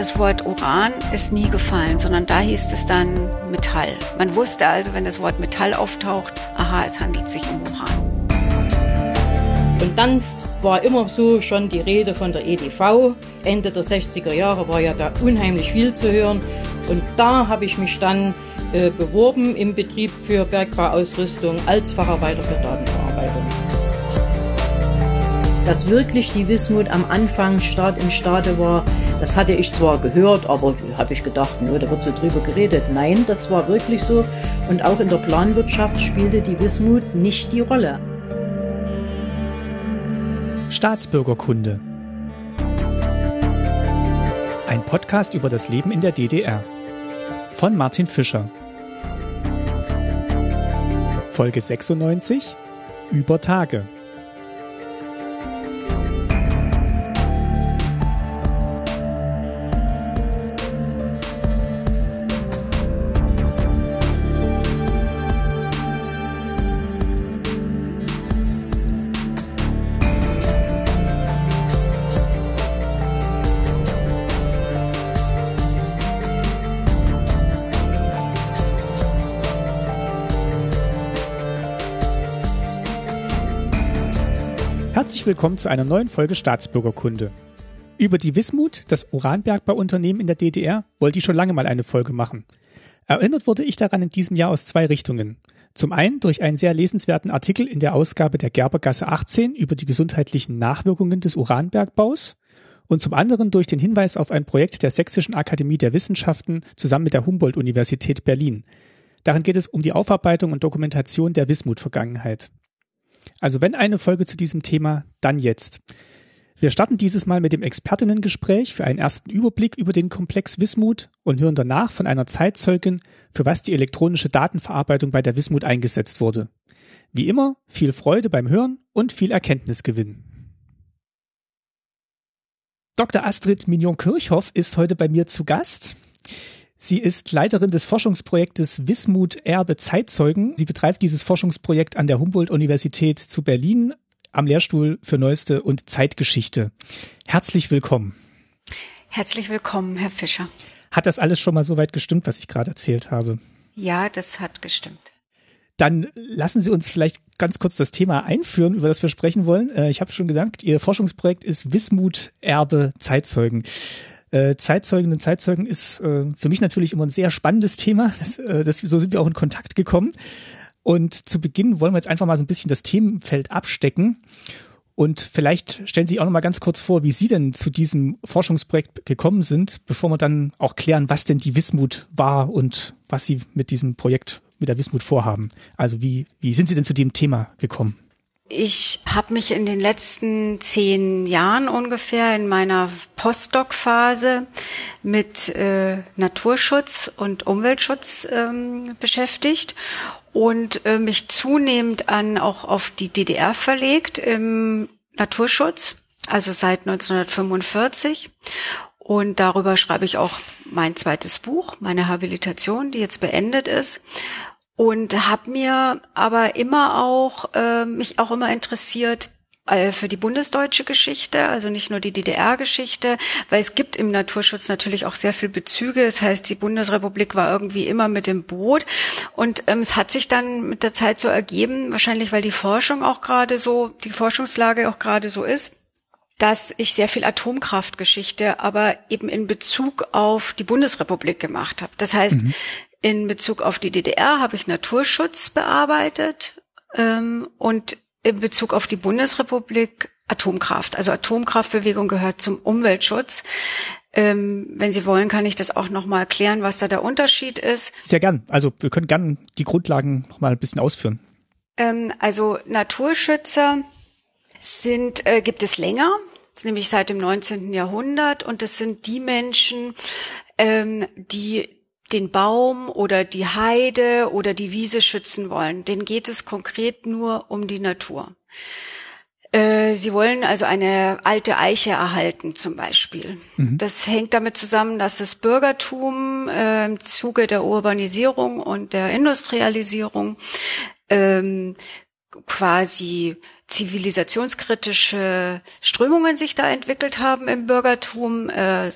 Das Wort Uran ist nie gefallen, sondern da hieß es dann Metall. Man wusste also, wenn das Wort Metall auftaucht, aha, es handelt sich um Uran. Und dann war immer so schon die Rede von der EDV. Ende der 60er Jahre war ja da unheimlich viel zu hören. Und da habe ich mich dann äh, beworben im Betrieb für Bergbauausrüstung als Facharbeiter für Datenverarbeitung. Dass wirklich die Wismut am Anfang Start im Stade war, das hatte ich zwar gehört, aber habe ich gedacht, nur, da wird so drüber geredet. Nein, das war wirklich so. Und auch in der Planwirtschaft spielte die Wismut nicht die Rolle. Staatsbürgerkunde. Ein Podcast über das Leben in der DDR. Von Martin Fischer. Folge 96 Über Tage. Herzlich willkommen zu einer neuen Folge Staatsbürgerkunde. Über die Wismut, das Uranbergbauunternehmen in der DDR, wollte ich schon lange mal eine Folge machen. Erinnert wurde ich daran in diesem Jahr aus zwei Richtungen. Zum einen durch einen sehr lesenswerten Artikel in der Ausgabe der Gerbergasse 18 über die gesundheitlichen Nachwirkungen des Uranbergbaus und zum anderen durch den Hinweis auf ein Projekt der Sächsischen Akademie der Wissenschaften zusammen mit der Humboldt-Universität Berlin. Darin geht es um die Aufarbeitung und Dokumentation der Wismut-Vergangenheit. Also wenn eine Folge zu diesem Thema, dann jetzt. Wir starten dieses Mal mit dem Expertinnengespräch für einen ersten Überblick über den Komplex Wismut und hören danach von einer Zeitzeugin, für was die elektronische Datenverarbeitung bei der Wismut eingesetzt wurde. Wie immer, viel Freude beim Hören und viel Erkenntnisgewinn. Dr. Astrid Mignon-Kirchhoff ist heute bei mir zu Gast. Sie ist Leiterin des Forschungsprojektes Wismut Erbe Zeitzeugen. Sie betreibt dieses Forschungsprojekt an der Humboldt-Universität zu Berlin am Lehrstuhl für Neueste und Zeitgeschichte. Herzlich willkommen. Herzlich willkommen, Herr Fischer. Hat das alles schon mal so weit gestimmt, was ich gerade erzählt habe? Ja, das hat gestimmt. Dann lassen Sie uns vielleicht ganz kurz das Thema einführen, über das wir sprechen wollen. Äh, ich habe es schon gesagt, Ihr Forschungsprojekt ist Wismut Erbe Zeitzeugen. Äh, Zeitzeugen und Zeitzeugen ist äh, für mich natürlich immer ein sehr spannendes Thema. Das, äh, das, so sind wir auch in Kontakt gekommen. Und zu Beginn wollen wir jetzt einfach mal so ein bisschen das Themenfeld abstecken. Und vielleicht stellen Sie sich auch noch mal ganz kurz vor, wie Sie denn zu diesem Forschungsprojekt gekommen sind, bevor wir dann auch klären, was denn die Wismut war und was Sie mit diesem Projekt, mit der Wismut vorhaben. Also wie, wie sind Sie denn zu dem Thema gekommen? Ich habe mich in den letzten zehn Jahren ungefähr in meiner Postdoc-Phase mit äh, Naturschutz und Umweltschutz ähm, beschäftigt und äh, mich zunehmend an auch auf die DDR verlegt im Naturschutz, also seit 1945. Und darüber schreibe ich auch mein zweites Buch, meine Habilitation, die jetzt beendet ist und habe mir aber immer auch äh, mich auch immer interessiert äh, für die bundesdeutsche Geschichte, also nicht nur die DDR-Geschichte, weil es gibt im Naturschutz natürlich auch sehr viel Bezüge. Das heißt, die Bundesrepublik war irgendwie immer mit dem Boot und ähm, es hat sich dann mit der Zeit so ergeben, wahrscheinlich weil die Forschung auch gerade so, die Forschungslage auch gerade so ist, dass ich sehr viel Atomkraftgeschichte, aber eben in Bezug auf die Bundesrepublik gemacht habe. Das heißt, mhm. In Bezug auf die DDR habe ich Naturschutz bearbeitet ähm, und in Bezug auf die Bundesrepublik Atomkraft. Also Atomkraftbewegung gehört zum Umweltschutz. Ähm, wenn Sie wollen, kann ich das auch nochmal erklären, was da der Unterschied ist. Sehr gern. Also wir können gern die Grundlagen nochmal ein bisschen ausführen. Ähm, also Naturschützer sind, äh, gibt es länger, nämlich seit dem 19. Jahrhundert und das sind die Menschen, ähm, die den Baum oder die Heide oder die Wiese schützen wollen. Denen geht es konkret nur um die Natur. Äh, sie wollen also eine alte Eiche erhalten zum Beispiel. Mhm. Das hängt damit zusammen, dass das Bürgertum äh, im Zuge der Urbanisierung und der Industrialisierung ähm, quasi zivilisationskritische Strömungen sich da entwickelt haben im Bürgertum. Äh,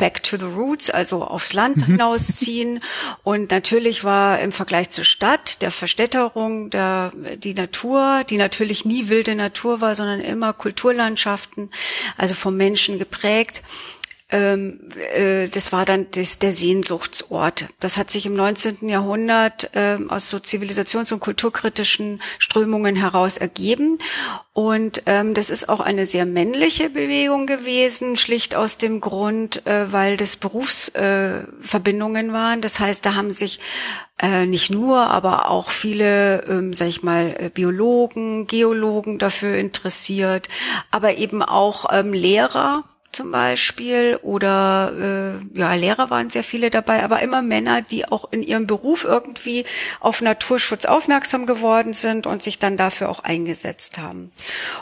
back to the roots, also aufs Land mhm. hinausziehen. und natürlich war im Vergleich zur Stadt, der Verstädterung, der, die Natur, die natürlich nie wilde Natur war, sondern immer Kulturlandschaften, also vom Menschen geprägt, ähm, äh, das war dann das, der Sehnsuchtsort. Das hat sich im 19. Jahrhundert äh, aus so zivilisations- und kulturkritischen Strömungen heraus ergeben. Und ähm, das ist auch eine sehr männliche Bewegung gewesen, schlicht aus dem Grund, äh, weil das Berufsverbindungen äh, waren. Das heißt, da haben sich äh, nicht nur, aber auch viele, ähm, sag ich mal, äh, Biologen, Geologen dafür interessiert, aber eben auch ähm, Lehrer zum Beispiel oder äh, ja Lehrer waren sehr viele dabei, aber immer Männer, die auch in ihrem Beruf irgendwie auf Naturschutz aufmerksam geworden sind und sich dann dafür auch eingesetzt haben.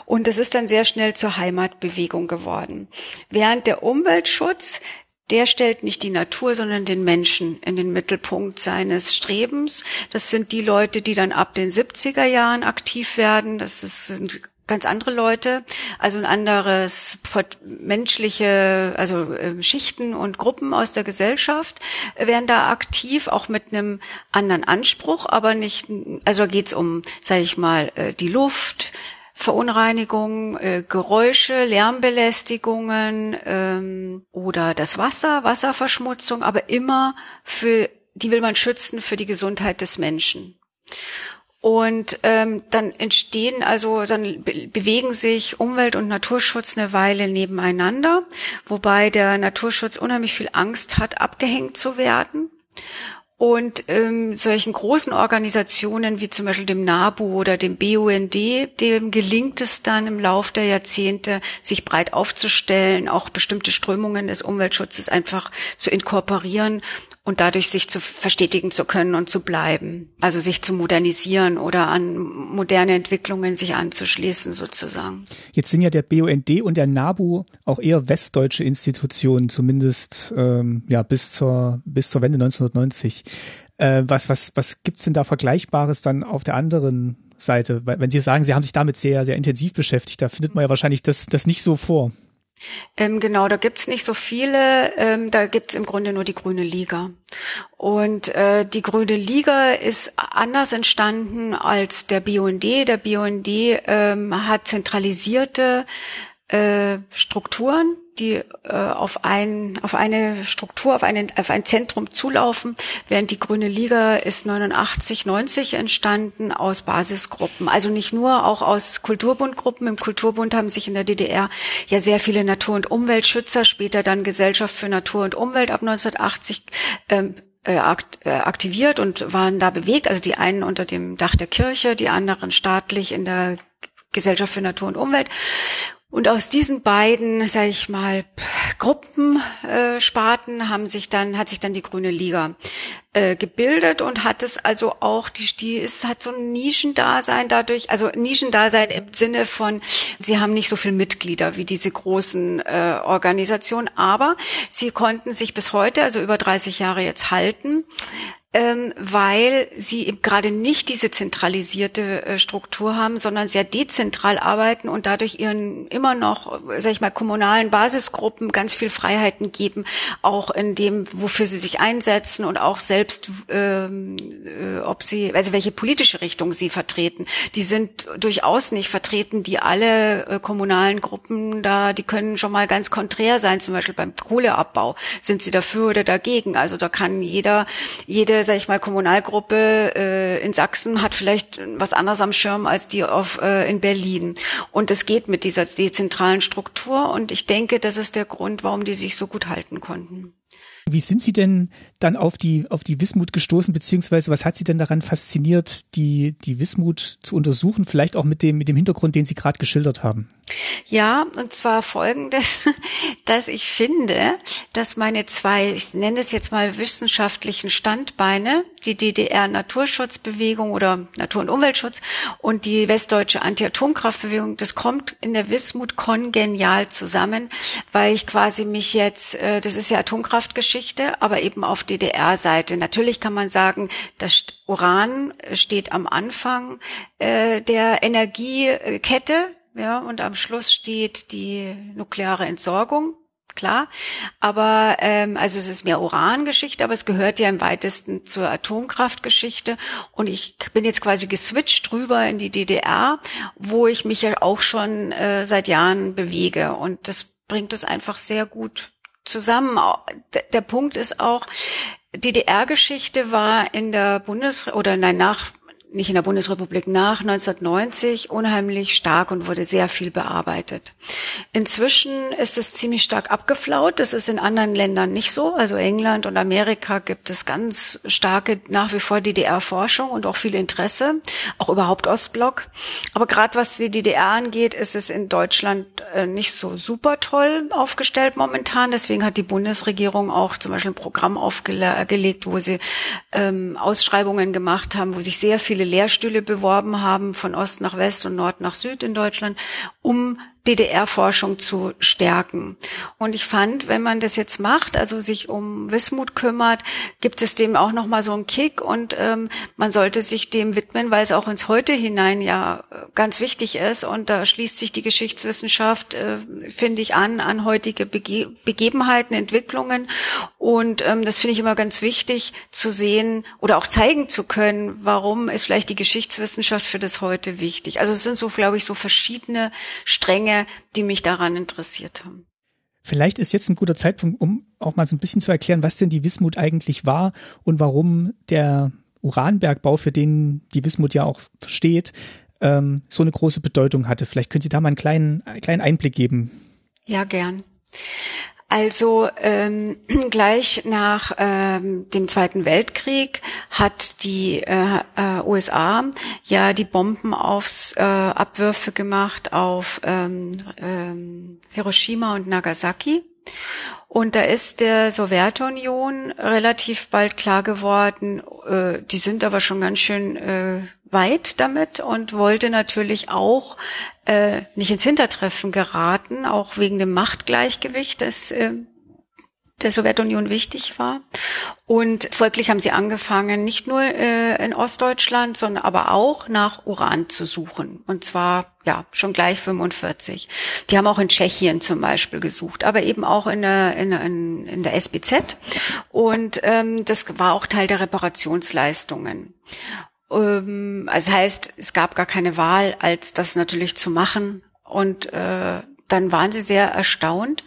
Und es ist dann sehr schnell zur Heimatbewegung geworden. Während der Umweltschutz der stellt nicht die Natur, sondern den Menschen in den Mittelpunkt seines Strebens. Das sind die Leute, die dann ab den 70er Jahren aktiv werden. Das sind ganz andere Leute, also ein anderes menschliche, also äh, Schichten und Gruppen aus der Gesellschaft werden da aktiv, auch mit einem anderen Anspruch, aber nicht, also geht's um, sage ich mal, äh, die Luft, Verunreinigung, äh, Geräusche, Lärmbelästigungen ähm, oder das Wasser, Wasserverschmutzung, aber immer für, die will man schützen für die Gesundheit des Menschen. Und ähm, dann entstehen also, dann bewegen sich Umwelt- und Naturschutz eine Weile nebeneinander, wobei der Naturschutz unheimlich viel Angst hat, abgehängt zu werden. Und ähm, solchen großen Organisationen wie zum Beispiel dem NABU oder dem BUND, dem gelingt es dann im Lauf der Jahrzehnte, sich breit aufzustellen, auch bestimmte Strömungen des Umweltschutzes einfach zu inkorporieren und dadurch sich zu verstetigen zu können und zu bleiben. Also sich zu modernisieren oder an moderne Entwicklungen sich anzuschließen sozusagen. Jetzt sind ja der BUND und der NABU auch eher westdeutsche Institutionen, zumindest ähm, ja bis zur bis zur Wende 1990. Äh, was was was gibt's denn da Vergleichbares dann auf der anderen Seite? Wenn Sie sagen, Sie haben sich damit sehr sehr intensiv beschäftigt, da findet man ja wahrscheinlich das das nicht so vor. Ähm, genau, da gibt's nicht so viele. Ähm, da gibt's im Grunde nur die Grüne Liga. Und äh, die Grüne Liga ist anders entstanden als der BUND. Der BUND ähm, hat zentralisierte äh, Strukturen, die äh, auf, ein, auf eine Struktur, auf, einen, auf ein Zentrum zulaufen, während die Grüne Liga ist 89, 90 entstanden aus Basisgruppen. Also nicht nur, auch aus Kulturbundgruppen. Im Kulturbund haben sich in der DDR ja sehr viele Natur- und Umweltschützer, später dann Gesellschaft für Natur und Umwelt ab 1980 ähm, äh, äh, aktiviert und waren da bewegt. Also die einen unter dem Dach der Kirche, die anderen staatlich in der Gesellschaft für Natur und Umwelt. Und aus diesen beiden, sage ich mal, Gruppensparten haben sich dann hat sich dann die Grüne Liga äh, gebildet und hat es also auch die die ist hat so ein Nischendasein dadurch, also Nischendasein im Sinne von sie haben nicht so viel Mitglieder wie diese großen äh, Organisationen, aber sie konnten sich bis heute, also über 30 Jahre jetzt halten ähm, weil sie gerade nicht diese zentralisierte äh, Struktur haben, sondern sehr dezentral arbeiten und dadurch ihren immer noch, sag ich mal, kommunalen Basisgruppen ganz viel Freiheiten geben, auch in dem, wofür sie sich einsetzen und auch selbst, ähm, äh, ob sie, also welche politische Richtung sie vertreten. Die sind durchaus nicht vertreten, die alle äh, kommunalen Gruppen da, die können schon mal ganz konträr sein, zum Beispiel beim Kohleabbau. Sind sie dafür oder dagegen? Also da kann jeder, jede sag ich mal, Kommunalgruppe äh, in Sachsen hat vielleicht was anderes am Schirm als die auf, äh, in Berlin. Und es geht mit dieser dezentralen Struktur. Und ich denke, das ist der Grund, warum die sich so gut halten konnten. Wie sind Sie denn dann auf die, auf die Wismut gestoßen, beziehungsweise was hat Sie denn daran fasziniert, die, die Wismut zu untersuchen, vielleicht auch mit dem, mit dem Hintergrund, den Sie gerade geschildert haben? Ja, und zwar folgendes, dass ich finde, dass meine zwei, ich nenne es jetzt mal wissenschaftlichen Standbeine, die DDR-Naturschutzbewegung oder Natur- und Umweltschutz und die westdeutsche Anti-Atomkraftbewegung, das kommt in der Wismut kongenial zusammen, weil ich quasi mich jetzt, äh, das ist ja Atomkraftgeschichte, aber eben auf DDR-Seite. Natürlich kann man sagen, das Uran steht am Anfang äh, der Energiekette, ja, und am Schluss steht die nukleare Entsorgung klar. Aber ähm, also es ist mehr Urangeschichte, aber es gehört ja im weitesten zur Atomkraftgeschichte. Und ich bin jetzt quasi geswitcht drüber in die DDR, wo ich mich ja auch schon äh, seit Jahren bewege. Und das bringt es einfach sehr gut zusammen. Der Punkt ist auch, DDR-Geschichte war in der Bundes- oder nein, nach nicht in der Bundesrepublik nach 1990 unheimlich stark und wurde sehr viel bearbeitet. Inzwischen ist es ziemlich stark abgeflaut. Das ist in anderen Ländern nicht so. Also England und Amerika gibt es ganz starke nach wie vor DDR-Forschung und auch viel Interesse, auch überhaupt Ostblock. Aber gerade was die DDR angeht, ist es in Deutschland äh, nicht so super toll aufgestellt momentan. Deswegen hat die Bundesregierung auch zum Beispiel ein Programm aufgelegt, wo sie ähm, Ausschreibungen gemacht haben, wo sich sehr viele viele Lehrstühle beworben haben, von Ost nach West und Nord nach Süd in Deutschland, um DDR-Forschung zu stärken. Und ich fand, wenn man das jetzt macht, also sich um Wismut kümmert, gibt es dem auch nochmal so einen Kick und ähm, man sollte sich dem widmen, weil es auch ins Heute hinein ja ganz wichtig ist. Und da schließt sich die Geschichtswissenschaft, äh, finde ich, an, an heutige Bege Begebenheiten, Entwicklungen. Und ähm, das finde ich immer ganz wichtig zu sehen oder auch zeigen zu können, warum ist vielleicht die Geschichtswissenschaft für das Heute wichtig. Also es sind so, glaube ich, so verschiedene Stränge, die mich daran interessiert haben. Vielleicht ist jetzt ein guter Zeitpunkt, um auch mal so ein bisschen zu erklären, was denn die Wismut eigentlich war und warum der Uranbergbau, für den die Wismut ja auch steht, ähm, so eine große Bedeutung hatte. Vielleicht können Sie da mal einen kleinen, einen kleinen Einblick geben. Ja, gern. Also ähm, gleich nach ähm, dem Zweiten Weltkrieg hat die äh, äh, USA ja die Bomben aufs äh, Abwürfe gemacht auf ähm, ähm, Hiroshima und Nagasaki. Und da ist der Sowjetunion relativ bald klar geworden, äh, die sind aber schon ganz schön äh, weit damit und wollte natürlich auch äh, nicht ins Hintertreffen geraten, auch wegen dem Machtgleichgewicht, das äh, der Sowjetunion wichtig war. Und folglich haben sie angefangen, nicht nur äh, in Ostdeutschland, sondern aber auch nach Uran zu suchen. Und zwar ja schon gleich 45. Die haben auch in Tschechien zum Beispiel gesucht, aber eben auch in der, in, in, in der SBZ. Und ähm, das war auch Teil der Reparationsleistungen. Ähm, also heißt, es gab gar keine Wahl, als das natürlich zu machen. Und äh, dann waren sie sehr erstaunt,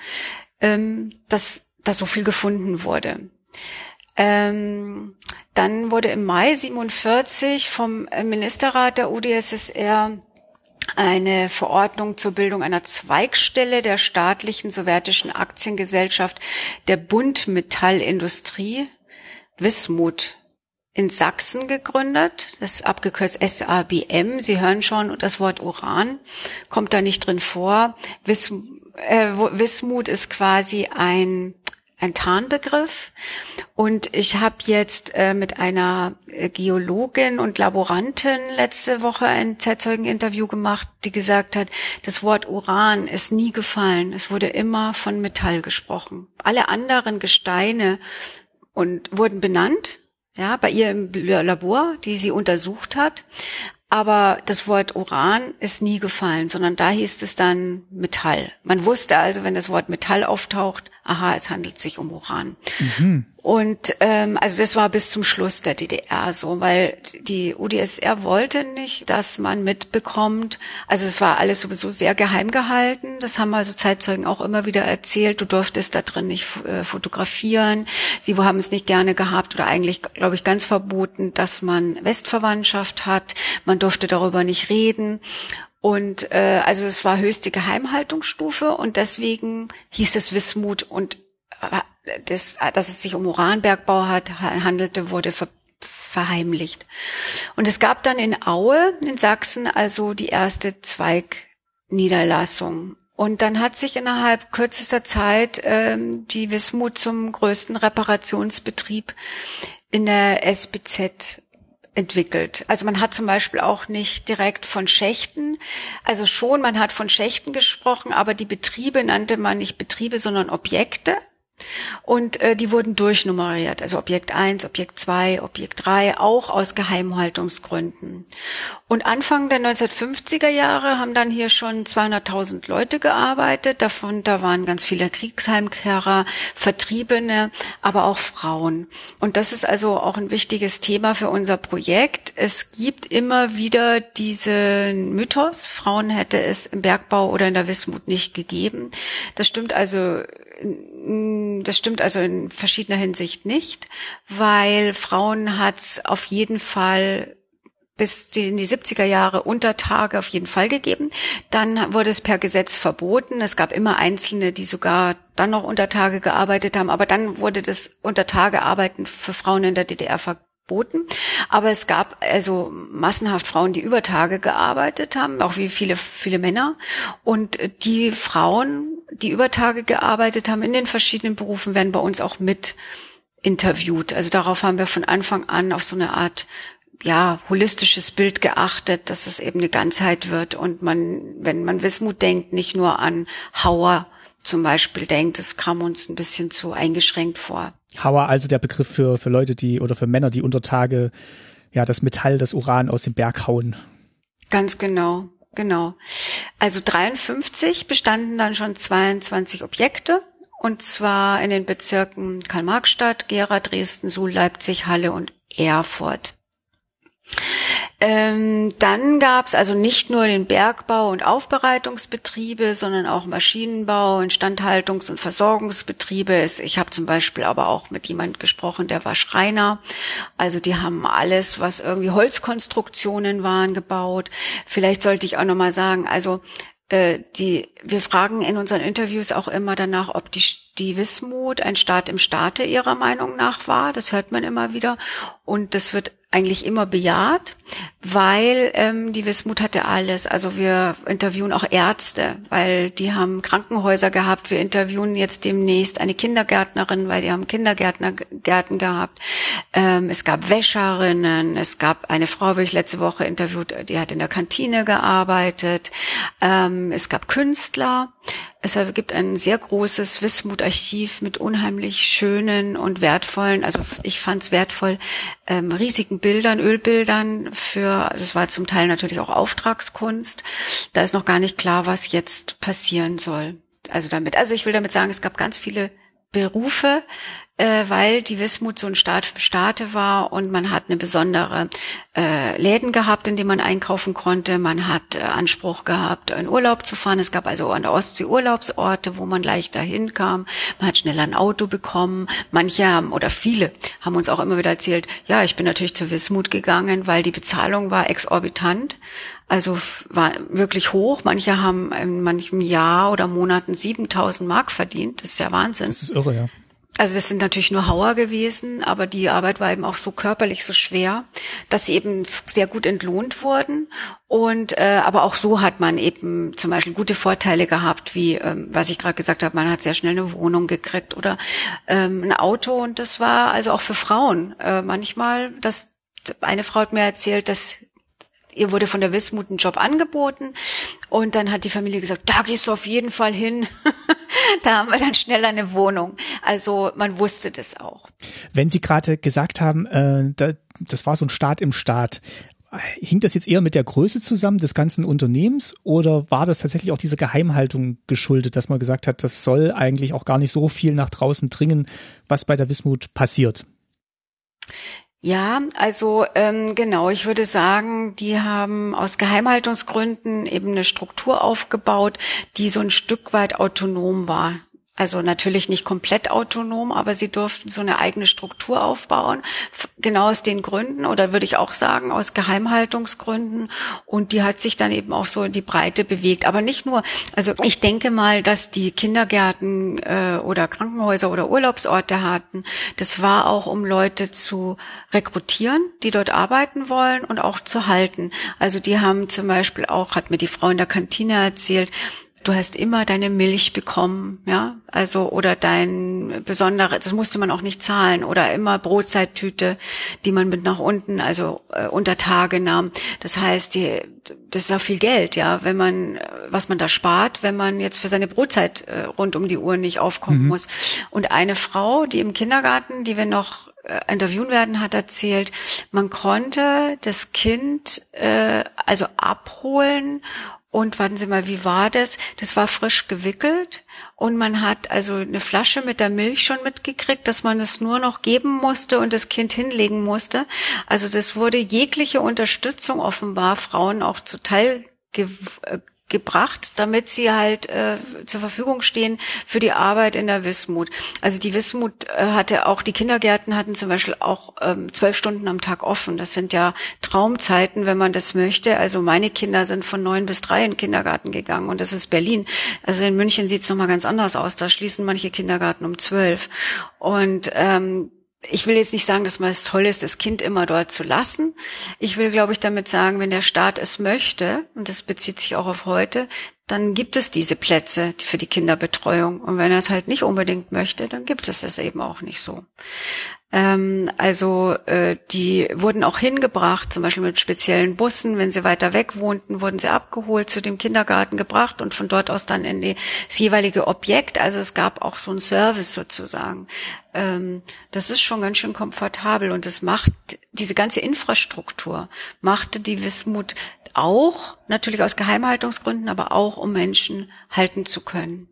ähm, dass da so viel gefunden wurde. Ähm, dann wurde im Mai 47 vom Ministerrat der UdSSR eine Verordnung zur Bildung einer Zweigstelle der staatlichen sowjetischen Aktiengesellschaft der Buntmetallindustrie Wismut in Sachsen gegründet, das ist abgekürzt SABM. Sie hören schon, das Wort Uran kommt da nicht drin vor. Wis, äh, Wismut ist quasi ein ein Tarnbegriff. Und ich habe jetzt äh, mit einer äh, Geologin und Laborantin letzte Woche ein Zeitzeugeninterview gemacht, die gesagt hat, das Wort Uran ist nie gefallen. Es wurde immer von Metall gesprochen. Alle anderen Gesteine und wurden benannt, ja, bei ihr im Labor, die sie untersucht hat. Aber das Wort Uran ist nie gefallen, sondern da hieß es dann Metall. Man wusste also, wenn das Wort Metall auftaucht, aha, es handelt sich um Uran. Mhm. Und ähm, also das war bis zum Schluss der DDR so, weil die UdSSR wollte nicht, dass man mitbekommt. Also es war alles sowieso sehr geheim gehalten. Das haben also Zeitzeugen auch immer wieder erzählt. Du durftest da drin nicht äh, fotografieren. Sie haben es nicht gerne gehabt oder eigentlich, glaube ich, ganz verboten, dass man Westverwandtschaft hat. Man durfte darüber nicht reden. Und äh, also es war höchste Geheimhaltungsstufe und deswegen hieß es Wismut und äh, das, dass es sich um Uranbergbau hat, handelte, wurde ver verheimlicht. Und es gab dann in Aue in Sachsen also die erste Zweigniederlassung. Und dann hat sich innerhalb kürzester Zeit ähm, die Wismut zum größten Reparationsbetrieb in der SBZ entwickelt. Also man hat zum Beispiel auch nicht direkt von Schächten, also schon, man hat von Schächten gesprochen, aber die Betriebe nannte man nicht Betriebe, sondern Objekte. Und äh, die wurden durchnummeriert, also Objekt 1, Objekt 2, Objekt 3, auch aus Geheimhaltungsgründen. Und Anfang der 1950er Jahre haben dann hier schon 200.000 Leute gearbeitet. Davon da waren ganz viele Kriegsheimkehrer, Vertriebene, aber auch Frauen. Und das ist also auch ein wichtiges Thema für unser Projekt. Es gibt immer wieder diesen Mythos, Frauen hätte es im Bergbau oder in der Wismut nicht gegeben. Das stimmt also das stimmt also in verschiedener Hinsicht nicht, weil Frauen hat es auf jeden Fall bis in die 70er Jahre Untertage auf jeden Fall gegeben. Dann wurde es per Gesetz verboten. Es gab immer Einzelne, die sogar dann noch Untertage gearbeitet haben. Aber dann wurde das Untertagearbeiten für Frauen in der DDR verboten. Aber es gab also massenhaft Frauen, die über Tage gearbeitet haben, auch wie viele, viele Männer. Und die Frauen, die über Tage gearbeitet haben in den verschiedenen Berufen, werden bei uns auch mit interviewt. Also darauf haben wir von Anfang an auf so eine Art ja, holistisches Bild geachtet, dass es eben eine Ganzheit wird und man, wenn man Wismut denkt, nicht nur an Hauer zum Beispiel denkt, das kam uns ein bisschen zu eingeschränkt vor. Hauer, also der Begriff für, für Leute, die oder für Männer, die unter Tage ja das Metall, das Uran aus dem Berg hauen. Ganz genau, genau. Also 53 bestanden dann schon 22 Objekte und zwar in den Bezirken Karl-Marx-Stadt, Gera, Dresden, Suhl, Leipzig, Halle und Erfurt. Ähm, dann gab es also nicht nur den Bergbau und Aufbereitungsbetriebe, sondern auch Maschinenbau, Instandhaltungs- und Versorgungsbetriebe. Ich habe zum Beispiel aber auch mit jemand gesprochen, der war Schreiner. Also die haben alles, was irgendwie Holzkonstruktionen waren, gebaut. Vielleicht sollte ich auch noch mal sagen, also äh, die, wir fragen in unseren Interviews auch immer danach, ob die, die Wismut ein Staat im Staate ihrer Meinung nach war. Das hört man immer wieder. Und das wird eigentlich immer bejaht, weil ähm, die Wismut hatte alles. Also wir interviewen auch Ärzte, weil die haben Krankenhäuser gehabt. Wir interviewen jetzt demnächst eine Kindergärtnerin, weil die haben Kindergärtnergärten gehabt. Ähm, es gab Wäscherinnen, es gab eine Frau, habe ich letzte Woche interviewt, die hat in der Kantine gearbeitet. Ähm, es gab Künstler. Es gibt ein sehr großes Wismut-Archiv mit unheimlich schönen und wertvollen, also ich fand es wertvoll, ähm, riesigen Bildern, Ölbildern für, also es war zum Teil natürlich auch Auftragskunst. Da ist noch gar nicht klar, was jetzt passieren soll. Also damit, also ich will damit sagen, es gab ganz viele Berufe, äh, weil die Wismut so ein Staat für Staate war und man hat eine besondere äh, Läden gehabt, in denen man einkaufen konnte. Man hat äh, Anspruch gehabt, in Urlaub zu fahren. Es gab also an der Ostsee Urlaubsorte, wo man leicht dahin kam. Man hat schneller ein Auto bekommen. Manche haben, oder viele haben uns auch immer wieder erzählt, ja, ich bin natürlich zu Wismut gegangen, weil die Bezahlung war exorbitant. Also war wirklich hoch. Manche haben in manchem Jahr oder Monaten 7000 Mark verdient. Das ist ja Wahnsinn. Das ist irre, ja. Also das sind natürlich nur Hauer gewesen, aber die Arbeit war eben auch so körperlich so schwer, dass sie eben sehr gut entlohnt wurden. Und äh, aber auch so hat man eben zum Beispiel gute Vorteile gehabt, wie ähm, was ich gerade gesagt habe, man hat sehr schnell eine Wohnung gekriegt oder ähm, ein Auto. Und das war also auch für Frauen äh, manchmal, dass eine Frau hat mir erzählt, dass ihr wurde von der Wismut ein Job angeboten und dann hat die Familie gesagt, da gehst du auf jeden Fall hin. da haben wir dann schnell eine Wohnung. Also man wusste das auch. Wenn Sie gerade gesagt haben, äh, da, das war so ein Staat im Staat. Hing das jetzt eher mit der Größe zusammen des ganzen Unternehmens oder war das tatsächlich auch dieser Geheimhaltung geschuldet, dass man gesagt hat, das soll eigentlich auch gar nicht so viel nach draußen dringen, was bei der Wismut passiert? Ja, also ähm, genau, ich würde sagen, die haben aus Geheimhaltungsgründen eben eine Struktur aufgebaut, die so ein Stück weit autonom war. Also natürlich nicht komplett autonom, aber sie durften so eine eigene Struktur aufbauen, genau aus den Gründen oder würde ich auch sagen aus Geheimhaltungsgründen. Und die hat sich dann eben auch so in die Breite bewegt, aber nicht nur, also ich denke mal, dass die Kindergärten äh, oder Krankenhäuser oder Urlaubsorte hatten, das war auch um Leute zu rekrutieren, die dort arbeiten wollen und auch zu halten. Also die haben zum Beispiel auch, hat mir die Frau in der Kantine erzählt, du hast immer deine Milch bekommen, ja, also oder dein besonderes, das musste man auch nicht zahlen oder immer Brotzeittüte, die man mit nach unten, also äh, unter Tage nahm. Das heißt, die, das ist auch viel Geld, ja, wenn man, was man da spart, wenn man jetzt für seine Brotzeit äh, rund um die Uhr nicht aufkommen mhm. muss. Und eine Frau, die im Kindergarten, die wir noch äh, interviewen werden, hat erzählt, man konnte das Kind äh, also abholen und warten Sie mal, wie war das? Das war frisch gewickelt und man hat also eine Flasche mit der Milch schon mitgekriegt, dass man es nur noch geben musste und das Kind hinlegen musste. Also das wurde jegliche Unterstützung offenbar Frauen auch zuteil äh, gebracht, damit sie halt äh, zur Verfügung stehen für die Arbeit in der Wismut. Also die Wismut äh, hatte auch, die Kindergärten hatten zum Beispiel auch ähm, zwölf Stunden am Tag offen. Das sind ja Traumzeiten, wenn man das möchte. Also meine Kinder sind von neun bis drei in den Kindergarten gegangen und das ist Berlin. Also in München sieht es nochmal ganz anders aus. Da schließen manche Kindergarten um zwölf. Und ähm, ich will jetzt nicht sagen, dass man es toll ist, das Kind immer dort zu lassen. Ich will, glaube ich, damit sagen, wenn der Staat es möchte, und das bezieht sich auch auf heute, dann gibt es diese Plätze für die Kinderbetreuung. Und wenn er es halt nicht unbedingt möchte, dann gibt es es eben auch nicht so. Ähm, also äh, die wurden auch hingebracht, zum Beispiel mit speziellen Bussen. Wenn sie weiter weg wohnten, wurden sie abgeholt, zu dem Kindergarten gebracht und von dort aus dann in das jeweilige Objekt. Also es gab auch so einen Service sozusagen. Ähm, das ist schon ganz schön komfortabel und es macht diese ganze Infrastruktur machte die Wismut auch natürlich aus Geheimhaltungsgründen, aber auch um Menschen halten zu können.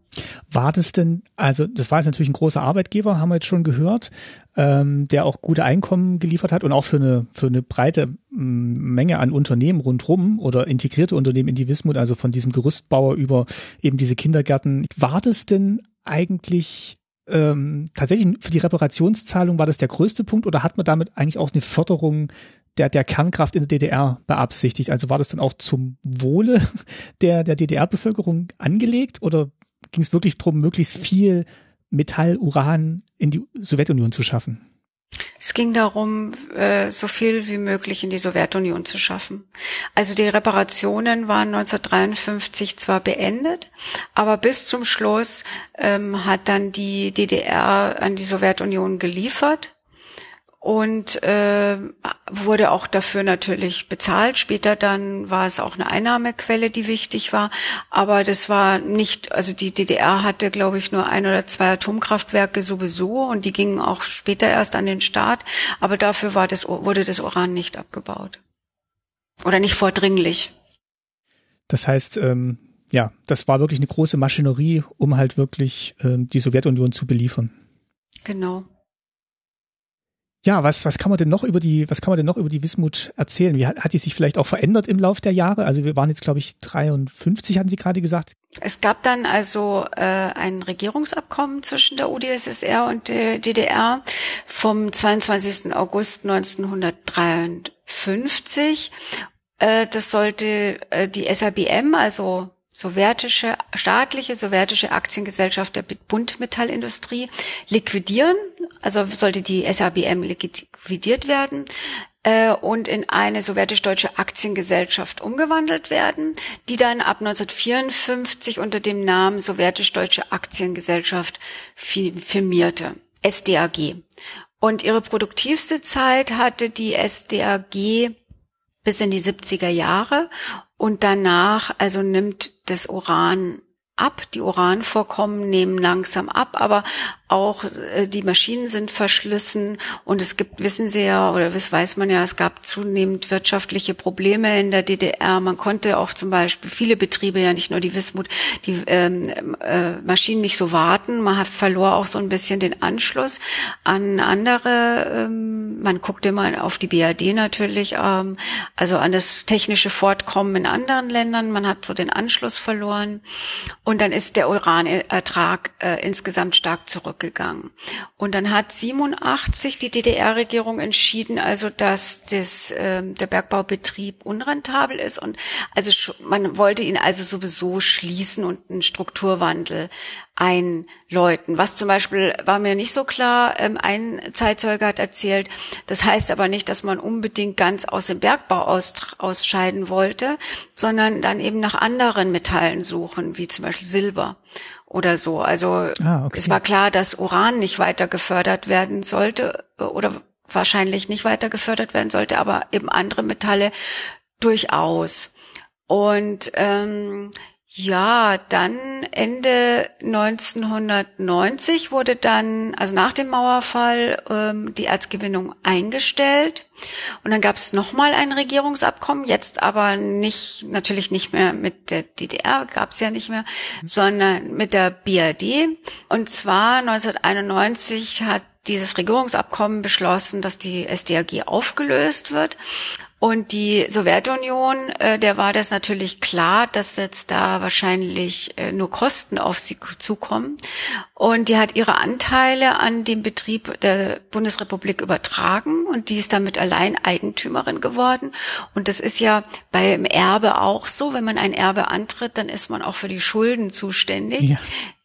War das denn, also das war jetzt natürlich ein großer Arbeitgeber, haben wir jetzt schon gehört, ähm, der auch gute Einkommen geliefert hat und auch für eine, für eine breite mm, Menge an Unternehmen rundrum oder integrierte Unternehmen in die Wismut, also von diesem Gerüstbauer über eben diese Kindergärten. War das denn eigentlich ähm, tatsächlich für die Reparationszahlung war das der größte Punkt oder hat man damit eigentlich auch eine Förderung der, der Kernkraft in der DDR beabsichtigt? Also war das dann auch zum Wohle der, der DDR-Bevölkerung angelegt oder ging es wirklich darum, möglichst viel Metall, Uran in die Sowjetunion zu schaffen. Es ging darum, äh, so viel wie möglich in die Sowjetunion zu schaffen. Also die Reparationen waren 1953 zwar beendet, aber bis zum Schluss ähm, hat dann die DDR an die Sowjetunion geliefert und äh, wurde auch dafür natürlich bezahlt. Später dann war es auch eine Einnahmequelle, die wichtig war, aber das war nicht, also die DDR hatte, glaube ich, nur ein oder zwei Atomkraftwerke sowieso und die gingen auch später erst an den Staat, aber dafür war das, wurde das Uran nicht abgebaut oder nicht vordringlich. Das heißt, ähm, ja, das war wirklich eine große Maschinerie, um halt wirklich äh, die Sowjetunion zu beliefern. Genau. Ja, was, was kann man denn noch über die, was kann man denn noch über die Wismut erzählen? Wie hat, hat die sich vielleicht auch verändert im Lauf der Jahre? Also wir waren jetzt, glaube ich, 53, hatten Sie gerade gesagt. Es gab dann also äh, ein Regierungsabkommen zwischen der UdSSR und der DDR vom 22. August 1953. Äh, das sollte äh, die SABM, also sowjetische, staatliche sowjetische Aktiengesellschaft der Buntmetallindustrie liquidieren, also sollte die SABM liquidiert werden äh, und in eine sowjetisch-deutsche Aktiengesellschaft umgewandelt werden, die dann ab 1954 unter dem Namen sowjetisch-deutsche Aktiengesellschaft firmierte, SDAG. Und ihre produktivste Zeit hatte die SDAG bis in die 70er Jahre und danach also nimmt das Uran ab. Die Uranvorkommen nehmen langsam ab, aber auch äh, die Maschinen sind verschlissen und es gibt, wissen Sie ja, oder das weiß man ja, es gab zunehmend wirtschaftliche Probleme in der DDR. Man konnte auch zum Beispiel viele Betriebe, ja nicht nur die Wismut, die ähm, äh, Maschinen nicht so warten. Man hat verlor auch so ein bisschen den Anschluss an andere. Ähm, man guckte mal auf die BRD natürlich, ähm, also an das technische Fortkommen in anderen Ländern. Man hat so den Anschluss verloren und dann ist der Uranertrag äh, insgesamt stark zurück zurückgegangen. Und dann hat 87 die DDR-Regierung entschieden, also dass das, äh, der Bergbaubetrieb unrentabel ist und also man wollte ihn also sowieso schließen und einen Strukturwandel einläuten. Was zum Beispiel war mir nicht so klar. Ähm, ein Zeitzeuge hat erzählt, das heißt aber nicht, dass man unbedingt ganz aus dem Bergbau aus, ausscheiden wollte, sondern dann eben nach anderen Metallen suchen, wie zum Beispiel Silber oder so. Also ah, okay. es war klar, dass Uran nicht weiter gefördert werden sollte äh, oder wahrscheinlich nicht weiter gefördert werden sollte, aber eben andere Metalle durchaus. Und ähm, ja, dann Ende 1990 wurde dann, also nach dem Mauerfall, ähm, die Erzgewinnung eingestellt. Und dann gab es nochmal ein Regierungsabkommen, jetzt aber nicht, natürlich nicht mehr mit der DDR, gab es ja nicht mehr, sondern mit der BRD. Und zwar 1991 hat dieses Regierungsabkommen beschlossen, dass die SDAG aufgelöst wird. Und die Sowjetunion, äh, der war das natürlich klar, dass jetzt da wahrscheinlich äh, nur Kosten auf sie zukommen. Und die hat ihre Anteile an dem Betrieb der Bundesrepublik übertragen und die ist damit allein Eigentümerin geworden. Und das ist ja beim Erbe auch so. Wenn man ein Erbe antritt, dann ist man auch für die Schulden zuständig. Ja.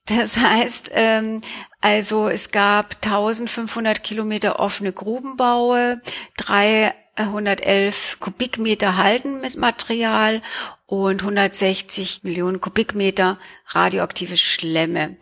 Das heißt, ähm, also es gab 1500 Kilometer offene Grubenbaue, drei 111 Kubikmeter Halden mit Material und 160 Millionen Kubikmeter radioaktive Schlemme.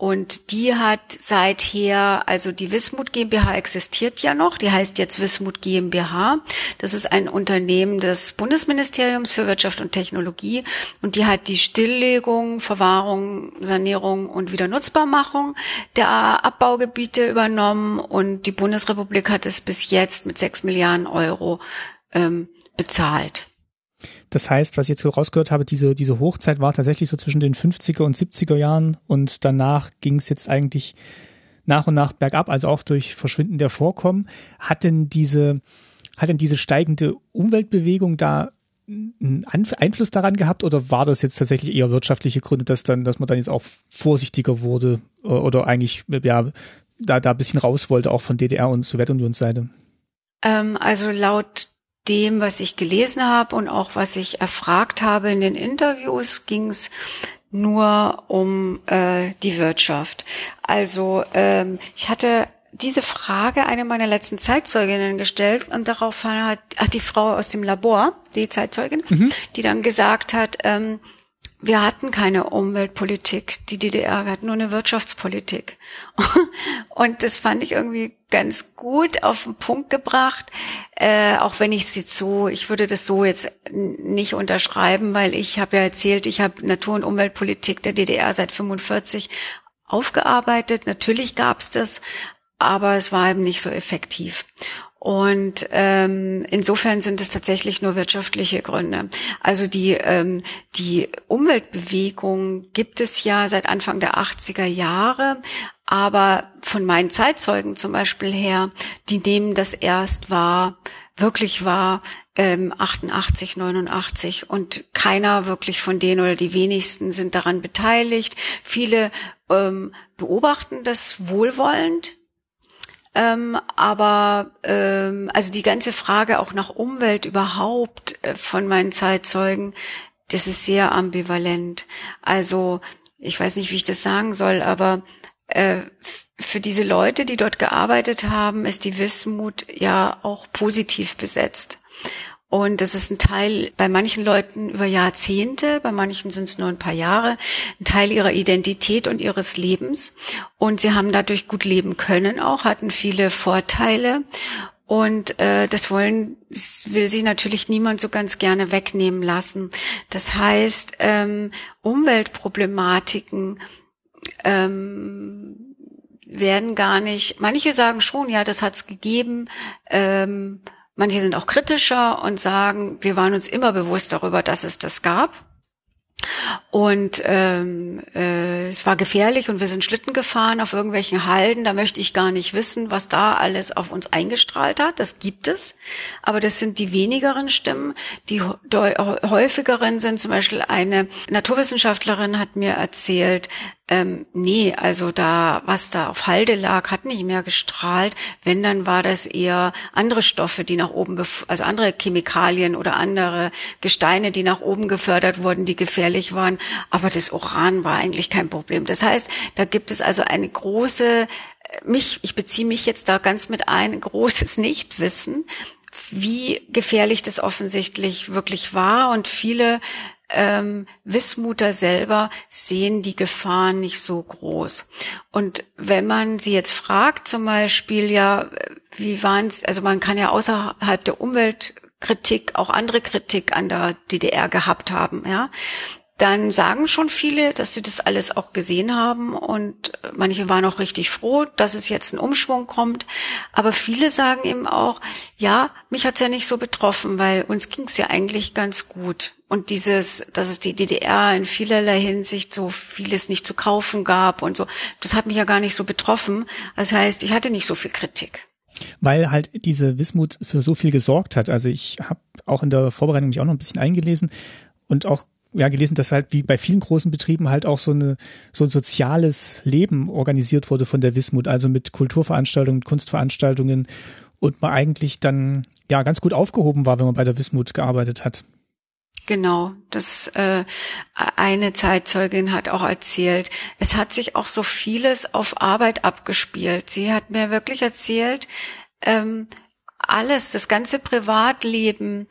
Und die hat seither, also die Wismut GmbH existiert ja noch, die heißt jetzt Wismut GmbH. Das ist ein Unternehmen des Bundesministeriums für Wirtschaft und Technologie und die hat die Stilllegung, Verwahrung, Sanierung und Wiedernutzbarmachung der Abbaugebiete übernommen und die Bundesrepublik hat es bis jetzt mit sechs Milliarden Euro ähm, bezahlt. Das heißt, was ich jetzt so rausgehört habe, diese, diese Hochzeit war tatsächlich so zwischen den 50er und 70er Jahren und danach ging es jetzt eigentlich nach und nach bergab, also auch durch Verschwinden der Vorkommen. Hat denn diese, hat denn diese steigende Umweltbewegung da einen Einfluss daran gehabt oder war das jetzt tatsächlich eher wirtschaftliche Gründe, dass dann, dass man dann jetzt auch vorsichtiger wurde äh, oder eigentlich ja da da ein bisschen raus wollte auch von DDR und Sowjetunionsseite? Ähm, also laut dem, was ich gelesen habe und auch was ich erfragt habe in den Interviews, ging es nur um äh, die Wirtschaft. Also ähm, ich hatte diese Frage eine meiner letzten Zeitzeuginnen gestellt und darauf hat ach, die Frau aus dem Labor, die Zeitzeugin, mhm. die dann gesagt hat, ähm, wir hatten keine Umweltpolitik, die DDR, wir hatten nur eine Wirtschaftspolitik. Und das fand ich irgendwie ganz gut auf den Punkt gebracht, äh, auch wenn ich jetzt so, ich würde das so jetzt nicht unterschreiben, weil ich habe ja erzählt, ich habe Natur- und Umweltpolitik der DDR seit 45 aufgearbeitet. Natürlich gab es das, aber es war eben nicht so effektiv. Und ähm, insofern sind es tatsächlich nur wirtschaftliche Gründe. Also die, ähm, die Umweltbewegung gibt es ja seit Anfang der 80er Jahre, aber von meinen Zeitzeugen zum Beispiel her, die nehmen das erst wahr, wirklich wahr, ähm, 88, 89 und keiner wirklich von denen oder die wenigsten sind daran beteiligt. Viele ähm, beobachten das wohlwollend, ähm, aber ähm, also die ganze Frage auch nach Umwelt überhaupt äh, von meinen Zeitzeugen, das ist sehr ambivalent. Also ich weiß nicht, wie ich das sagen soll, aber äh, für diese Leute, die dort gearbeitet haben, ist die Wismut ja auch positiv besetzt. Und das ist ein Teil bei manchen Leuten über Jahrzehnte, bei manchen sind es nur ein paar Jahre, ein Teil ihrer Identität und ihres Lebens. Und sie haben dadurch gut leben können auch, hatten viele Vorteile. Und äh, das wollen, will sie natürlich niemand so ganz gerne wegnehmen lassen. Das heißt, ähm, Umweltproblematiken ähm, werden gar nicht, manche sagen schon, ja, das hat's gegeben, ähm, Manche sind auch kritischer und sagen, wir waren uns immer bewusst darüber, dass es das gab. Und ähm, äh, es war gefährlich und wir sind Schlitten gefahren auf irgendwelchen Halden. Da möchte ich gar nicht wissen, was da alles auf uns eingestrahlt hat. Das gibt es. Aber das sind die wenigeren Stimmen. Die häufigeren sind zum Beispiel eine Naturwissenschaftlerin hat mir erzählt, Ähm, nee, also da, was da auf Halde lag, hat nicht mehr gestrahlt. Wenn, dann war das eher andere Stoffe, die nach oben, also andere Chemikalien oder andere Gesteine, die nach oben gefördert wurden, die gefährlich waren. Aber das Uran war eigentlich kein Problem. Das heißt, da gibt es also eine große, mich, ich beziehe mich jetzt da ganz mit ein, großes Nichtwissen, wie gefährlich das offensichtlich wirklich war und viele ähm, Wismuter selber sehen die Gefahren nicht so groß. Und wenn man sie jetzt fragt, zum Beispiel, ja, wie waren es, also man kann ja außerhalb der Umweltkritik auch andere Kritik an der DDR gehabt haben, ja dann sagen schon viele, dass sie das alles auch gesehen haben und manche waren auch richtig froh, dass es jetzt ein Umschwung kommt. Aber viele sagen eben auch, ja, mich hat's ja nicht so betroffen, weil uns ging's ja eigentlich ganz gut. Und dieses, dass es die DDR in vielerlei Hinsicht so vieles nicht zu kaufen gab und so, das hat mich ja gar nicht so betroffen. Das heißt, ich hatte nicht so viel Kritik weil halt diese Wismut für so viel gesorgt hat. Also ich habe auch in der Vorbereitung mich auch noch ein bisschen eingelesen und auch ja gelesen, dass halt wie bei vielen großen Betrieben halt auch so eine so ein soziales Leben organisiert wurde von der Wismut, also mit Kulturveranstaltungen, Kunstveranstaltungen und man eigentlich dann ja ganz gut aufgehoben war, wenn man bei der Wismut gearbeitet hat. Genau, das äh, eine Zeitzeugin hat auch erzählt, es hat sich auch so vieles auf Arbeit abgespielt. Sie hat mir wirklich erzählt, ähm, alles, das ganze Privatleben,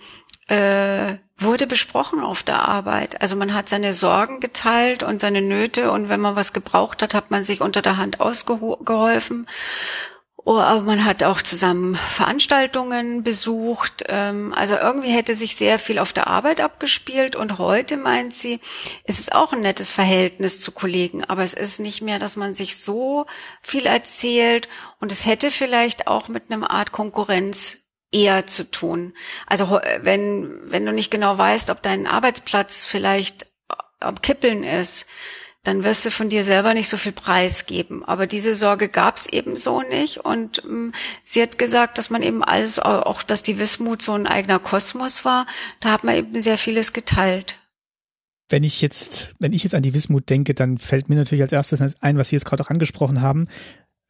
äh, wurde besprochen auf der Arbeit. Also man hat seine Sorgen geteilt und seine Nöte und wenn man was gebraucht hat, hat man sich unter der Hand ausgeholfen. Oh, aber man hat auch zusammen Veranstaltungen besucht. Ähm, also irgendwie hätte sich sehr viel auf der Arbeit abgespielt. Und heute meint sie, es ist auch ein nettes Verhältnis zu Kollegen, aber es ist nicht mehr, dass man sich so viel erzählt. Und es hätte vielleicht auch mit einer Art Konkurrenz eher zu tun. Also wenn, wenn du nicht genau weißt, ob dein Arbeitsplatz vielleicht am Kippeln ist, dann wirst du von dir selber nicht so viel preisgeben. Aber diese Sorge gab es eben so nicht. Und ähm, sie hat gesagt, dass man eben alles, auch dass die Wismut so ein eigener Kosmos war, da hat man eben sehr vieles geteilt. Wenn ich jetzt, wenn ich jetzt an die Wismut denke, dann fällt mir natürlich als erstes ein, was Sie jetzt gerade auch angesprochen haben,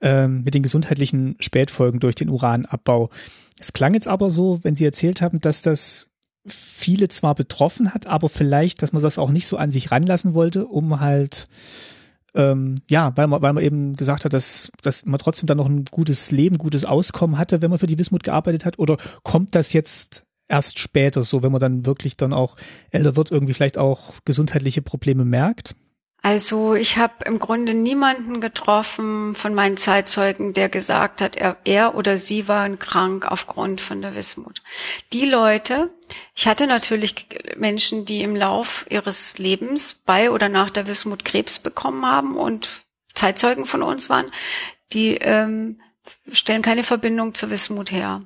ähm, mit den gesundheitlichen Spätfolgen durch den Uranabbau. Es klang jetzt aber so, wenn Sie erzählt haben, dass das viele zwar betroffen hat, aber vielleicht, dass man das auch nicht so an sich ranlassen wollte, um halt ähm, ja, weil man, weil man eben gesagt hat, dass, dass man trotzdem dann noch ein gutes Leben, gutes Auskommen hatte, wenn man für die Wismut gearbeitet hat? Oder kommt das jetzt erst später so, wenn man dann wirklich dann auch älter wird, irgendwie vielleicht auch gesundheitliche Probleme merkt? Also ich habe im Grunde niemanden getroffen von meinen Zeitzeugen, der gesagt hat, er, er oder sie waren krank aufgrund von der Wismut. Die Leute, ich hatte natürlich Menschen, die im Lauf ihres Lebens bei oder nach der Wismut Krebs bekommen haben und Zeitzeugen von uns waren, die ähm, stellen keine Verbindung zur Wismut her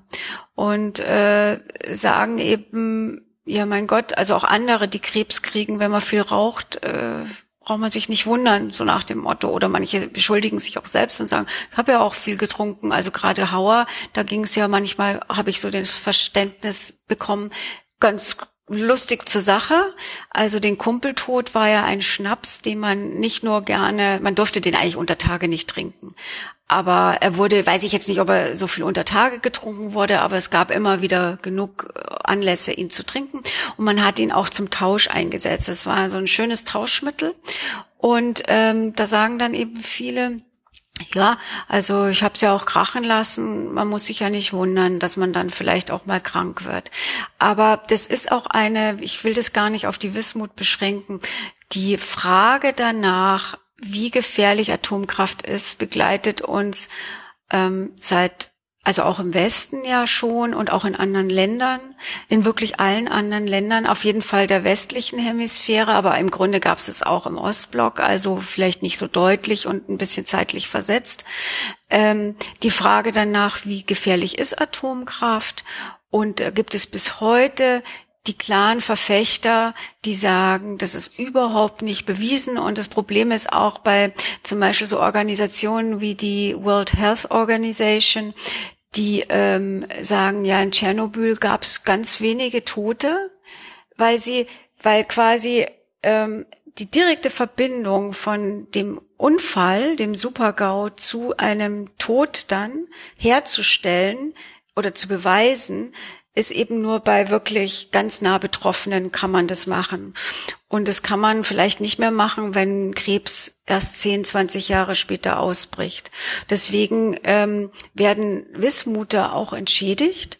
und äh, sagen eben, ja mein Gott, also auch andere, die Krebs kriegen, wenn man viel raucht, äh, braucht man sich nicht wundern, so nach dem Motto. Oder manche beschuldigen sich auch selbst und sagen, ich habe ja auch viel getrunken. Also gerade Hauer, da ging es ja manchmal, habe ich so das Verständnis bekommen, ganz lustig zur Sache. Also den Kumpeltod war ja ein Schnaps, den man nicht nur gerne, man durfte den eigentlich unter Tage nicht trinken. Aber er wurde, weiß ich jetzt nicht, ob er so viel unter Tage getrunken wurde, aber es gab immer wieder genug äh, Anlässe, ihn zu trinken. Und man hat ihn auch zum Tausch eingesetzt. Es war so ein schönes Tauschmittel. Und ähm, da sagen dann eben viele, ja, also ich habe es ja auch krachen lassen. Man muss sich ja nicht wundern, dass man dann vielleicht auch mal krank wird. Aber das ist auch eine, ich will das gar nicht auf die Wismut beschränken. Die Frage danach, wie gefährlich Atomkraft ist, begleitet uns ähm, seit also auch im Westen ja schon und auch in anderen Ländern, in wirklich allen anderen Ländern, auf jeden Fall der westlichen Hemisphäre, aber im Grunde gab es es auch im Ostblock, also vielleicht nicht so deutlich und ein bisschen zeitlich versetzt. Ähm, die Frage danach, wie gefährlich ist Atomkraft und äh, gibt es bis heute die klaren Verfechter, die sagen, das ist überhaupt nicht bewiesen. Und das Problem ist auch bei zum Beispiel so Organisationen wie die World Health Organization, die ähm, sagen, ja, in Tschernobyl gab es ganz wenige Tote, weil sie, weil quasi ähm, die direkte Verbindung von dem Unfall, dem Supergau zu einem Tod dann herzustellen oder zu beweisen, ist eben nur bei wirklich ganz nah Betroffenen kann man das machen. Und das kann man vielleicht nicht mehr machen, wenn Krebs erst 10, 20 Jahre später ausbricht. Deswegen ähm, werden Wismuter auch entschädigt.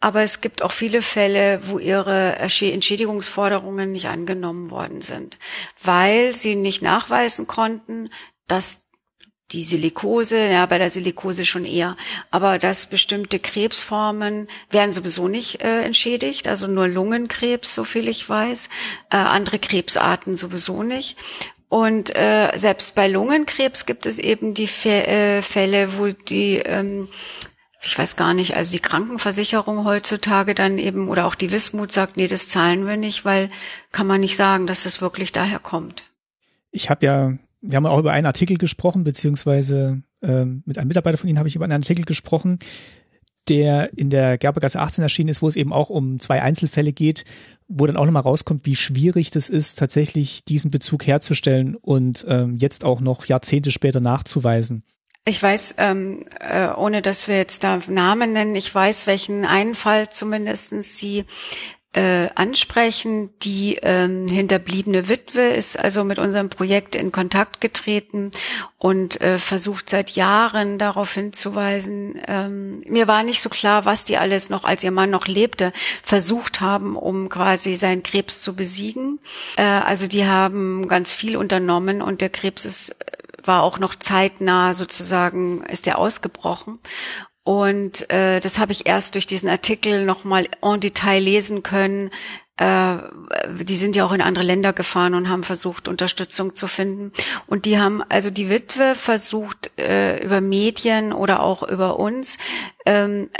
Aber es gibt auch viele Fälle, wo ihre Entschädigungsforderungen nicht angenommen worden sind, weil sie nicht nachweisen konnten, dass die Silikose, ja, bei der Silikose schon eher, aber dass bestimmte Krebsformen werden sowieso nicht äh, entschädigt, also nur Lungenkrebs, so viel ich weiß, äh, andere Krebsarten sowieso nicht. Und äh, selbst bei Lungenkrebs gibt es eben die Fä äh, Fälle, wo die ähm, ich weiß gar nicht, also die Krankenversicherung heutzutage dann eben oder auch die Wismut sagt, nee, das zahlen wir nicht, weil kann man nicht sagen, dass das wirklich daher kommt. Ich habe ja, wir haben auch über einen Artikel gesprochen, beziehungsweise ähm, mit einem Mitarbeiter von Ihnen habe ich über einen Artikel gesprochen, der in der Gerbergasse 18 erschienen ist, wo es eben auch um zwei Einzelfälle geht, wo dann auch nochmal rauskommt, wie schwierig das ist, tatsächlich diesen Bezug herzustellen und ähm, jetzt auch noch Jahrzehnte später nachzuweisen. Ich weiß, ähm, äh, ohne dass wir jetzt da Namen nennen, ich weiß, welchen einen Fall zumindestens Sie äh, ansprechen. Die ähm, hinterbliebene Witwe ist also mit unserem Projekt in Kontakt getreten und äh, versucht seit Jahren darauf hinzuweisen. Ähm, mir war nicht so klar, was die alles noch, als ihr Mann noch lebte, versucht haben, um quasi seinen Krebs zu besiegen. Äh, also die haben ganz viel unternommen und der Krebs ist war auch noch zeitnah sozusagen, ist der ausgebrochen. Und äh, das habe ich erst durch diesen Artikel nochmal en Detail lesen können. Äh, die sind ja auch in andere Länder gefahren und haben versucht, Unterstützung zu finden. Und die haben, also die Witwe versucht, äh, über Medien oder auch über uns ähm,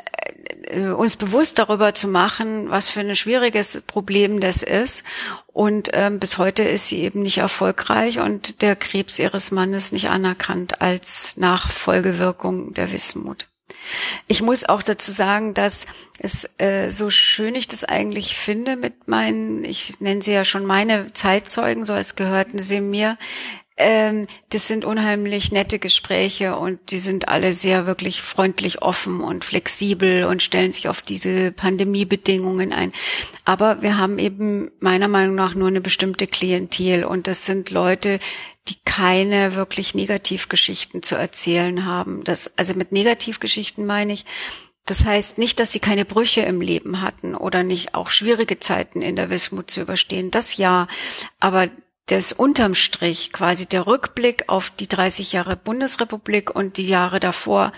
äh, uns bewusst darüber zu machen, was für ein schwieriges Problem das ist. Und ähm, bis heute ist sie eben nicht erfolgreich und der Krebs ihres Mannes nicht anerkannt als Nachfolgewirkung der Wismut. Ich muss auch dazu sagen, dass es äh, so schön ich das eigentlich finde mit meinen, ich nenne sie ja schon meine Zeitzeugen, so als gehörten sie mir, ähm, das sind unheimlich nette Gespräche und die sind alle sehr wirklich freundlich, offen und flexibel und stellen sich auf diese Pandemiebedingungen ein. Aber wir haben eben meiner Meinung nach nur eine bestimmte Klientel und das sind Leute, die keine wirklich Negativgeschichten zu erzählen haben. Das, also mit Negativgeschichten meine ich, das heißt nicht, dass sie keine Brüche im Leben hatten oder nicht auch schwierige Zeiten in der Wismut zu überstehen. Das ja. Aber das unterm Strich quasi der Rückblick auf die 30 Jahre Bundesrepublik und die Jahre davor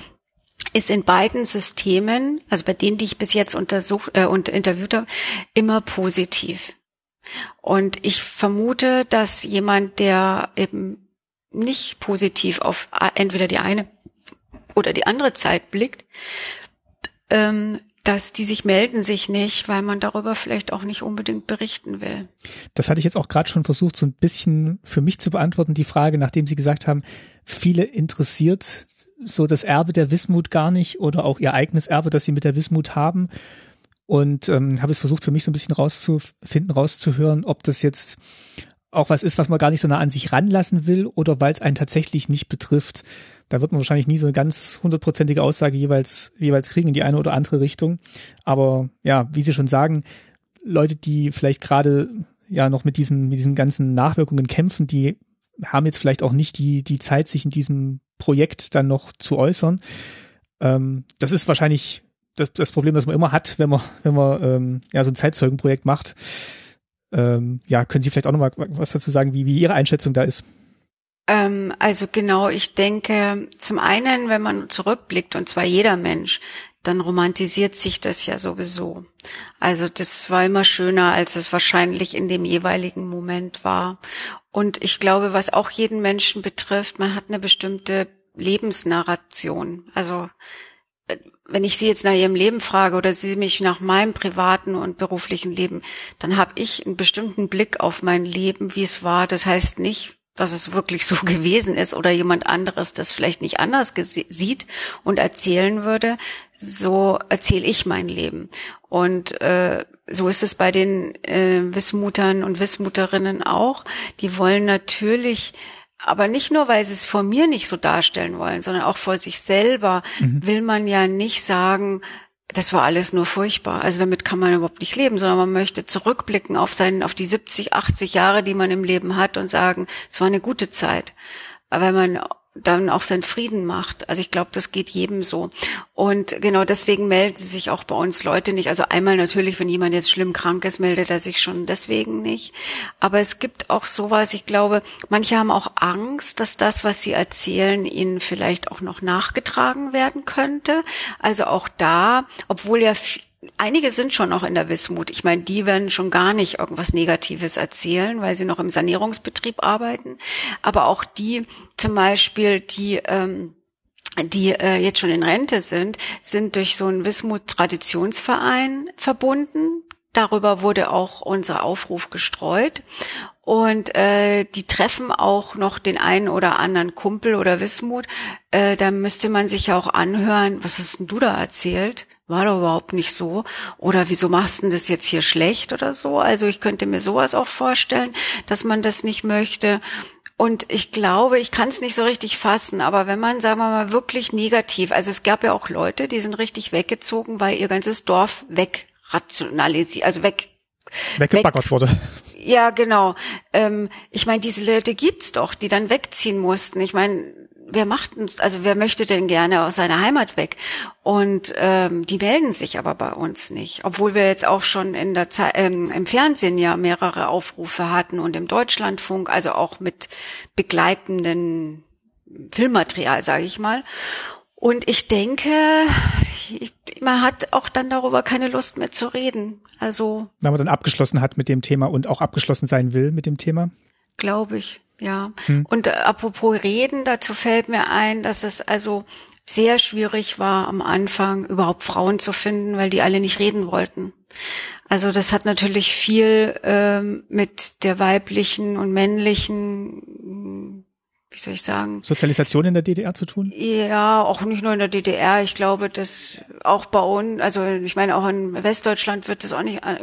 ist in beiden Systemen, also bei denen, die ich bis jetzt untersucht äh, und interviewt habe, immer positiv. Und ich vermute, dass jemand, der eben nicht positiv auf entweder die eine oder die andere Zeit blickt, ähm, dass die sich melden sich nicht, weil man darüber vielleicht auch nicht unbedingt berichten will. Das hatte ich jetzt auch gerade schon versucht, so ein bisschen für mich zu beantworten, die Frage, nachdem Sie gesagt haben, viele interessiert so das Erbe der Wismut gar nicht oder auch ihr eigenes Erbe, das sie mit der Wismut haben. Und ähm, habe es versucht, für mich so ein bisschen rauszufinden, rauszuhören, ob das jetzt auch was ist, was man gar nicht so nah an sich ranlassen will oder weil es einen tatsächlich nicht betrifft. Da wird man wahrscheinlich nie so eine ganz hundertprozentige Aussage jeweils, jeweils kriegen in die eine oder andere Richtung. Aber ja, wie Sie schon sagen, Leute, die vielleicht gerade ja noch mit diesen, mit diesen ganzen Nachwirkungen kämpfen, die haben jetzt vielleicht auch nicht die, die Zeit, sich in diesem Projekt dann noch zu äußern. Ähm, das ist wahrscheinlich das, das Problem, das man immer hat, wenn man, wenn man ähm, ja so ein Zeitzeugenprojekt macht ähm, ja, können Sie vielleicht auch nochmal was dazu sagen, wie, wie Ihre Einschätzung da ist? Ähm, also genau, ich denke, zum einen, wenn man zurückblickt, und zwar jeder Mensch, dann romantisiert sich das ja sowieso. Also das war immer schöner, als es wahrscheinlich in dem jeweiligen Moment war. Und ich glaube, was auch jeden Menschen betrifft, man hat eine bestimmte Lebensnarration. Also wenn ich Sie jetzt nach Ihrem Leben frage oder Sie mich nach meinem privaten und beruflichen Leben, dann habe ich einen bestimmten Blick auf mein Leben, wie es war. Das heißt nicht, dass es wirklich so gewesen ist oder jemand anderes das vielleicht nicht anders sieht und erzählen würde. So erzähle ich mein Leben. Und äh, so ist es bei den äh, Wissmutern und Wissmuterinnen auch. Die wollen natürlich aber nicht nur, weil sie es vor mir nicht so darstellen wollen, sondern auch vor sich selber mhm. will man ja nicht sagen, das war alles nur furchtbar. Also damit kann man überhaupt nicht leben, sondern man möchte zurückblicken auf seinen, auf die 70, 80 Jahre, die man im Leben hat und sagen, es war eine gute Zeit. Aber wenn man dann auch seinen Frieden macht. Also ich glaube, das geht jedem so. Und genau deswegen melden sich auch bei uns Leute nicht. Also einmal natürlich, wenn jemand jetzt schlimm krank ist, meldet er sich schon deswegen nicht. Aber es gibt auch sowas, ich glaube, manche haben auch Angst, dass das, was sie erzählen, ihnen vielleicht auch noch nachgetragen werden könnte. Also auch da, obwohl ja Einige sind schon noch in der Wismut. Ich meine, die werden schon gar nicht irgendwas Negatives erzählen, weil sie noch im Sanierungsbetrieb arbeiten. Aber auch die zum Beispiel, die ähm, die äh, jetzt schon in Rente sind, sind durch so einen Wismut-Traditionsverein verbunden. Darüber wurde auch unser Aufruf gestreut. Und äh, die treffen auch noch den einen oder anderen Kumpel oder Wismut. Äh, da müsste man sich ja auch anhören, was hast denn du da erzählt? War doch überhaupt nicht so. Oder wieso machst du das jetzt hier schlecht oder so? Also ich könnte mir sowas auch vorstellen, dass man das nicht möchte. Und ich glaube, ich kann es nicht so richtig fassen, aber wenn man, sagen wir mal, wirklich negativ, also es gab ja auch Leute, die sind richtig weggezogen, weil ihr ganzes Dorf wegrationalisiert, also weg weggebaggert weg, wurde. Ja, genau. Ähm, ich meine, diese Leute gibt's doch, die dann wegziehen mussten. Ich meine, wer macht uns, also wer möchte denn gerne aus seiner Heimat weg? Und ähm, die melden sich aber bei uns nicht, obwohl wir jetzt auch schon in der Zeit ähm, im Fernsehen ja mehrere Aufrufe hatten und im Deutschlandfunk, also auch mit begleitenden Filmmaterial, sage ich mal. Und ich denke, man hat auch dann darüber keine Lust mehr zu reden. Also wenn man dann abgeschlossen hat mit dem Thema und auch abgeschlossen sein will mit dem Thema, glaube ich. Ja, hm. und äh, apropos Reden, dazu fällt mir ein, dass es also sehr schwierig war am Anfang überhaupt Frauen zu finden, weil die alle nicht reden wollten. Also das hat natürlich viel ähm, mit der weiblichen und männlichen, wie soll ich sagen? Sozialisation in der DDR zu tun? Ja, auch nicht nur in der DDR. Ich glaube, dass auch bei uns, also ich meine, auch in Westdeutschland wird das auch nicht äh,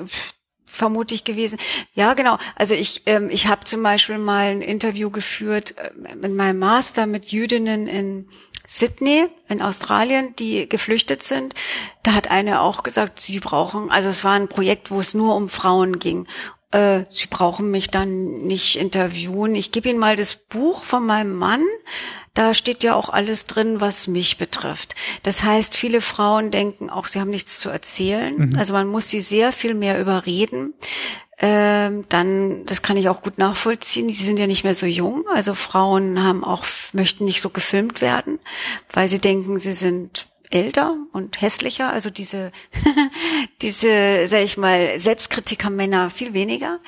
vermutlich gewesen. Ja, genau. Also ich, ähm, ich habe zum Beispiel mal ein Interview geführt äh, mit meinem Master mit Jüdinnen in Sydney in Australien, die geflüchtet sind. Da hat eine auch gesagt, sie brauchen, also es war ein Projekt, wo es nur um Frauen ging. Äh, sie brauchen mich dann nicht interviewen. Ich gebe Ihnen mal das Buch von meinem Mann. Da steht ja auch alles drin, was mich betrifft. Das heißt, viele Frauen denken auch, sie haben nichts zu erzählen. Mhm. Also man muss sie sehr viel mehr überreden. Ähm, dann, das kann ich auch gut nachvollziehen. Sie sind ja nicht mehr so jung. Also Frauen haben auch, möchten nicht so gefilmt werden, weil sie denken, sie sind älter und hässlicher. Also diese, diese, sag ich mal, Selbstkritik haben Männer viel weniger.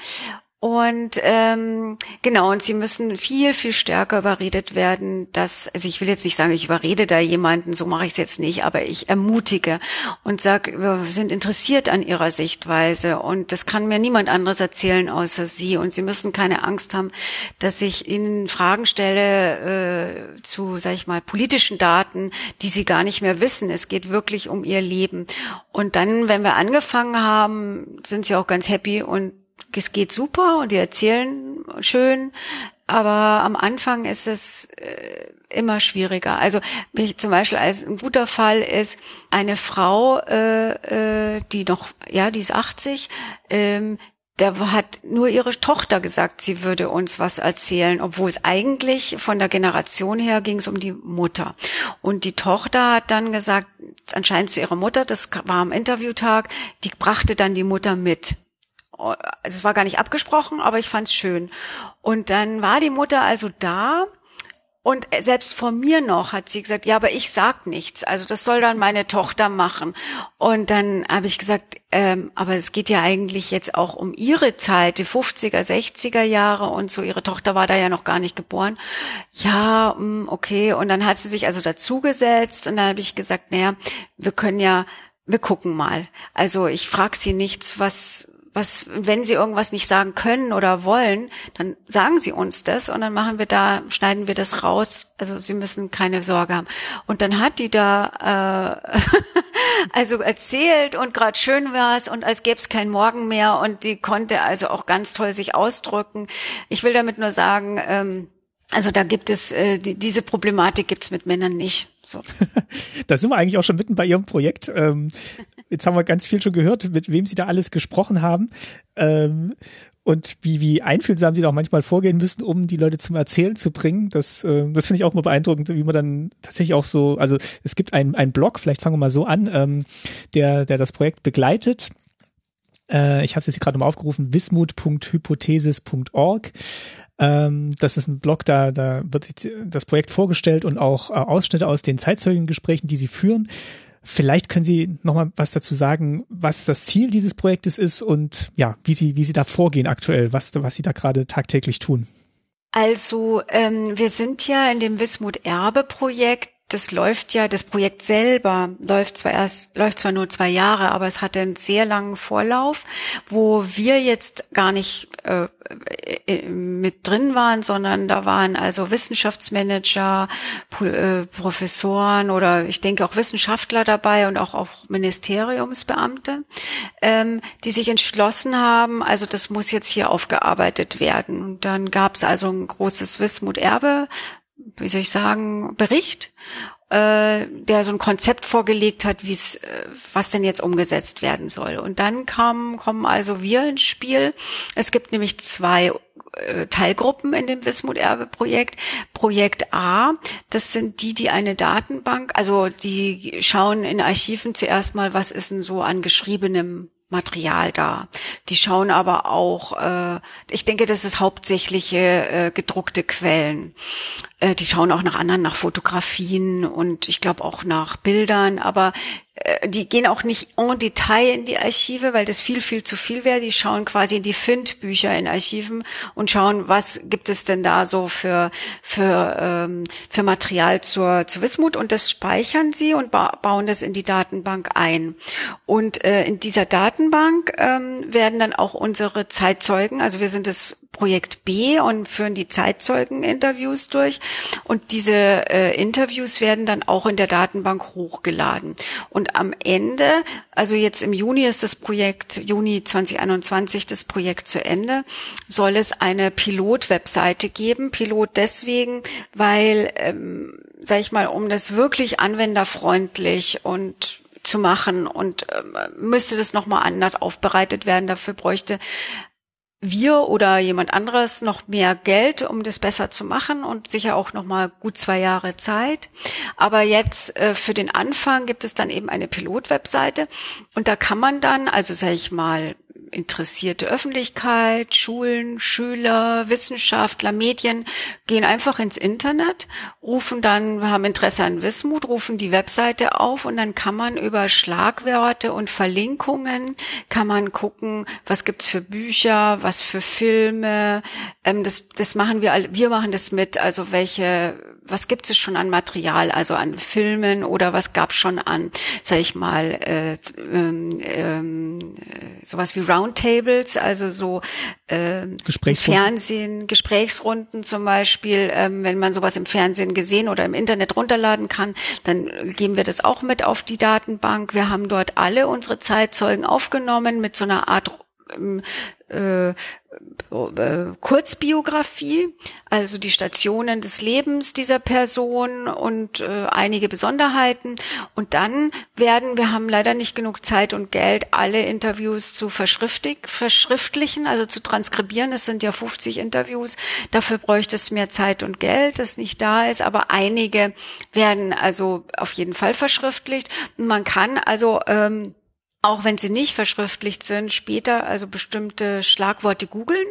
Und ähm, genau, und sie müssen viel, viel stärker überredet werden, dass, also ich will jetzt nicht sagen, ich überrede da jemanden, so mache ich es jetzt nicht, aber ich ermutige und sage, wir sind interessiert an ihrer Sichtweise und das kann mir niemand anderes erzählen außer sie. Und sie müssen keine Angst haben, dass ich ihnen Fragen stelle äh, zu, sag ich mal, politischen Daten, die sie gar nicht mehr wissen. Es geht wirklich um ihr Leben. Und dann, wenn wir angefangen haben, sind sie auch ganz happy und es geht super und die erzählen schön, aber am Anfang ist es äh, immer schwieriger. Also zum Beispiel als ein guter Fall ist eine Frau, äh, äh, die noch, ja, die ist 80, ähm, der hat nur ihre Tochter gesagt, sie würde uns was erzählen, obwohl es eigentlich von der Generation her ging es um die Mutter. Und die Tochter hat dann gesagt, anscheinend zu ihrer Mutter, das war am Interviewtag, die brachte dann die Mutter mit also es war gar nicht abgesprochen, aber ich fand's schön. Und dann war die Mutter also da und selbst vor mir noch hat sie gesagt, ja, aber ich sag nichts. Also das soll dann meine Tochter machen. Und dann habe ich gesagt, ähm, aber es geht ja eigentlich jetzt auch um ihre Zeit, die 50er, 60er Jahre und so. Ihre Tochter war da ja noch gar nicht geboren. Ja, mm, okay. Und dann hat sie sich also dazugesetzt und dann habe ich gesagt, naja, wir können ja, wir gucken mal. Also ich frage sie nichts, was was, wenn sie irgendwas nicht sagen können oder wollen, dann sagen sie uns das und dann machen wir da, schneiden wir das raus. Also sie müssen keine Sorge haben. Und dann hat die da äh, also erzählt und gerade schön war es und als gäbe es kein Morgen mehr und die konnte also auch ganz toll sich ausdrücken. Ich will damit nur sagen, ähm, also da gibt es äh, die, diese Problematik gibt's mit Männern nicht. So. da sind wir eigentlich auch schon mitten bei Ihrem Projekt. Ähm, jetzt haben wir ganz viel schon gehört, mit wem Sie da alles gesprochen haben. Ähm, und wie, wie einfühlsam sie da auch manchmal vorgehen müssen, um die Leute zum Erzählen zu bringen. Das, äh, das finde ich auch mal beeindruckend, wie man dann tatsächlich auch so, also es gibt einen, einen Blog, vielleicht fangen wir mal so an, ähm, der, der das Projekt begleitet. Äh, ich habe es jetzt gerade mal aufgerufen, wismut.hypothesis.org. Ähm, das ist ein Blog, da, da wird das Projekt vorgestellt und auch äh, Ausschnitte aus den Zeitzeugengesprächen, die sie führen. Vielleicht können Sie noch mal was dazu sagen, was das Ziel dieses Projektes ist und ja, wie Sie, wie Sie da vorgehen aktuell, was, was Sie da gerade tagtäglich tun. Also ähm, wir sind ja in dem Wismut Erbe Projekt das läuft ja, das Projekt selber läuft zwar erst, läuft zwar nur zwei Jahre, aber es hatte einen sehr langen Vorlauf, wo wir jetzt gar nicht äh, äh mit drin waren, sondern da waren also Wissenschaftsmanager, äh, Professoren oder ich denke auch Wissenschaftler dabei und auch, auch Ministeriumsbeamte, ähm, die sich entschlossen haben, also das muss jetzt hier aufgearbeitet werden. Und dann gab es also ein großes Wismut-Erbe wie soll ich sagen, Bericht, äh, der so ein Konzept vorgelegt hat, wie es, äh, was denn jetzt umgesetzt werden soll. Und dann kam, kommen also wir ins Spiel. Es gibt nämlich zwei äh, Teilgruppen in dem Wismut-Erbe-Projekt. Projekt A, das sind die, die eine Datenbank, also die schauen in Archiven zuerst mal, was ist denn so an geschriebenem Material da. Die schauen aber auch, äh, ich denke, das ist hauptsächliche äh, gedruckte Quellen. Äh, die schauen auch nach anderen, nach Fotografien und ich glaube auch nach Bildern, aber äh, die gehen auch nicht en Detail in die Archive, weil das viel, viel zu viel wäre. Die schauen quasi in die Findbücher in Archiven und schauen, was gibt es denn da so für, für, ähm, für Material zur, zur Wismut und das speichern sie und ba bauen das in die Datenbank ein. Und äh, in dieser Datenbank ähm, werden dann auch unsere Zeitzeugen, also wir sind das Projekt B und führen die Zeitzeugen-Interviews durch. Und diese äh, Interviews werden dann auch in der Datenbank hochgeladen. Und am Ende, also jetzt im Juni ist das Projekt, Juni 2021 das Projekt zu Ende, soll es eine Pilot-Webseite geben. Pilot deswegen, weil, ähm, sag ich mal, um das wirklich anwenderfreundlich und zu machen und ähm, müsste das nochmal anders aufbereitet werden. Dafür bräuchte wir oder jemand anderes noch mehr Geld, um das besser zu machen und sicher auch noch mal gut zwei Jahre Zeit. Aber jetzt äh, für den Anfang gibt es dann eben eine Pilot-Webseite und da kann man dann, also sage ich mal, interessierte Öffentlichkeit, Schulen, Schüler, Wissenschaftler, Medien gehen einfach ins Internet, rufen dann, haben Interesse an Wismut, rufen die Webseite auf und dann kann man über Schlagwörter und Verlinkungen kann man gucken, was gibt's für Bücher, was für Filme. Ähm, das, das machen wir, wir machen das mit, also welche was gibt es schon an Material, also an Filmen oder was gab es schon an, sag ich mal, äh, ähm, ähm, sowas wie Roundtables, also so äh, Fernsehen, Gesprächsrunden zum Beispiel, ähm, wenn man sowas im Fernsehen gesehen oder im Internet runterladen kann, dann geben wir das auch mit auf die Datenbank. Wir haben dort alle unsere Zeitzeugen aufgenommen mit so einer Art äh, äh, Kurzbiografie, also die Stationen des Lebens dieser Person und äh, einige Besonderheiten. Und dann werden, wir haben leider nicht genug Zeit und Geld, alle Interviews zu verschriftlichen, also zu transkribieren. Es sind ja 50 Interviews. Dafür bräuchte es mehr Zeit und Geld, das nicht da ist. Aber einige werden also auf jeden Fall verschriftlicht. man kann also ähm, auch wenn sie nicht verschriftlicht sind, später also bestimmte Schlagworte googeln.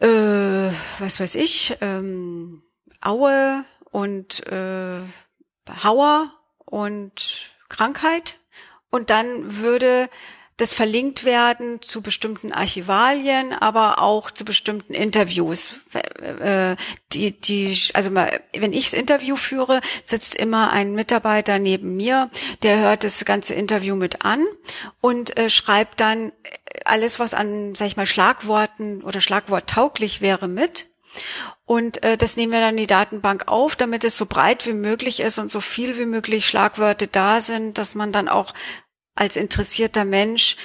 Äh, was weiß ich, ähm, Aue und äh, Hauer und Krankheit. Und dann würde das verlinkt werden zu bestimmten Archivalien, aber auch zu bestimmten Interviews. Äh, die, die, also wenn ich das Interview führe, sitzt immer ein Mitarbeiter neben mir, der hört das ganze Interview mit an und äh, schreibt dann alles, was an, sag ich mal, Schlagworten oder Schlagwort tauglich wäre, mit. Und äh, das nehmen wir dann in die Datenbank auf, damit es so breit wie möglich ist und so viel wie möglich Schlagwörter da sind, dass man dann auch als interessierter Mensch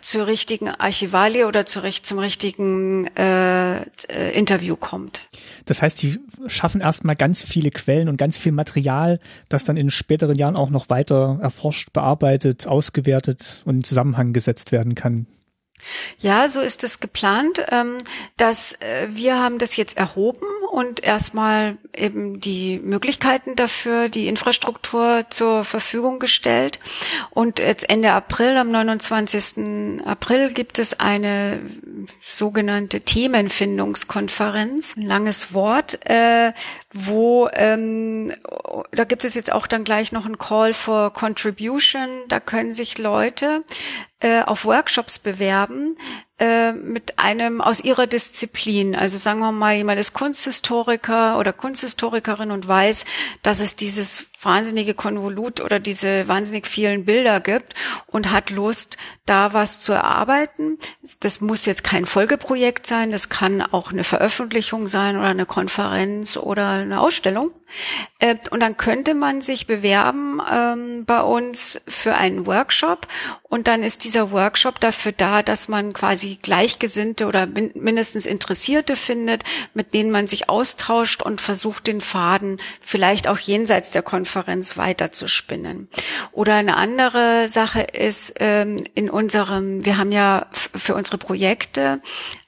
zur richtigen Archivalie oder zu, zum richtigen äh, äh, Interview kommt. Das heißt, sie schaffen erstmal ganz viele Quellen und ganz viel Material, das dann in späteren Jahren auch noch weiter erforscht, bearbeitet, ausgewertet und in Zusammenhang gesetzt werden kann. Ja, so ist es geplant, ähm, dass äh, wir haben das jetzt erhoben und erstmal eben die Möglichkeiten dafür, die Infrastruktur zur Verfügung gestellt. Und jetzt Ende April, am 29. April gibt es eine sogenannte Themenfindungskonferenz, ein langes Wort, äh, wo ähm, da gibt es jetzt auch dann gleich noch ein Call for Contribution. Da können sich Leute äh, auf Workshops bewerben äh, mit einem aus ihrer Disziplin. Also sagen wir mal, jemand ist Kunsthistoriker oder Kunsthistorikerin und weiß, dass es dieses wahnsinnige Konvolut oder diese wahnsinnig vielen Bilder gibt und hat Lust, da was zu erarbeiten. Das muss jetzt kein Folgeprojekt sein, das kann auch eine Veröffentlichung sein oder eine Konferenz oder eine Ausstellung. Äh, und dann könnte man sich bewerben ähm, bei uns für einen Workshop und dann ist dieser Workshop dafür da, dass man quasi Gleichgesinnte oder mindestens Interessierte findet, mit denen man sich austauscht und versucht, den Faden vielleicht auch jenseits der Konferenz Konferenz weiterzuspinnen. Oder eine andere Sache ist ähm, in unserem, wir haben ja für unsere Projekte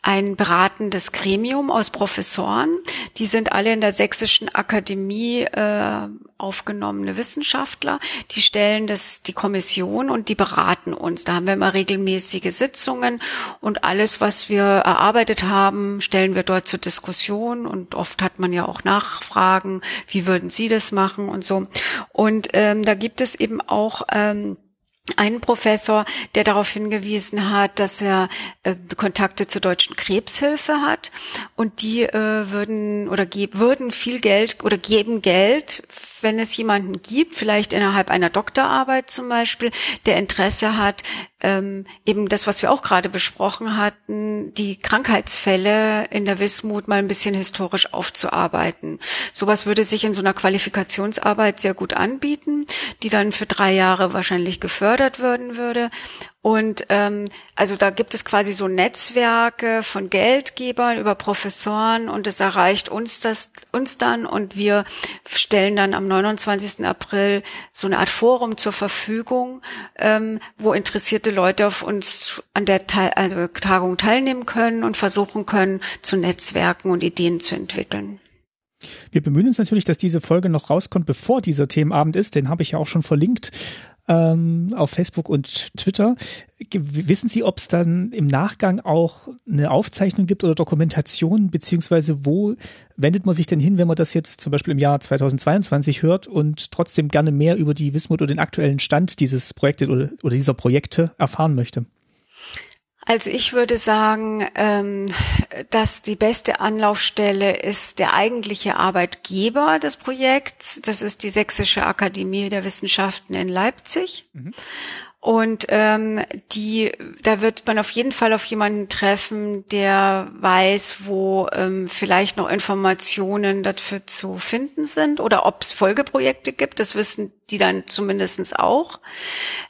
ein beratendes Gremium aus Professoren. Die sind alle in der Sächsischen Akademie äh, aufgenommene Wissenschaftler. Die stellen das die Kommission und die beraten uns. Da haben wir immer regelmäßige Sitzungen und alles, was wir erarbeitet haben, stellen wir dort zur Diskussion und oft hat man ja auch Nachfragen, wie würden Sie das machen und so. Und ähm, da gibt es eben auch ähm, einen Professor, der darauf hingewiesen hat, dass er äh, Kontakte zur deutschen Krebshilfe hat. Und die äh, würden oder würden viel Geld oder geben Geld wenn es jemanden gibt, vielleicht innerhalb einer Doktorarbeit zum Beispiel, der Interesse hat, ähm, eben das, was wir auch gerade besprochen hatten, die Krankheitsfälle in der Wismut mal ein bisschen historisch aufzuarbeiten. Sowas würde sich in so einer Qualifikationsarbeit sehr gut anbieten, die dann für drei Jahre wahrscheinlich gefördert werden würde. Und ähm, also da gibt es quasi so Netzwerke von Geldgebern über Professoren und es erreicht uns das uns dann und wir stellen dann am 29. April so eine Art Forum zur Verfügung, ähm, wo interessierte Leute auf uns an der Teil, also Tagung teilnehmen können und versuchen können zu Netzwerken und Ideen zu entwickeln. Wir bemühen uns natürlich, dass diese Folge noch rauskommt, bevor dieser Themenabend ist. Den habe ich ja auch schon verlinkt ähm, auf Facebook und Twitter. Wissen Sie, ob es dann im Nachgang auch eine Aufzeichnung gibt oder Dokumentation, beziehungsweise wo wendet man sich denn hin, wenn man das jetzt zum Beispiel im Jahr 2022 hört und trotzdem gerne mehr über die Wismut oder den aktuellen Stand dieses Projektes oder, oder dieser Projekte erfahren möchte? Also ich würde sagen, ähm, dass die beste Anlaufstelle ist der eigentliche Arbeitgeber des Projekts. Das ist die Sächsische Akademie der Wissenschaften in Leipzig. Mhm. Und ähm, die, da wird man auf jeden Fall auf jemanden treffen, der weiß, wo ähm, vielleicht noch Informationen dafür zu finden sind oder ob es Folgeprojekte gibt. Das wissen die dann zumindestens auch.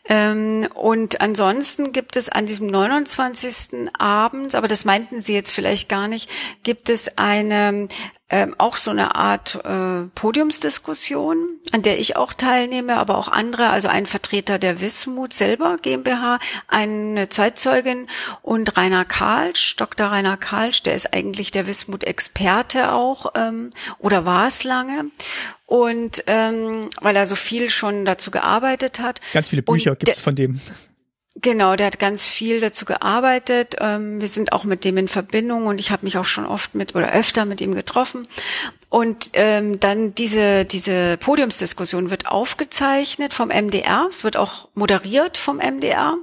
Ähm, und ansonsten gibt es an diesem 29. Abend, aber das meinten Sie jetzt vielleicht gar nicht, gibt es eine ähm, auch so eine Art äh, Podiumsdiskussion, an der ich auch teilnehme, aber auch andere, also ein Vertreter der Wismut selber GmbH, eine Zeitzeugin und Rainer Karlsch, Dr. Rainer Karlsch, der ist eigentlich der Wismut-Experte auch ähm, oder war es lange und ähm, weil er so viel schon dazu gearbeitet hat. Ganz viele Bücher gibt es von dem. Genau, der hat ganz viel dazu gearbeitet. Ähm, wir sind auch mit dem in Verbindung und ich habe mich auch schon oft mit oder öfter mit ihm getroffen. Und ähm, dann diese, diese Podiumsdiskussion wird aufgezeichnet vom MDR, es wird auch moderiert vom MDR.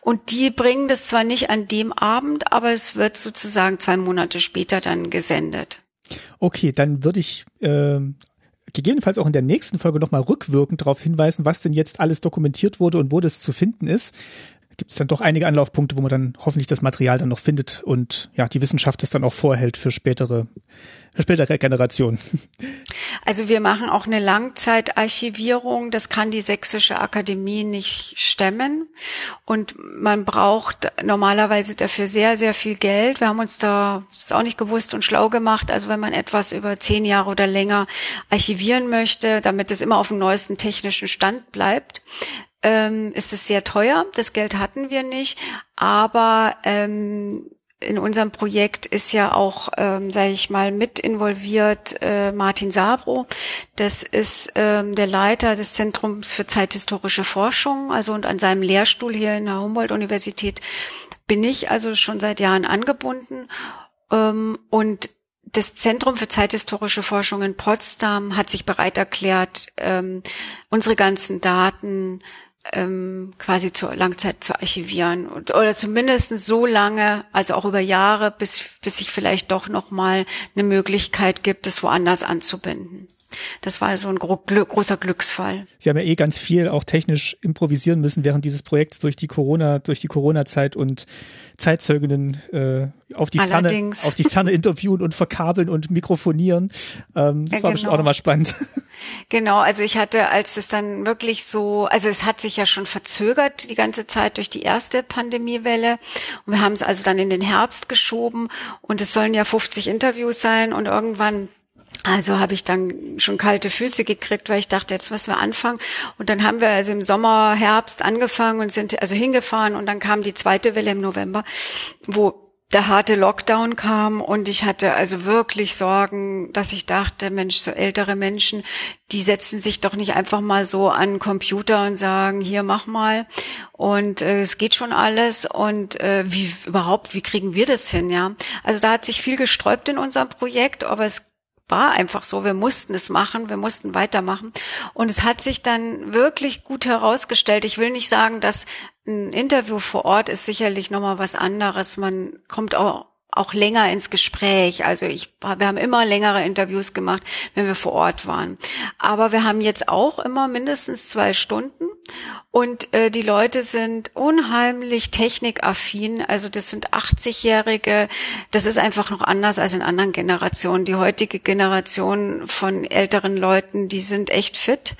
Und die bringen das zwar nicht an dem Abend, aber es wird sozusagen zwei Monate später dann gesendet. Okay, dann würde ich äh, gegebenenfalls auch in der nächsten Folge nochmal rückwirkend darauf hinweisen, was denn jetzt alles dokumentiert wurde und wo das zu finden ist gibt es dann doch einige Anlaufpunkte, wo man dann hoffentlich das Material dann noch findet und ja, die Wissenschaft es dann auch vorhält für spätere, für spätere Generationen. Also wir machen auch eine Langzeitarchivierung. Das kann die Sächsische Akademie nicht stemmen. Und man braucht normalerweise dafür sehr, sehr viel Geld. Wir haben uns da, das auch nicht gewusst und schlau gemacht. Also wenn man etwas über zehn Jahre oder länger archivieren möchte, damit es immer auf dem neuesten technischen Stand bleibt, ähm, ist es sehr teuer. Das Geld hatten wir nicht, aber ähm, in unserem Projekt ist ja auch, ähm, sage ich mal, mit involviert äh, Martin Sabro. Das ist ähm, der Leiter des Zentrums für zeithistorische Forschung, also und an seinem Lehrstuhl hier in der Humboldt-Universität bin ich also schon seit Jahren angebunden. Ähm, und das Zentrum für zeithistorische Forschung in Potsdam hat sich bereit erklärt, ähm, unsere ganzen Daten ähm, quasi zur Langzeit zu archivieren und, oder zumindest so lange, also auch über Jahre, bis bis sich vielleicht doch noch mal eine Möglichkeit gibt, es woanders anzubinden. Das war so ein gro großer Glücksfall. Sie haben ja eh ganz viel auch technisch improvisieren müssen während dieses Projekts durch die Corona, durch die Corona-Zeit und Zeitzeuginnen äh, auf die Allerdings. Ferne, auf die Ferne interviewen und verkabeln und mikrofonieren. Ähm, das ja, war genau. bestimmt auch nochmal spannend. Genau, also ich hatte, als es dann wirklich so, also es hat sich ja schon verzögert die ganze Zeit durch die erste Pandemiewelle und wir haben es also dann in den Herbst geschoben und es sollen ja 50 Interviews sein und irgendwann also habe ich dann schon kalte Füße gekriegt, weil ich dachte, jetzt müssen wir anfangen. Und dann haben wir also im Sommer, Herbst angefangen und sind also hingefahren und dann kam die zweite Welle im November, wo der harte Lockdown kam und ich hatte also wirklich Sorgen, dass ich dachte, Mensch, so ältere Menschen, die setzen sich doch nicht einfach mal so an Computer und sagen, hier mach mal und äh, es geht schon alles und äh, wie überhaupt, wie kriegen wir das hin, ja? Also da hat sich viel gesträubt in unserem Projekt, aber es war einfach so, wir mussten es machen, wir mussten weitermachen. Und es hat sich dann wirklich gut herausgestellt. Ich will nicht sagen, dass ein Interview vor Ort ist sicherlich nochmal was anderes. Man kommt auch auch länger ins Gespräch. Also ich, wir haben immer längere Interviews gemacht, wenn wir vor Ort waren. Aber wir haben jetzt auch immer mindestens zwei Stunden und äh, die Leute sind unheimlich technikaffin. Also das sind 80-Jährige. Das ist einfach noch anders als in anderen Generationen. Die heutige Generation von älteren Leuten, die sind echt fit.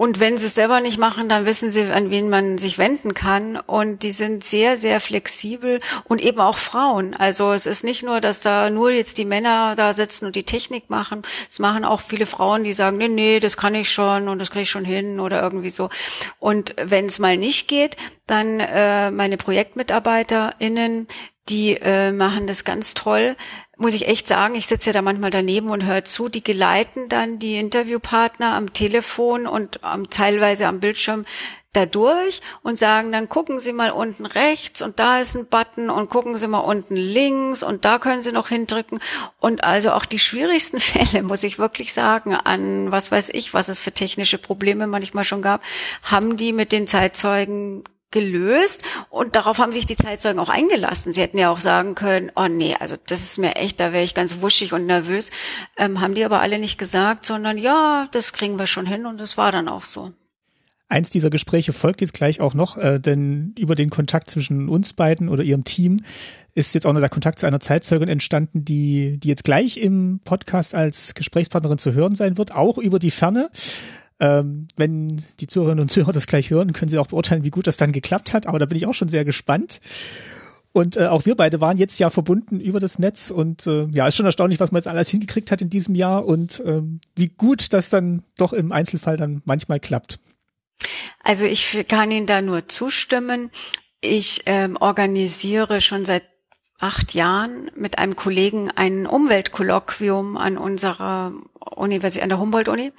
Und wenn sie es selber nicht machen, dann wissen sie, an wen man sich wenden kann. Und die sind sehr, sehr flexibel und eben auch Frauen. Also es ist nicht nur, dass da nur jetzt die Männer da sitzen und die Technik machen. Es machen auch viele Frauen, die sagen, nee, nee, das kann ich schon und das kriege ich schon hin oder irgendwie so. Und wenn es mal nicht geht, dann äh, meine ProjektmitarbeiterInnen, die äh, machen das ganz toll. Muss ich echt sagen, ich sitze ja da manchmal daneben und höre zu, die geleiten dann die Interviewpartner am Telefon und am, teilweise am Bildschirm dadurch und sagen dann gucken Sie mal unten rechts und da ist ein Button und gucken Sie mal unten links und da können Sie noch hindrücken. Und also auch die schwierigsten Fälle muss ich wirklich sagen an was weiß ich was es für technische Probleme manchmal schon gab haben die mit den Zeitzeugen gelöst und darauf haben sich die Zeitzeugen auch eingelassen. Sie hätten ja auch sagen können, oh nee, also das ist mir echt, da wäre ich ganz wuschig und nervös. Ähm, haben die aber alle nicht gesagt, sondern ja, das kriegen wir schon hin und das war dann auch so. Eins dieser Gespräche folgt jetzt gleich auch noch, äh, denn über den Kontakt zwischen uns beiden oder ihrem Team ist jetzt auch noch der Kontakt zu einer Zeitzeugin entstanden, die, die jetzt gleich im Podcast als Gesprächspartnerin zu hören sein wird, auch über die Ferne. Ähm, wenn die Zuhörerinnen und Zuhörer das gleich hören, können sie auch beurteilen, wie gut das dann geklappt hat. Aber da bin ich auch schon sehr gespannt. Und äh, auch wir beide waren jetzt ja verbunden über das Netz und äh, ja, ist schon erstaunlich, was man jetzt alles hingekriegt hat in diesem Jahr und ähm, wie gut das dann doch im Einzelfall dann manchmal klappt. Also ich kann Ihnen da nur zustimmen. Ich ähm, organisiere schon seit acht Jahren mit einem Kollegen ein Umweltkolloquium an unserer Universität, an der Humboldt-Uni.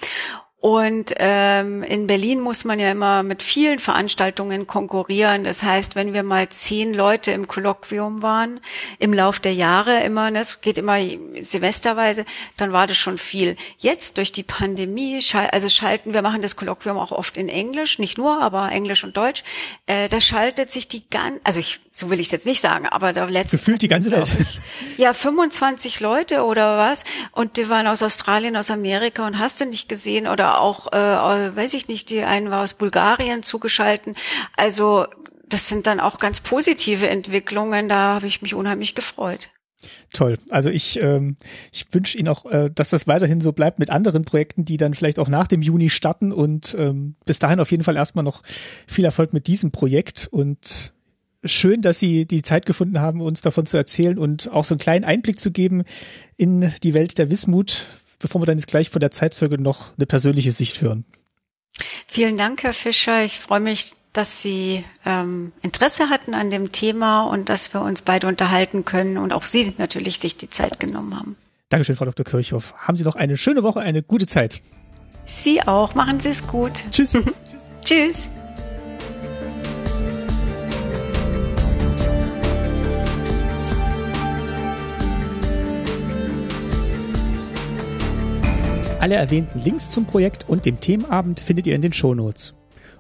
Und ähm, in Berlin muss man ja immer mit vielen Veranstaltungen konkurrieren. Das heißt, wenn wir mal zehn Leute im Kolloquium waren, im Lauf der Jahre immer, ne, das geht immer semesterweise, dann war das schon viel. Jetzt durch die Pandemie, also schalten, wir machen das Kolloquium auch oft in Englisch, nicht nur, aber Englisch und Deutsch. Äh, da schaltet sich die ganze, also ich, so will ich es jetzt nicht sagen, aber da letztens gefühlt die ganze Welt. ja, 25 Leute oder was, und die waren aus Australien, aus Amerika und hast du nicht gesehen oder auch, äh, weiß ich nicht, die einen war aus Bulgarien zugeschalten. Also das sind dann auch ganz positive Entwicklungen. Da habe ich mich unheimlich gefreut. Toll. Also ich, ähm, ich wünsche Ihnen auch, äh, dass das weiterhin so bleibt mit anderen Projekten, die dann vielleicht auch nach dem Juni starten und ähm, bis dahin auf jeden Fall erstmal noch viel Erfolg mit diesem Projekt und schön, dass Sie die Zeit gefunden haben, uns davon zu erzählen und auch so einen kleinen Einblick zu geben in die Welt der Wismut bevor wir dann jetzt gleich von der Zeitzeuge noch eine persönliche Sicht hören. Vielen Dank, Herr Fischer. Ich freue mich, dass Sie ähm, Interesse hatten an dem Thema und dass wir uns beide unterhalten können und auch Sie natürlich sich die Zeit genommen haben. Dankeschön, Frau Dr. Kirchhoff. Haben Sie noch eine schöne Woche, eine gute Zeit. Sie auch. Machen Sie es gut. Tschüss. Tschüss. Alle erwähnten Links zum Projekt und dem Themenabend findet ihr in den Shownotes.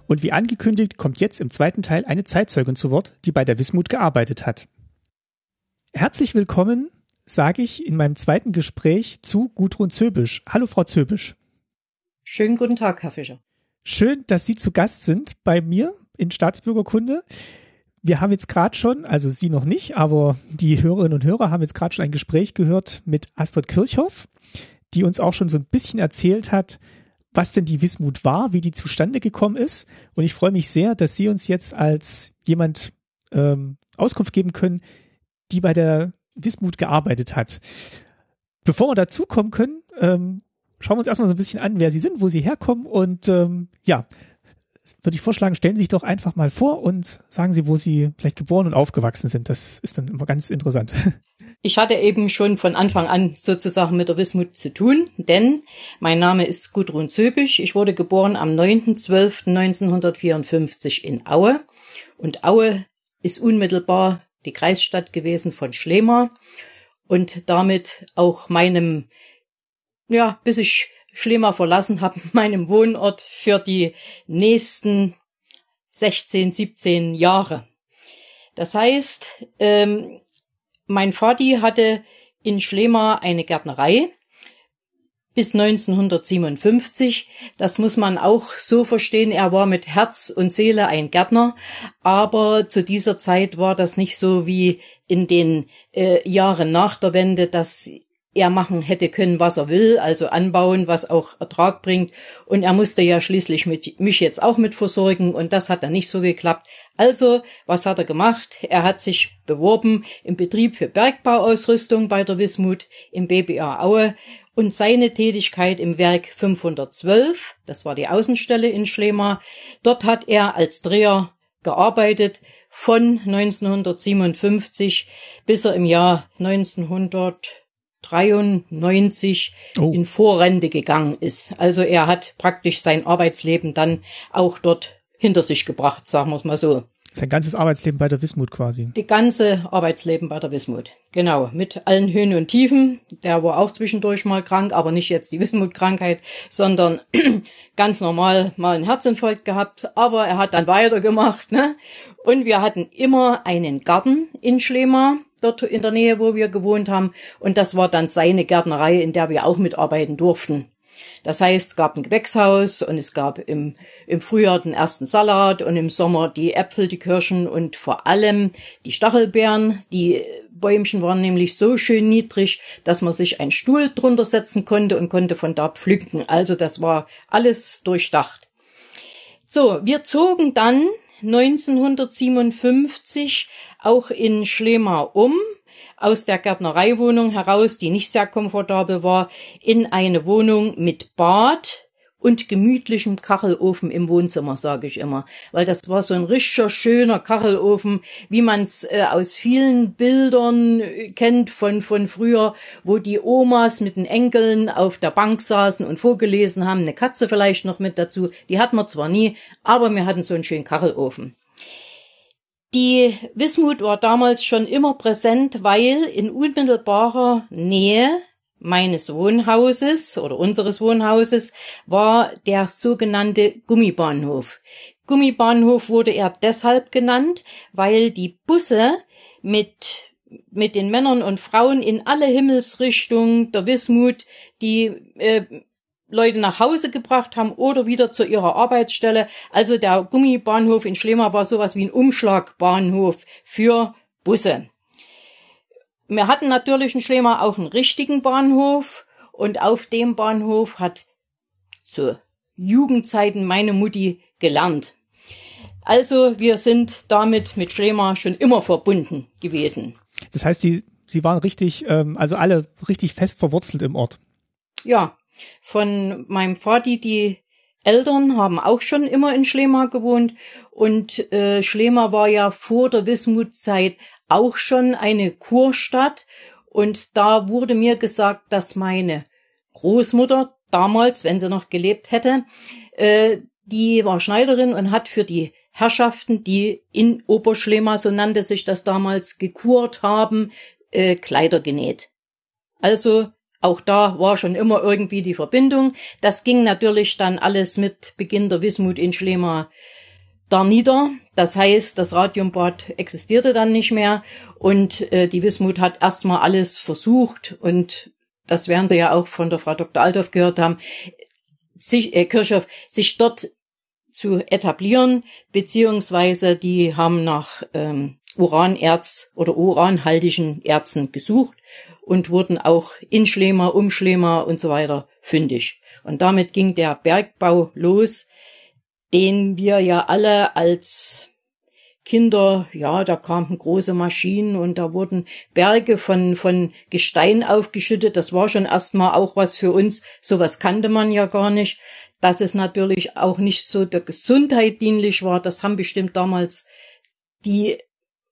Und wie angekündigt kommt jetzt im zweiten Teil eine Zeitzeugin zu Wort, die bei der Wismut gearbeitet hat. Herzlich willkommen, sage ich in meinem zweiten Gespräch zu Gudrun Zöbisch. Hallo, Frau Zöbisch. Schönen guten Tag, Herr Fischer. Schön, dass Sie zu Gast sind bei mir in Staatsbürgerkunde. Wir haben jetzt gerade schon, also Sie noch nicht, aber die Hörerinnen und Hörer haben jetzt gerade schon ein Gespräch gehört mit Astrid Kirchhoff die uns auch schon so ein bisschen erzählt hat, was denn die Wismut war, wie die zustande gekommen ist. Und ich freue mich sehr, dass Sie uns jetzt als jemand ähm, Auskunft geben können, die bei der Wismut gearbeitet hat. Bevor wir dazu kommen können, ähm, schauen wir uns erstmal so ein bisschen an, wer Sie sind, wo Sie herkommen und ähm, ja, würde ich vorschlagen, stellen Sie sich doch einfach mal vor und sagen Sie, wo Sie vielleicht geboren und aufgewachsen sind. Das ist dann immer ganz interessant. Ich hatte eben schon von Anfang an sozusagen mit der Wismut zu tun, denn mein Name ist Gudrun Zöbisch. Ich wurde geboren am 9.12.1954 in Aue und Aue ist unmittelbar die Kreisstadt gewesen von Schlema und damit auch meinem, ja, bis ich Schlema verlassen habe, meinem Wohnort für die nächsten 16, 17 Jahre. Das heißt, ähm, mein Vati hatte in Schlema eine Gärtnerei bis 1957. Das muss man auch so verstehen. Er war mit Herz und Seele ein Gärtner, aber zu dieser Zeit war das nicht so wie in den äh, Jahren nach der Wende, dass er machen hätte können, was er will, also anbauen, was auch Ertrag bringt. Und er musste ja schließlich mit, mich jetzt auch mit versorgen und das hat dann nicht so geklappt. Also, was hat er gemacht? Er hat sich beworben im Betrieb für Bergbauausrüstung bei der Wismut im BBA Aue und seine Tätigkeit im Werk 512, das war die Außenstelle in Schlema, dort hat er als Dreher gearbeitet von 1957 bis er im Jahr 1900 93 oh. in Vorrente gegangen ist. Also er hat praktisch sein Arbeitsleben dann auch dort hinter sich gebracht, sagen wir es mal so. Sein ganzes Arbeitsleben bei der Wismut quasi. Die ganze Arbeitsleben bei der Wismut. Genau. Mit allen Höhen und Tiefen. Der war auch zwischendurch mal krank, aber nicht jetzt die Wismut-Krankheit, sondern ganz normal mal einen Herzinfarkt gehabt. Aber er hat dann weitergemacht, ne? Und wir hatten immer einen Garten in Schlema dort in der Nähe, wo wir gewohnt haben. Und das war dann seine Gärtnerei, in der wir auch mitarbeiten durften. Das heißt, es gab ein Gewächshaus und es gab im, im Frühjahr den ersten Salat und im Sommer die Äpfel, die Kirschen und vor allem die Stachelbeeren. Die Bäumchen waren nämlich so schön niedrig, dass man sich einen Stuhl drunter setzen konnte und konnte von da pflücken. Also das war alles durchdacht. So, wir zogen dann 1957 auch in Schlema um, aus der Gärtnereiwohnung heraus, die nicht sehr komfortabel war, in eine Wohnung mit Bad und gemütlichem Kachelofen im Wohnzimmer, sage ich immer. Weil das war so ein richtiger schöner Kachelofen, wie man es äh, aus vielen Bildern äh, kennt von, von früher, wo die Omas mit den Enkeln auf der Bank saßen und vorgelesen haben, eine Katze vielleicht noch mit dazu. Die hatten wir zwar nie, aber wir hatten so einen schönen Kachelofen. Die Wismut war damals schon immer präsent, weil in unmittelbarer Nähe meines Wohnhauses oder unseres Wohnhauses war der sogenannte Gummibahnhof. Gummibahnhof wurde er deshalb genannt, weil die Busse mit mit den Männern und Frauen in alle Himmelsrichtungen der Wismut, die äh, Leute nach Hause gebracht haben oder wieder zu ihrer Arbeitsstelle. Also der Gummibahnhof in Schlema war sowas wie ein Umschlagbahnhof für Busse. Wir hatten natürlich in Schlema auch einen richtigen Bahnhof und auf dem Bahnhof hat zu Jugendzeiten meine Mutti gelernt. Also wir sind damit mit Schlema schon immer verbunden gewesen. Das heißt, Sie, Sie waren richtig, ähm, also alle richtig fest verwurzelt im Ort. Ja, von meinem Vati, die Eltern haben auch schon immer in Schlema gewohnt und äh, Schlema war ja vor der Wismutzeit auch schon eine Kurstadt und da wurde mir gesagt, dass meine Großmutter damals, wenn sie noch gelebt hätte, äh, die war Schneiderin und hat für die Herrschaften, die in Oberschlema, so nannte sich das damals, gekurt haben, äh, Kleider genäht. Also auch da war schon immer irgendwie die Verbindung. Das ging natürlich dann alles mit Beginn der Wismut in Schlema da nieder. Das heißt, das Radiumbad existierte dann nicht mehr und äh, die Wismut hat erstmal alles versucht und das werden Sie ja auch von der Frau Dr. Althoff gehört haben, sich, äh, Kirchhoff, sich dort zu etablieren, beziehungsweise die haben nach ähm, Uranerz oder uranhaltigen Erzen gesucht und wurden auch in Schlema, um Schlema und so weiter fündig. Und damit ging der Bergbau los, den wir ja alle als Kinder, ja, da kamen große Maschinen und da wurden Berge von, von Gestein aufgeschüttet. Das war schon erstmal auch was für uns. Sowas kannte man ja gar nicht. Dass es natürlich auch nicht so der Gesundheit dienlich war, das haben bestimmt damals die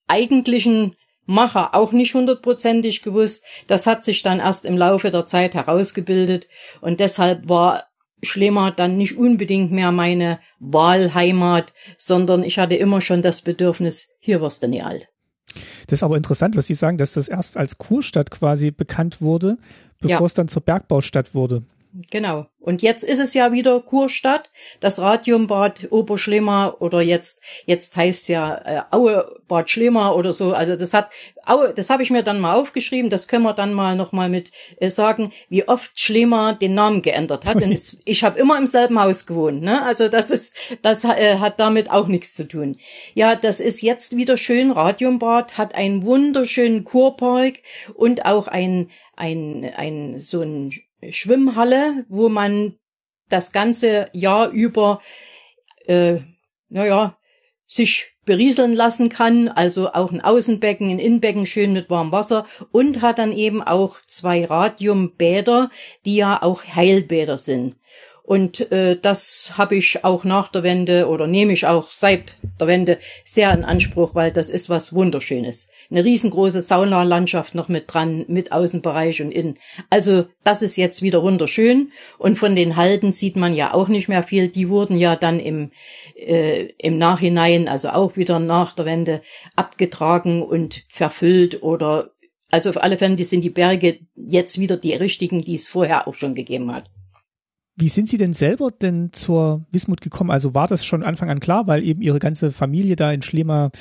eigentlichen Macher auch nicht hundertprozentig gewusst. Das hat sich dann erst im Laufe der Zeit herausgebildet und deshalb war Schlema dann nicht unbedingt mehr meine Wahlheimat, sondern ich hatte immer schon das Bedürfnis, hier wirst du nie alt. Das ist aber interessant, was Sie sagen, dass das erst als Kurstadt quasi bekannt wurde, bevor ja. es dann zur Bergbaustadt wurde. Genau. Und jetzt ist es ja wieder Kurstadt, das Radiumbad Oberschlema oder jetzt jetzt heißt ja äh, Aue Bad Schlema oder so. Also das hat Aue, das habe ich mir dann mal aufgeschrieben. Das können wir dann mal noch mal mit äh, sagen, wie oft Schlema den Namen geändert hat. Denn es, ich habe immer im selben Haus gewohnt. Ne? Also das ist das äh, hat damit auch nichts zu tun. Ja, das ist jetzt wieder schön. Radiumbad hat einen wunderschönen Kurpark und auch ein ein ein so ein Schwimmhalle, wo man das ganze Jahr über, äh, naja, sich berieseln lassen kann, also auch ein Außenbecken, ein Innenbecken schön mit warmem Wasser und hat dann eben auch zwei Radiumbäder, die ja auch Heilbäder sind. Und äh, das habe ich auch nach der Wende oder nehme ich auch seit der Wende sehr in Anspruch, weil das ist was Wunderschönes. Eine riesengroße Saunalandschaft noch mit dran, mit Außenbereich und innen. Also das ist jetzt wieder wunderschön. Und von den Halden sieht man ja auch nicht mehr viel. Die wurden ja dann im, äh, im Nachhinein, also auch wieder nach der Wende, abgetragen und verfüllt oder also auf alle Fälle sind die Berge jetzt wieder die richtigen, die es vorher auch schon gegeben hat. Wie sind Sie denn selber denn zur Wismut gekommen? Also war das schon Anfang an klar, weil eben Ihre ganze Familie da in Schlema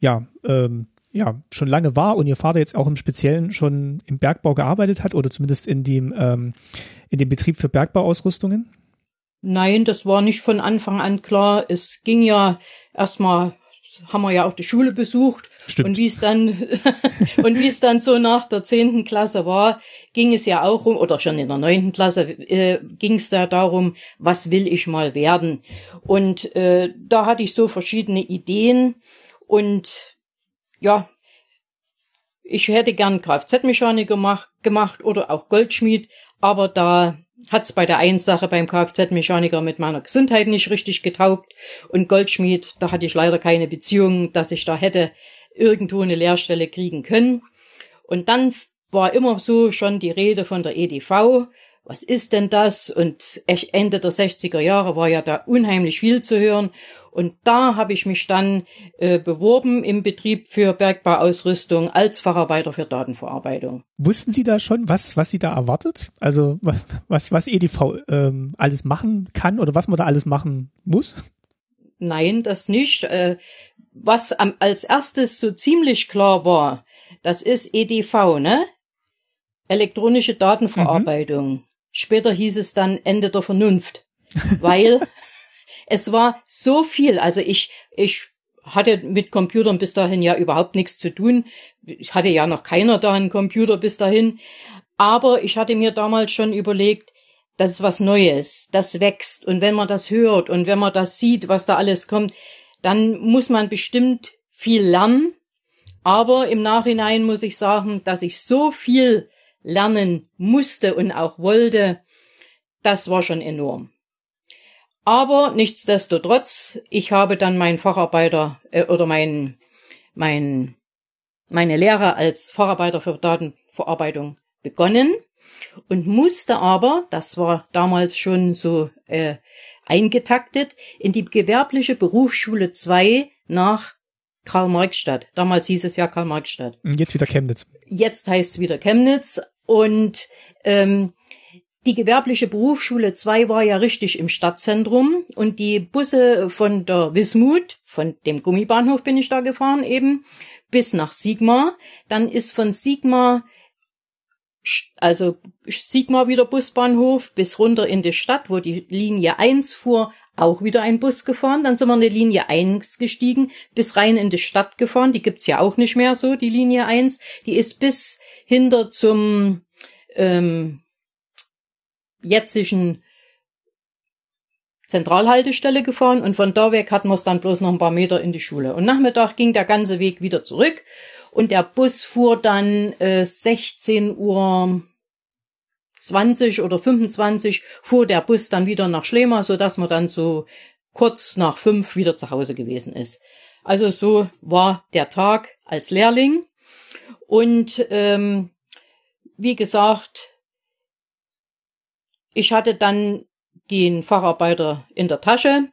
ja, ähm, ja schon lange war und Ihr Vater jetzt auch im Speziellen schon im Bergbau gearbeitet hat oder zumindest in dem, ähm, in dem Betrieb für Bergbauausrüstungen? Nein, das war nicht von Anfang an klar. Es ging ja erstmal haben wir ja auch die Schule besucht. Stimmt. Und wie es dann, und wie es dann so nach der zehnten Klasse war, ging es ja auch um, oder schon in der neunten Klasse, äh, ging es da darum, was will ich mal werden? Und äh, da hatte ich so verschiedene Ideen und ja, ich hätte gern Kfz-Mechaniker gemacht, gemacht oder auch Goldschmied, aber da hat's bei der einen Sache beim Kfz-Mechaniker mit meiner Gesundheit nicht richtig getaugt und Goldschmied, da hatte ich leider keine Beziehung, dass ich da hätte irgendwo eine Lehrstelle kriegen können. Und dann war immer so schon die Rede von der EDV. Was ist denn das? Und Ende der 60er Jahre war ja da unheimlich viel zu hören. Und da habe ich mich dann äh, beworben im Betrieb für Bergbauausrüstung als Facharbeiter für Datenverarbeitung. Wussten Sie da schon, was, was Sie da erwartet? Also was, was EDV ähm, alles machen kann oder was man da alles machen muss? Nein, das nicht. Äh, was am, als erstes so ziemlich klar war, das ist EDV, ne? Elektronische Datenverarbeitung. Mhm. Später hieß es dann Ende der Vernunft, weil es war so viel. Also ich, ich hatte mit Computern bis dahin ja überhaupt nichts zu tun. Ich hatte ja noch keiner da einen Computer bis dahin. Aber ich hatte mir damals schon überlegt, das ist was Neues, das wächst. Und wenn man das hört und wenn man das sieht, was da alles kommt, dann muss man bestimmt viel lernen. Aber im Nachhinein muss ich sagen, dass ich so viel lernen musste und auch wollte, das war schon enorm. Aber nichtsdestotrotz, ich habe dann meinen Facharbeiter äh, oder mein, mein, meine Lehre als Facharbeiter für Datenverarbeitung begonnen und musste aber, das war damals schon so äh, eingetaktet, in die gewerbliche Berufsschule 2 nach Karl-Marx-Stadt. Damals hieß es ja Karl-Marx-Stadt. Jetzt wieder Chemnitz. Jetzt heißt es wieder Chemnitz. Und ähm, die gewerbliche Berufsschule 2 war ja richtig im Stadtzentrum und die Busse von der Wismut, von dem Gummibahnhof bin ich da gefahren eben, bis nach Sigma. Dann ist von Sigma, also Sigma wieder Busbahnhof, bis runter in die Stadt, wo die Linie 1 fuhr, auch wieder ein Bus gefahren. Dann sind wir in die Linie 1 gestiegen, bis rein in die Stadt gefahren. Die gibt's ja auch nicht mehr so, die Linie 1. Die ist bis hinter zum ähm, jetzigen Zentralhaltestelle gefahren und von da weg hatten wir es dann bloß noch ein paar Meter in die Schule. Und Nachmittag ging der ganze Weg wieder zurück und der Bus fuhr dann äh, 16 Uhr 20 oder 25 fuhr der Bus dann wieder nach Schlema, so dass man dann so kurz nach fünf wieder zu Hause gewesen ist. Also so war der Tag als Lehrling und ähm, wie gesagt, ich hatte dann den Facharbeiter in der Tasche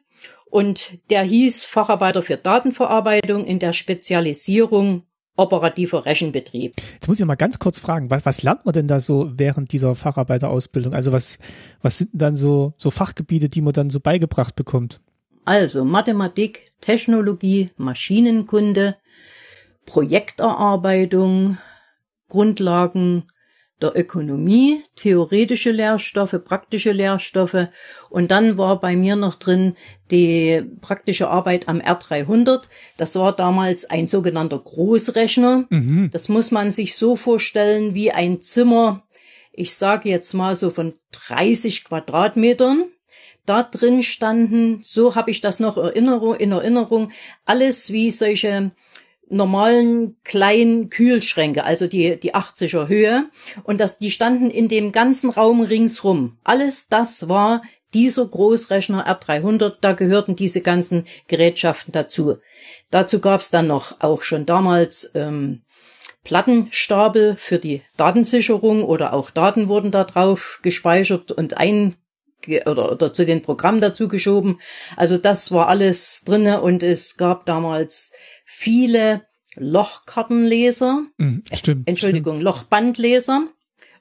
und der hieß Facharbeiter für Datenverarbeitung in der Spezialisierung operativer Rechenbetrieb. Jetzt muss ich mal ganz kurz fragen, was, was lernt man denn da so während dieser Facharbeiterausbildung? Also was, was sind dann so, so Fachgebiete, die man dann so beigebracht bekommt? Also Mathematik, Technologie, Maschinenkunde, Projekterarbeitung, Grundlagen der Ökonomie, theoretische Lehrstoffe, praktische Lehrstoffe und dann war bei mir noch drin die praktische Arbeit am R300. Das war damals ein sogenannter Großrechner. Mhm. Das muss man sich so vorstellen wie ein Zimmer, ich sage jetzt mal so von 30 Quadratmetern. Da drin standen, so habe ich das noch Erinnerung, in Erinnerung, alles wie solche normalen kleinen Kühlschränke, also die, die 80er Höhe. Und das, die standen in dem ganzen Raum ringsrum. Alles das war dieser Großrechner R300, da gehörten diese ganzen Gerätschaften dazu. Dazu gab's dann noch auch schon damals ähm, Plattenstapel für die Datensicherung oder auch Daten wurden da drauf gespeichert und ein oder, oder zu den Programmen dazu geschoben. Also das war alles drinne und es gab damals viele Lochkartenleser, mhm, stimmt, Entschuldigung, stimmt. Lochbandleser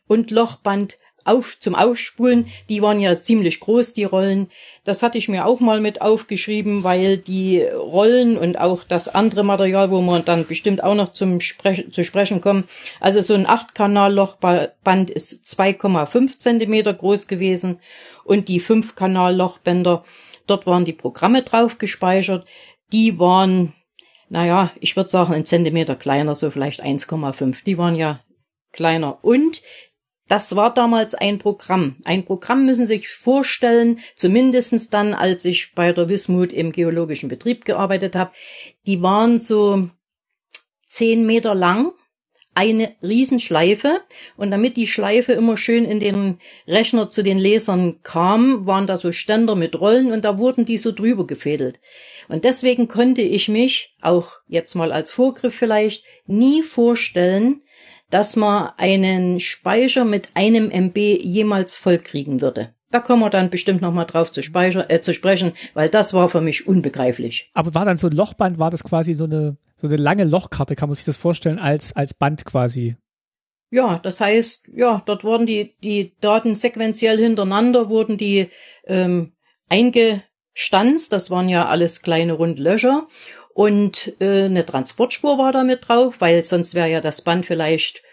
und Lochband auf zum Ausspulen, die waren ja ziemlich groß, die Rollen. Das hatte ich mir auch mal mit aufgeschrieben, weil die Rollen und auch das andere Material, wo man dann bestimmt auch noch zum Spre zu sprechen kommen. Also so ein 8-Kanal-Lochband ist 2,5 Zentimeter groß gewesen und die 5-Kanal-Lochbänder, dort waren die Programme drauf gespeichert. Die waren naja, ich würde sagen, ein Zentimeter kleiner, so vielleicht 1,5. Die waren ja kleiner. Und das war damals ein Programm. Ein Programm müssen Sie sich vorstellen, zumindestens dann, als ich bei der Wismut im geologischen Betrieb gearbeitet habe. Die waren so zehn Meter lang, eine Riesenschleife und damit die Schleife immer schön in den Rechner zu den Lesern kam, waren da so Ständer mit Rollen und da wurden die so drüber gefädelt. Und deswegen konnte ich mich, auch jetzt mal als Vorgriff vielleicht, nie vorstellen, dass man einen Speicher mit einem MB jemals vollkriegen würde. Da kommen wir dann bestimmt noch mal drauf zu, speicher, äh, zu sprechen, weil das war für mich unbegreiflich. Aber war dann so ein Lochband, war das quasi so eine, so eine lange Lochkarte, kann man sich das vorstellen, als, als Band quasi? Ja, das heißt, ja, dort wurden die, die Daten sequenziell hintereinander, wurden die ähm, eingestanzt, das waren ja alles kleine runde Löcher und äh, eine Transportspur war da mit drauf, weil sonst wäre ja das Band vielleicht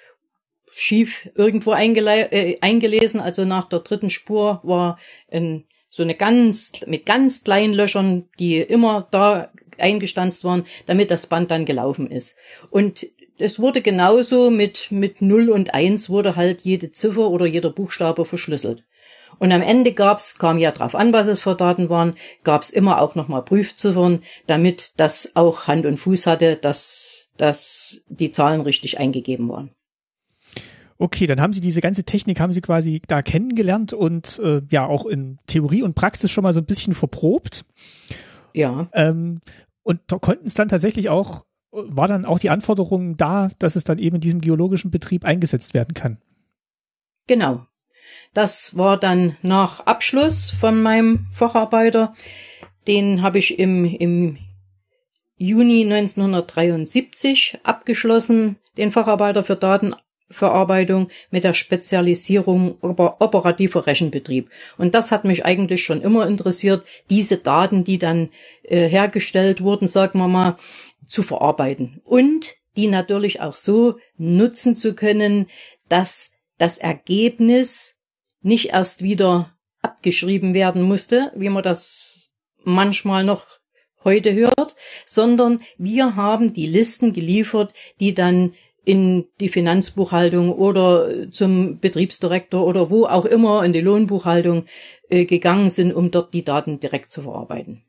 schief irgendwo äh, eingelesen. Also nach der dritten Spur war ein, so eine ganz, mit ganz kleinen Löchern, die immer da eingestanzt waren, damit das Band dann gelaufen ist. Und es wurde genauso mit, mit 0 und 1 wurde halt jede Ziffer oder jeder Buchstabe verschlüsselt. Und am Ende gab's, kam ja drauf an, was es für Daten waren, gab's immer auch nochmal Prüfziffern, damit das auch Hand und Fuß hatte, dass, dass die Zahlen richtig eingegeben waren. Okay, dann haben Sie diese ganze Technik, haben Sie quasi da kennengelernt und äh, ja auch in Theorie und Praxis schon mal so ein bisschen verprobt. Ja. Ähm, und da konnten es dann tatsächlich auch, war dann auch die Anforderung da, dass es dann eben in diesem geologischen Betrieb eingesetzt werden kann. Genau. Das war dann nach Abschluss von meinem Facharbeiter. Den habe ich im, im Juni 1973 abgeschlossen, den Facharbeiter für Daten Verarbeitung mit der Spezialisierung operativer Rechenbetrieb. Und das hat mich eigentlich schon immer interessiert, diese Daten, die dann äh, hergestellt wurden, sagen wir mal, zu verarbeiten. Und die natürlich auch so nutzen zu können, dass das Ergebnis nicht erst wieder abgeschrieben werden musste, wie man das manchmal noch heute hört, sondern wir haben die Listen geliefert, die dann in die Finanzbuchhaltung oder zum Betriebsdirektor oder wo auch immer in die Lohnbuchhaltung äh, gegangen sind, um dort die Daten direkt zu verarbeiten.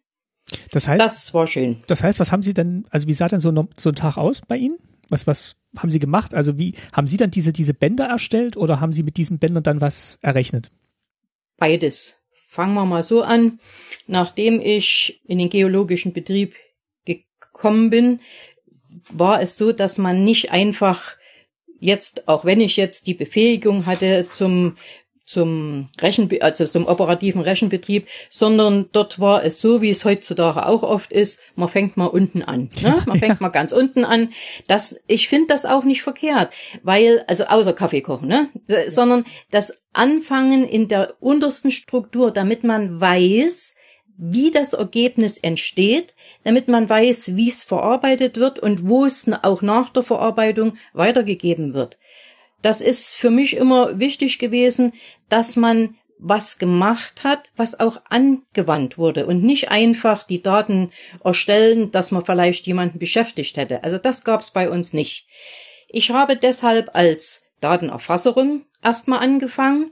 Das heißt, das war schön. Das heißt, was haben Sie denn, also wie sah denn so, so ein Tag aus bei Ihnen? Was, was haben Sie gemacht? Also wie, haben Sie dann diese, diese Bänder erstellt oder haben Sie mit diesen Bändern dann was errechnet? Beides. Fangen wir mal so an. Nachdem ich in den geologischen Betrieb gekommen bin, war es so, dass man nicht einfach jetzt, auch wenn ich jetzt die Befähigung hatte zum zum Rechen, also zum operativen Rechenbetrieb, sondern dort war es so, wie es heutzutage auch oft ist, man fängt mal unten an. Ne? Man fängt mal ganz unten an. Das, ich finde das auch nicht verkehrt, weil, also außer Kaffee kochen, ne? sondern das Anfangen in der untersten Struktur, damit man weiß, wie das Ergebnis entsteht, damit man weiß, wie es verarbeitet wird und wo es auch nach der Verarbeitung weitergegeben wird. Das ist für mich immer wichtig gewesen, dass man was gemacht hat, was auch angewandt wurde und nicht einfach die Daten erstellen, dass man vielleicht jemanden beschäftigt hätte. Also das gab es bei uns nicht. Ich habe deshalb als Datenerfasserin erstmal angefangen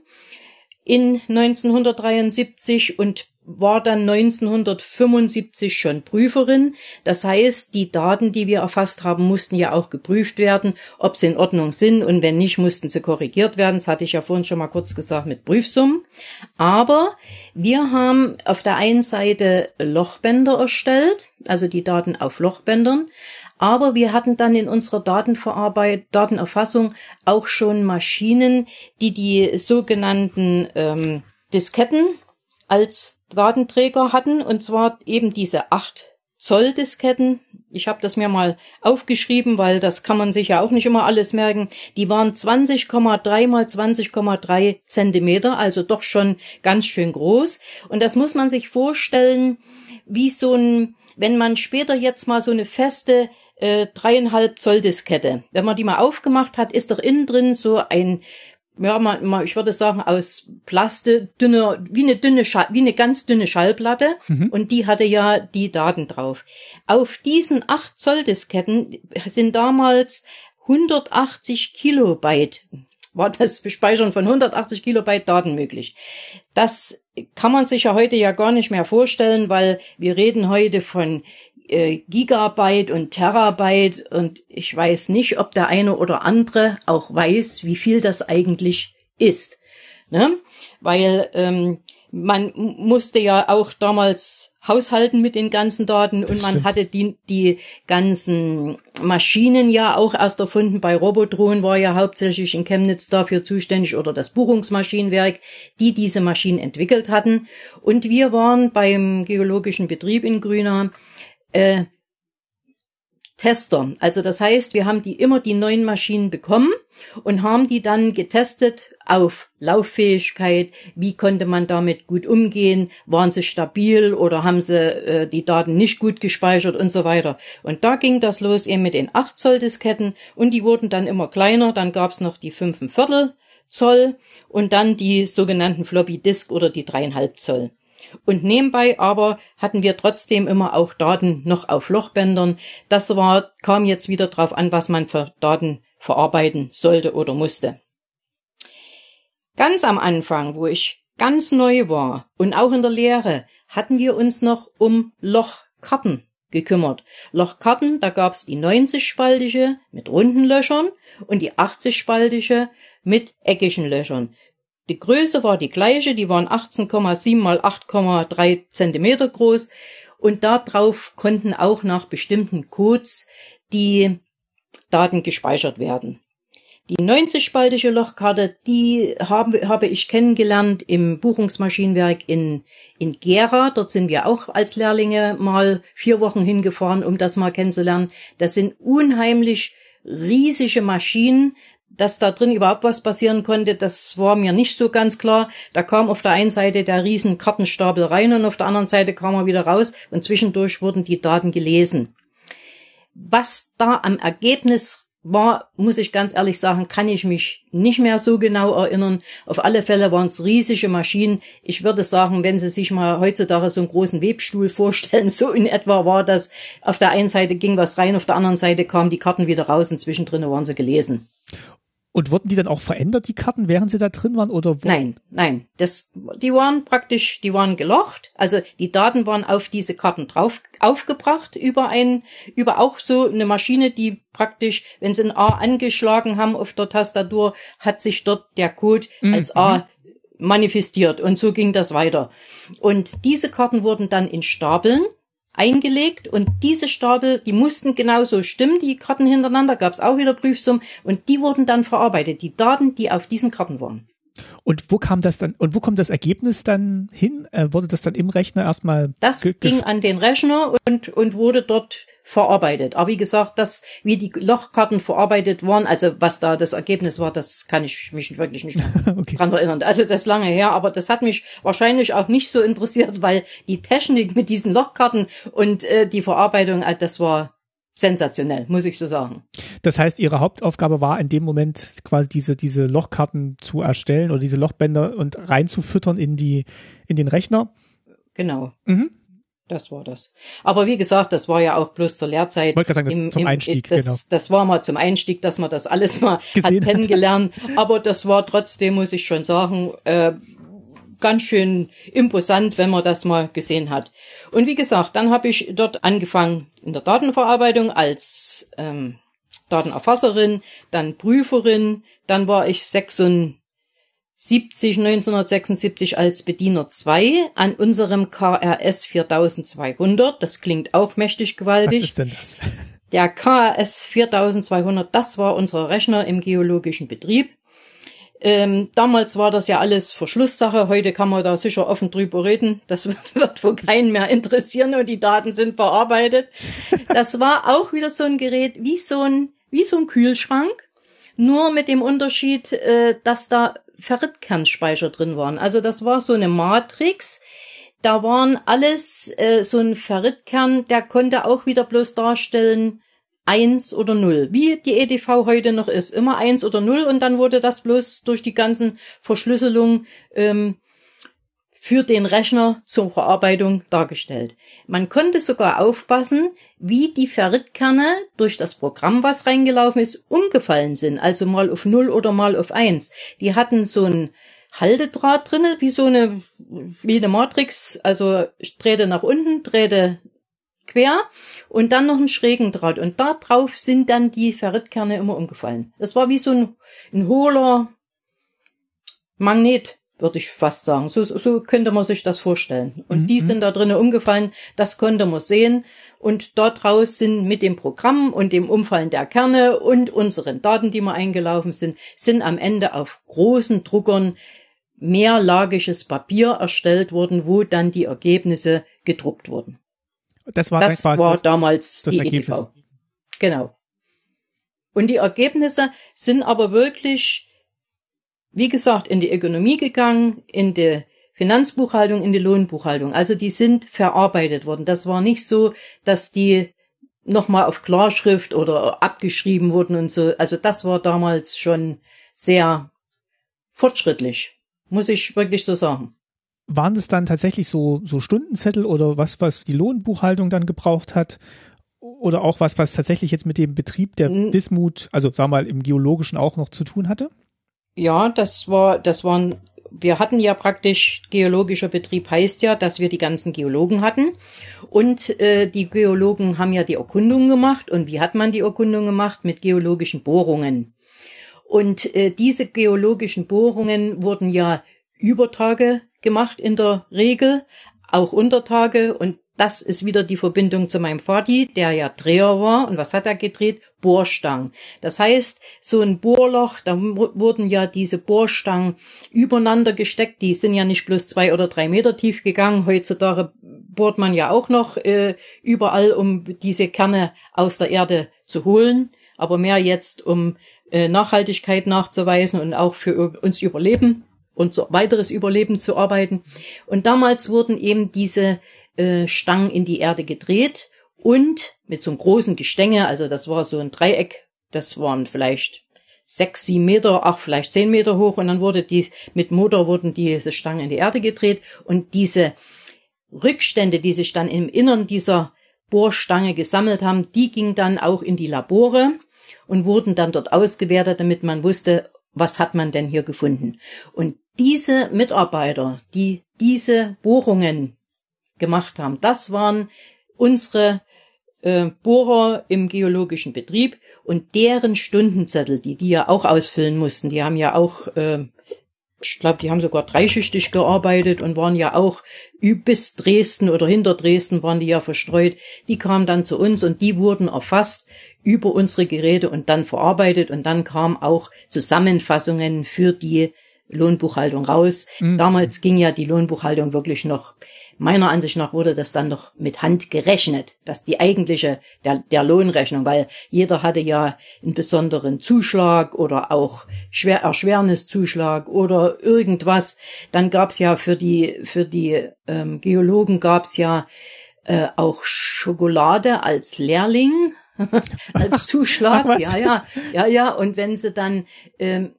in 1973 und war dann 1975 schon Prüferin. Das heißt, die Daten, die wir erfasst haben, mussten ja auch geprüft werden, ob sie in Ordnung sind und wenn nicht, mussten sie korrigiert werden. Das hatte ich ja vorhin schon mal kurz gesagt mit Prüfsummen. Aber wir haben auf der einen Seite Lochbänder erstellt, also die Daten auf Lochbändern. Aber wir hatten dann in unserer Datenverarbeit, Datenerfassung auch schon Maschinen, die die sogenannten ähm, Disketten als Datenträger hatten, und zwar eben diese 8 Zoll Disketten. Ich habe das mir mal aufgeschrieben, weil das kann man sich ja auch nicht immer alles merken. Die waren 20,3 mal 20,3 Zentimeter, also doch schon ganz schön groß. Und das muss man sich vorstellen, wie so ein, wenn man später jetzt mal so eine feste äh, dreieinhalb Zoll Diskette. Wenn man die mal aufgemacht hat, ist doch innen drin so ein ja, mal, mal, ich würde sagen, aus Plaste, dünne, wie eine dünne, Schall, wie eine ganz dünne Schallplatte. Mhm. Und die hatte ja die Daten drauf. Auf diesen 8 Zoll Disketten sind damals 180 Kilobyte, war das Speichern von 180 Kilobyte Daten möglich. Das kann man sich ja heute ja gar nicht mehr vorstellen, weil wir reden heute von äh, Gigabyte und Terabyte und ich weiß nicht, ob der eine oder andere auch weiß, wie viel das eigentlich ist. Ne? Weil ähm, man musste ja auch damals haushalten mit den ganzen Daten und man hatte die, die ganzen Maschinen ja auch erst erfunden. Bei Robotron war ja hauptsächlich in Chemnitz dafür zuständig oder das Buchungsmaschinenwerk, die diese Maschinen entwickelt hatten. Und wir waren beim geologischen Betrieb in Grüner äh, Tester. Also das heißt, wir haben die immer die neuen Maschinen bekommen und haben die dann getestet auf Lauffähigkeit, wie konnte man damit gut umgehen, waren sie stabil oder haben sie äh, die Daten nicht gut gespeichert und so weiter. Und da ging das los eben mit den 8 Zoll Disketten und die wurden dann immer kleiner, dann gab's noch die 5 Viertel Zoll und dann die sogenannten Floppy Disk oder die dreieinhalb Zoll. Und nebenbei aber hatten wir trotzdem immer auch Daten noch auf Lochbändern. Das war, kam jetzt wieder drauf an, was man für Daten verarbeiten sollte oder musste. Ganz am Anfang, wo ich ganz neu war und auch in der Lehre, hatten wir uns noch um Lochkarten gekümmert. Lochkarten, da gab's die 90-spaltige mit runden Löchern und die 80-spaltige mit eckigen Löchern. Die Größe war die gleiche, die waren 18,7 mal 8,3 Zentimeter groß und darauf konnten auch nach bestimmten Codes die Daten gespeichert werden. Die 90-spaltige Lochkarte, die habe, habe ich kennengelernt im Buchungsmaschinenwerk in, in Gera. Dort sind wir auch als Lehrlinge mal vier Wochen hingefahren, um das mal kennenzulernen. Das sind unheimlich riesige Maschinen dass da drin überhaupt was passieren konnte, das war mir nicht so ganz klar. Da kam auf der einen Seite der riesen Kartenstapel rein und auf der anderen Seite kam er wieder raus und zwischendurch wurden die Daten gelesen. Was da am Ergebnis war, muss ich ganz ehrlich sagen, kann ich mich nicht mehr so genau erinnern. Auf alle Fälle waren es riesige Maschinen. Ich würde sagen, wenn Sie sich mal heutzutage so einen großen Webstuhl vorstellen, so in etwa war das. Auf der einen Seite ging was rein, auf der anderen Seite kamen die Karten wieder raus und zwischendrin waren sie gelesen. Und wurden die dann auch verändert, die Karten, während sie da drin waren? Oder wo? Nein, nein. Das, die waren praktisch, die waren gelocht. Also die Daten waren auf diese Karten drauf aufgebracht über ein, über auch so eine Maschine, die praktisch, wenn sie ein A angeschlagen haben auf der Tastatur, hat sich dort der Code mhm. als A manifestiert. Und so ging das weiter. Und diese Karten wurden dann in Stapeln eingelegt und diese Stapel, die mussten genauso stimmen, die Karten hintereinander, gab es auch wieder Prüfsummen und die wurden dann verarbeitet, die Daten, die auf diesen Karten waren. Und wo kam das dann, und wo kommt das Ergebnis dann hin? Äh, wurde das dann im Rechner erstmal? Das ging an den Rechner und, und wurde dort verarbeitet. Aber wie gesagt, das, wie die Lochkarten verarbeitet waren, also was da das Ergebnis war, das kann ich mich wirklich nicht okay. dran erinnern. Also das ist lange her, aber das hat mich wahrscheinlich auch nicht so interessiert, weil die Technik mit diesen Lochkarten und äh, die Verarbeitung, äh, das war sensationell, muss ich so sagen. Das heißt, Ihre Hauptaufgabe war in dem Moment quasi diese, diese Lochkarten zu erstellen oder diese Lochbänder und reinzufüttern in die, in den Rechner? Genau. Mhm. Das war das. Aber wie gesagt, das war ja auch bloß zur Lehrzeit. Ich wollte sagen, das im, zum Einstieg, das, genau. Das war mal zum Einstieg, dass man das alles mal Gesehen hat kennengelernt. Hat. Aber das war trotzdem, muss ich schon sagen, äh, ganz schön imposant, wenn man das mal gesehen hat. Und wie gesagt, dann habe ich dort angefangen in der Datenverarbeitung als ähm, Datenerfasserin, dann Prüferin, dann war ich 76 70 1976 als Bediener 2 an unserem KRS 4200. Das klingt auch mächtig gewaltig. Was ist denn das? Der KRS 4200, das war unser Rechner im geologischen Betrieb. Ähm, damals war das ja alles Verschlusssache. Heute kann man da sicher offen drüber reden. Das wird, wird wohl keinen mehr interessieren und die Daten sind verarbeitet. Das war auch wieder so ein Gerät wie so ein, wie so ein Kühlschrank. Nur mit dem Unterschied, äh, dass da Ferritkernspeicher drin waren. Also das war so eine Matrix. Da waren alles äh, so ein Ferritkern, der konnte auch wieder bloß darstellen eins oder null, wie die EDV heute noch ist, immer eins oder null und dann wurde das bloß durch die ganzen Verschlüsselungen ähm, für den Rechner zur Verarbeitung dargestellt. Man konnte sogar aufpassen, wie die Ferritkerne durch das Programm, was reingelaufen ist, umgefallen sind, also mal auf null oder mal auf eins. Die hatten so ein Haltedraht drinnen, wie so eine, wie eine Matrix, also drehte nach unten, drehte quer und dann noch einen schrägen Draht. Und da drauf sind dann die Ferritkerne immer umgefallen. Das war wie so ein, ein hohler Magnet würde ich fast sagen. So, so könnte man sich das vorstellen. Und mhm. die sind da drinnen umgefallen, das konnte man sehen. Und dort raus sind mit dem Programm und dem Umfallen der Kerne und unseren Daten, die wir eingelaufen sind, sind am Ende auf großen Druckern mehrlagiges Papier erstellt worden, wo dann die Ergebnisse gedruckt wurden. Das war, das war das, damals das die Ergebnis. EDV. Genau. Und die Ergebnisse sind aber wirklich wie gesagt, in die Ökonomie gegangen, in die Finanzbuchhaltung, in die Lohnbuchhaltung. Also die sind verarbeitet worden. Das war nicht so, dass die nochmal auf Klarschrift oder abgeschrieben wurden und so. Also das war damals schon sehr fortschrittlich, muss ich wirklich so sagen. Waren das dann tatsächlich so, so Stundenzettel oder was, was die Lohnbuchhaltung dann gebraucht hat? Oder auch was, was tatsächlich jetzt mit dem Betrieb der Wismut, also sagen wir mal im Geologischen auch noch zu tun hatte? Ja, das war, das waren, wir hatten ja praktisch, geologischer Betrieb heißt ja, dass wir die ganzen Geologen hatten. Und äh, die Geologen haben ja die Erkundung gemacht. Und wie hat man die Erkundung gemacht? Mit geologischen Bohrungen. Und äh, diese geologischen Bohrungen wurden ja über Tage gemacht in der Regel, auch unter Tage. Und das ist wieder die Verbindung zu meinem Vati, der ja Dreher war. Und was hat er gedreht? Bohrstangen. Das heißt, so ein Bohrloch, da wurden ja diese Bohrstangen übereinander gesteckt. Die sind ja nicht bloß zwei oder drei Meter tief gegangen. Heutzutage bohrt man ja auch noch äh, überall, um diese Kerne aus der Erde zu holen. Aber mehr jetzt, um äh, Nachhaltigkeit nachzuweisen und auch für uns Überleben und so weiteres Überleben zu arbeiten. Und damals wurden eben diese äh, Stangen in die Erde gedreht und mit so einem großen Gestänge, also das war so ein Dreieck, das waren vielleicht sechs, sieben Meter, ach, vielleicht zehn Meter hoch und dann wurde die, mit Motor wurden diese Stangen in die Erde gedreht und diese Rückstände, die sich dann im Innern dieser Bohrstange gesammelt haben, die gingen dann auch in die Labore und wurden dann dort ausgewertet, damit man wusste, was hat man denn hier gefunden. Und diese Mitarbeiter, die diese Bohrungen gemacht haben. Das waren unsere äh, Bohrer im geologischen Betrieb und deren Stundenzettel, die die ja auch ausfüllen mussten. Die haben ja auch, äh, ich glaube, die haben sogar dreischichtig gearbeitet und waren ja auch bis Dresden oder hinter Dresden waren die ja verstreut. Die kamen dann zu uns und die wurden erfasst über unsere Geräte und dann verarbeitet und dann kamen auch Zusammenfassungen für die Lohnbuchhaltung raus. Mhm. Damals ging ja die Lohnbuchhaltung wirklich noch meiner Ansicht nach wurde das dann noch mit Hand gerechnet, dass die eigentliche, der, der Lohnrechnung, weil jeder hatte ja einen besonderen Zuschlag oder auch Schwer Erschwerniszuschlag oder irgendwas. Dann gab's ja für die, für die ähm, Geologen gab's ja äh, auch Schokolade als Lehrling. als Zuschlag, Ach, ja, ja, ja, ja. Und wenn sie dann ähm,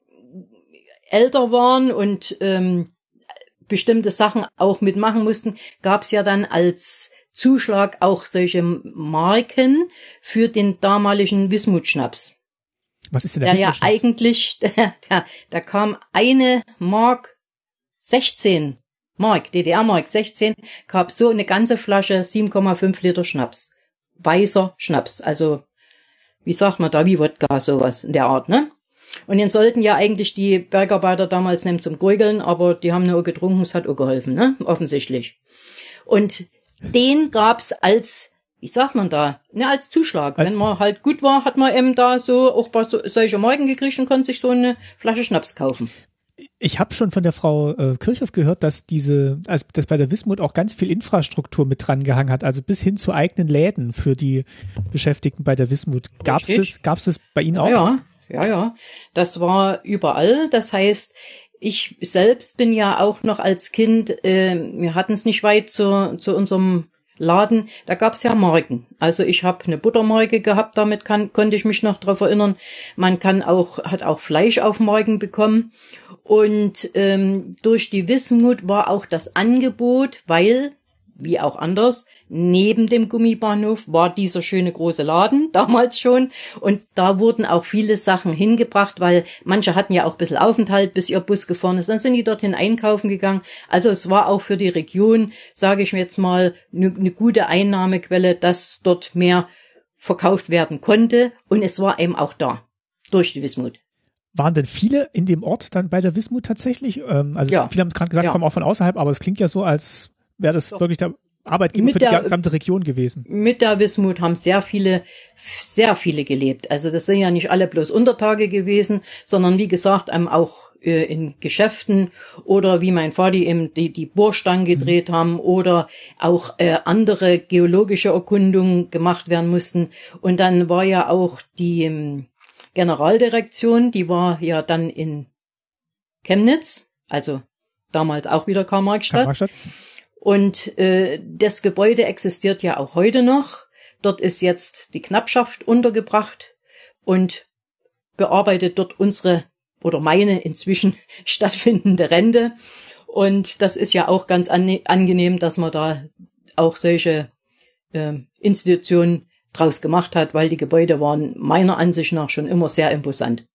älter waren und ähm, bestimmte Sachen auch mitmachen mussten, gab es ja dann als Zuschlag auch solche Marken für den damaligen Wismut-Schnaps. Was ist denn der, der ja eigentlich, der, da kam eine Mark 16 Mark, DDR-Mark 16, gab so eine ganze Flasche 7,5 Liter Schnaps. Weißer Schnaps, also wie sagt man da, wie Wodka, sowas in der Art, ne? Und den sollten ja eigentlich die Bergarbeiter damals nehmen zum Gurgeln, aber die haben nur getrunken, es hat auch geholfen, ne? Offensichtlich. Und den gab's als, wie sagt man da, ne, als Zuschlag. Als Wenn man halt gut war, hat man eben da so auch bei so, solche Morgen gekriegt und konnte sich so eine Flasche Schnaps kaufen. Ich habe schon von der Frau äh, Kirchhoff gehört, dass diese, also dass bei der Wismut auch ganz viel Infrastruktur mit dran gehangen hat, also bis hin zu eigenen Läden für die Beschäftigten bei der Wismut. Gab's das, gab's das bei Ihnen auch? Ja, ja, ja. Das war überall. Das heißt, ich selbst bin ja auch noch als Kind, äh, wir hatten es nicht weit zu, zu unserem Laden, da gab's ja Marken. Also ich habe eine Buttermarke gehabt, damit kann, konnte ich mich noch darauf erinnern. Man kann auch, hat auch Fleisch auf Marken bekommen. Und ähm, durch die Wismut war auch das Angebot, weil wie auch anders. Neben dem Gummibahnhof war dieser schöne große Laden, damals schon. Und da wurden auch viele Sachen hingebracht, weil manche hatten ja auch ein bisschen Aufenthalt, bis ihr Bus gefahren ist. Dann sind die dorthin einkaufen gegangen. Also es war auch für die Region, sage ich mir jetzt mal, eine ne gute Einnahmequelle, dass dort mehr verkauft werden konnte. Und es war eben auch da, durch die Wismut. Waren denn viele in dem Ort dann bei der Wismut tatsächlich? Ähm, also ja. viele haben gerade gesagt, ja. kommen auch von außerhalb, aber es klingt ja so, als wäre das Doch. wirklich der Arbeitgeber mit für die gesamte Region gewesen. Mit der Wismut haben sehr viele, sehr viele gelebt. Also das sind ja nicht alle bloß Untertage gewesen, sondern wie gesagt auch äh, in Geschäften oder wie mein Vater eben die, die Bohrstangen gedreht mhm. haben oder auch äh, andere geologische Erkundungen gemacht werden mussten. Und dann war ja auch die ähm, Generaldirektion, die war ja dann in Chemnitz, also damals auch wieder Karl-Marx-Stadt. Karl und äh, das Gebäude existiert ja auch heute noch. Dort ist jetzt die Knappschaft untergebracht und bearbeitet dort unsere oder meine inzwischen stattfindende Rente. Und das ist ja auch ganz an, angenehm, dass man da auch solche äh, Institutionen draus gemacht hat, weil die Gebäude waren meiner Ansicht nach schon immer sehr imposant.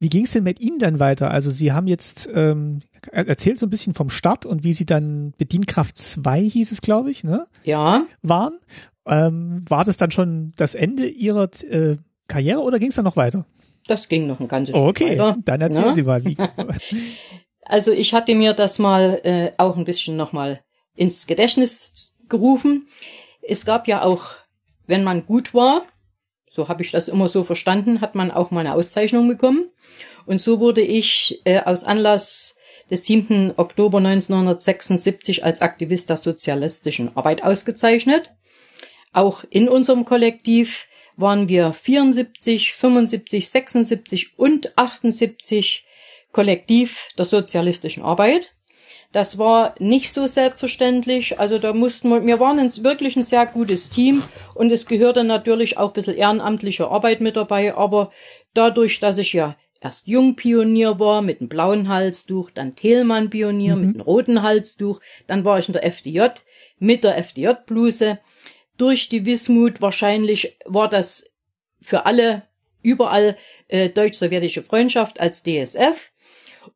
Wie ging es denn mit Ihnen dann weiter? Also Sie haben jetzt ähm, erzählt so ein bisschen vom Start und wie Sie dann Bedienkraft 2 hieß es, glaube ich, ne? Ja. Waren. Ähm, war das dann schon das Ende Ihrer äh, Karriere oder ging es dann noch weiter? Das ging noch ein ganzes Stück okay, weiter. Okay, dann erzählen ja? Sie mal. Wie. also ich hatte mir das mal äh, auch ein bisschen nochmal ins Gedächtnis gerufen. Es gab ja auch, wenn man gut war, so habe ich das immer so verstanden, hat man auch mal eine Auszeichnung bekommen. Und so wurde ich äh, aus Anlass des 7. Oktober 1976 als Aktivist der sozialistischen Arbeit ausgezeichnet. Auch in unserem Kollektiv waren wir 74, 75, 76 und 78 Kollektiv der sozialistischen Arbeit. Das war nicht so selbstverständlich. Also da mussten wir, wir waren wirklich ein sehr gutes Team und es gehörte natürlich auch ein bisschen ehrenamtliche Arbeit mit dabei. Aber dadurch, dass ich ja erst Jungpionier war mit einem blauen Halstuch, dann Thelmann-Pionier mhm. mit einem roten Halstuch, dann war ich in der FDJ mit der FDJ-Bluse. Durch die Wismut wahrscheinlich war das für alle überall äh, deutsch-sowjetische Freundschaft als DSF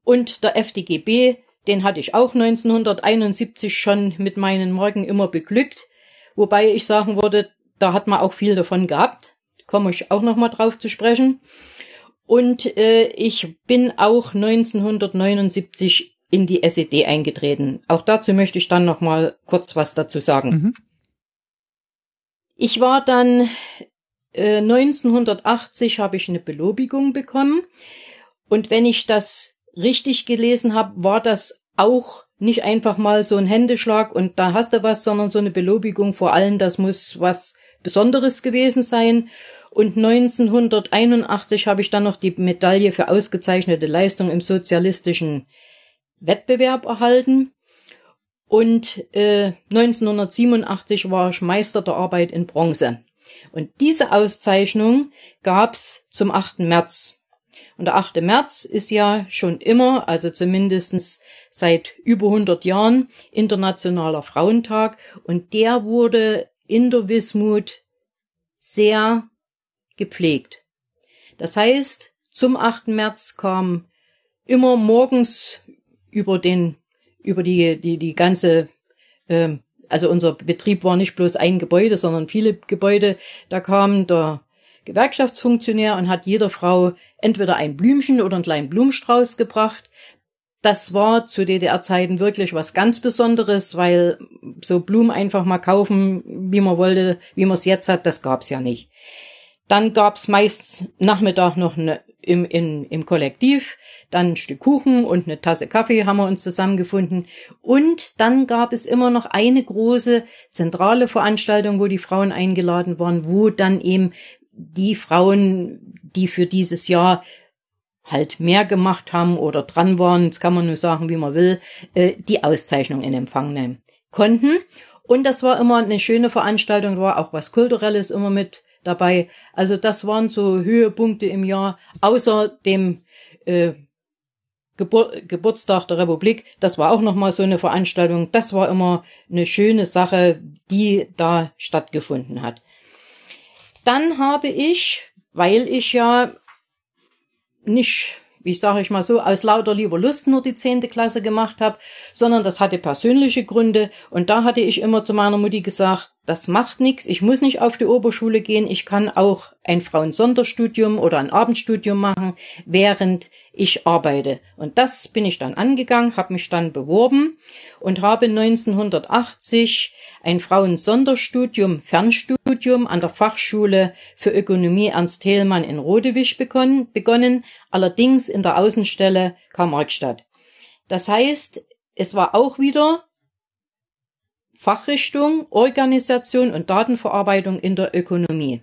und der FDGB den hatte ich auch 1971 schon mit meinen Morgen immer beglückt. Wobei ich sagen würde, da hat man auch viel davon gehabt. Komme ich auch nochmal drauf zu sprechen. Und äh, ich bin auch 1979 in die SED eingetreten. Auch dazu möchte ich dann nochmal kurz was dazu sagen. Mhm. Ich war dann äh, 1980 habe ich eine Belobigung bekommen. Und wenn ich das richtig gelesen habe, war das auch nicht einfach mal so ein Händeschlag und da hast du was, sondern so eine Belobigung vor allem, das muss was Besonderes gewesen sein. Und 1981 habe ich dann noch die Medaille für ausgezeichnete Leistung im sozialistischen Wettbewerb erhalten. Und äh, 1987 war ich Meister der Arbeit in Bronze. Und diese Auszeichnung gab's zum 8. März und der 8. März ist ja schon immer, also zumindestens seit über 100 Jahren, Internationaler Frauentag. Und der wurde in der Wismut sehr gepflegt. Das heißt, zum 8. März kam immer morgens über den, über die, die, die ganze, äh, also unser Betrieb war nicht bloß ein Gebäude, sondern viele Gebäude. Da kam der Gewerkschaftsfunktionär und hat jeder Frau entweder ein Blümchen oder einen kleinen Blumenstrauß gebracht. Das war zu DDR-Zeiten wirklich was ganz Besonderes, weil so Blumen einfach mal kaufen, wie man wollte, wie man es jetzt hat, das gab's ja nicht. Dann gab's meist Nachmittag noch eine, im, in, im Kollektiv, dann ein Stück Kuchen und eine Tasse Kaffee haben wir uns zusammengefunden. Und dann gab es immer noch eine große zentrale Veranstaltung, wo die Frauen eingeladen waren, wo dann eben die Frauen, die für dieses Jahr halt mehr gemacht haben oder dran waren, jetzt kann man nur sagen, wie man will, äh, die Auszeichnung in Empfang nehmen konnten. Und das war immer eine schöne Veranstaltung, war auch was Kulturelles immer mit dabei. Also das waren so Höhepunkte im Jahr, außer dem äh, Gebur Geburtstag der Republik, das war auch nochmal so eine Veranstaltung. Das war immer eine schöne Sache, die da stattgefunden hat. Dann habe ich, weil ich ja nicht wie sage ich mal so, aus lauter lieber Lust nur die zehnte Klasse gemacht habe, sondern das hatte persönliche Gründe. Und da hatte ich immer zu meiner Mutti gesagt, das macht nichts, ich muss nicht auf die Oberschule gehen, ich kann auch ein Frauensonderstudium oder ein Abendstudium machen, während ich arbeite. Und das bin ich dann angegangen, habe mich dann beworben und habe 1980 ein Frauensonderstudium, Fernstudium an der Fachschule für Ökonomie Ernst Thälmann in Rodewisch begonnen, allerdings in der Außenstelle Karl-Marx-Stadt. Das heißt, es war auch wieder Fachrichtung Organisation und Datenverarbeitung in der Ökonomie.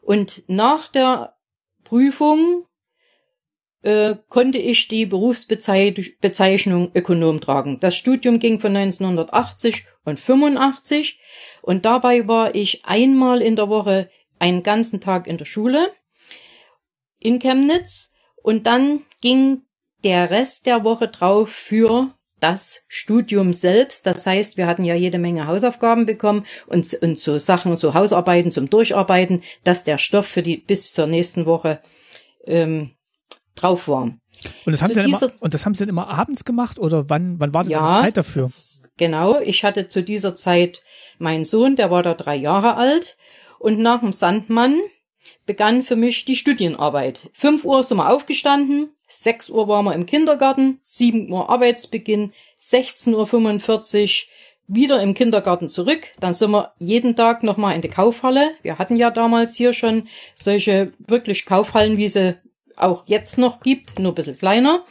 Und nach der Prüfung äh, konnte ich die Berufsbezeichnung Ökonom tragen. Das Studium ging von 1980 und 85 und dabei war ich einmal in der Woche einen ganzen Tag in der Schule in Chemnitz und dann ging der Rest der Woche drauf für das Studium selbst. Das heißt, wir hatten ja jede Menge Hausaufgaben bekommen und, und so Sachen, so Hausarbeiten zum Durcharbeiten, dass der Stoff für die bis zur nächsten Woche ähm, drauf war. Und das, haben Sie dann immer, und das haben Sie dann immer abends gemacht oder wann, wann war denn ja, Zeit dafür? Genau, ich hatte zu dieser Zeit meinen Sohn, der war da drei Jahre alt und nach dem Sandmann begann für mich die Studienarbeit. Fünf Uhr sind wir aufgestanden, 6 Uhr waren wir im Kindergarten, 7 Uhr Arbeitsbeginn, 16.45 Uhr wieder im Kindergarten zurück. Dann sind wir jeden Tag nochmal in die Kaufhalle. Wir hatten ja damals hier schon solche wirklich Kaufhallen, wie sie auch jetzt noch gibt, nur ein bisschen kleiner.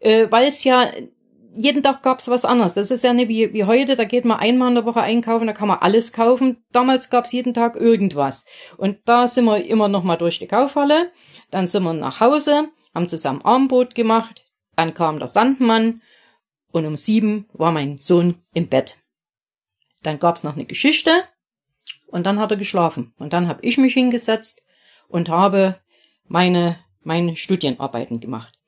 Äh, Weil es ja jeden Tag gab's was anderes. Das ist ja nicht wie, wie heute, da geht man einmal in der Woche einkaufen, da kann man alles kaufen. Damals gab's jeden Tag irgendwas. Und da sind wir immer noch mal durch die Kaufhalle. Dann sind wir nach Hause, haben zusammen Armbrot gemacht. Dann kam der Sandmann und um sieben war mein Sohn im Bett. Dann gab's noch eine Geschichte und dann hat er geschlafen. Und dann habe ich mich hingesetzt und habe meine, meine Studienarbeiten gemacht.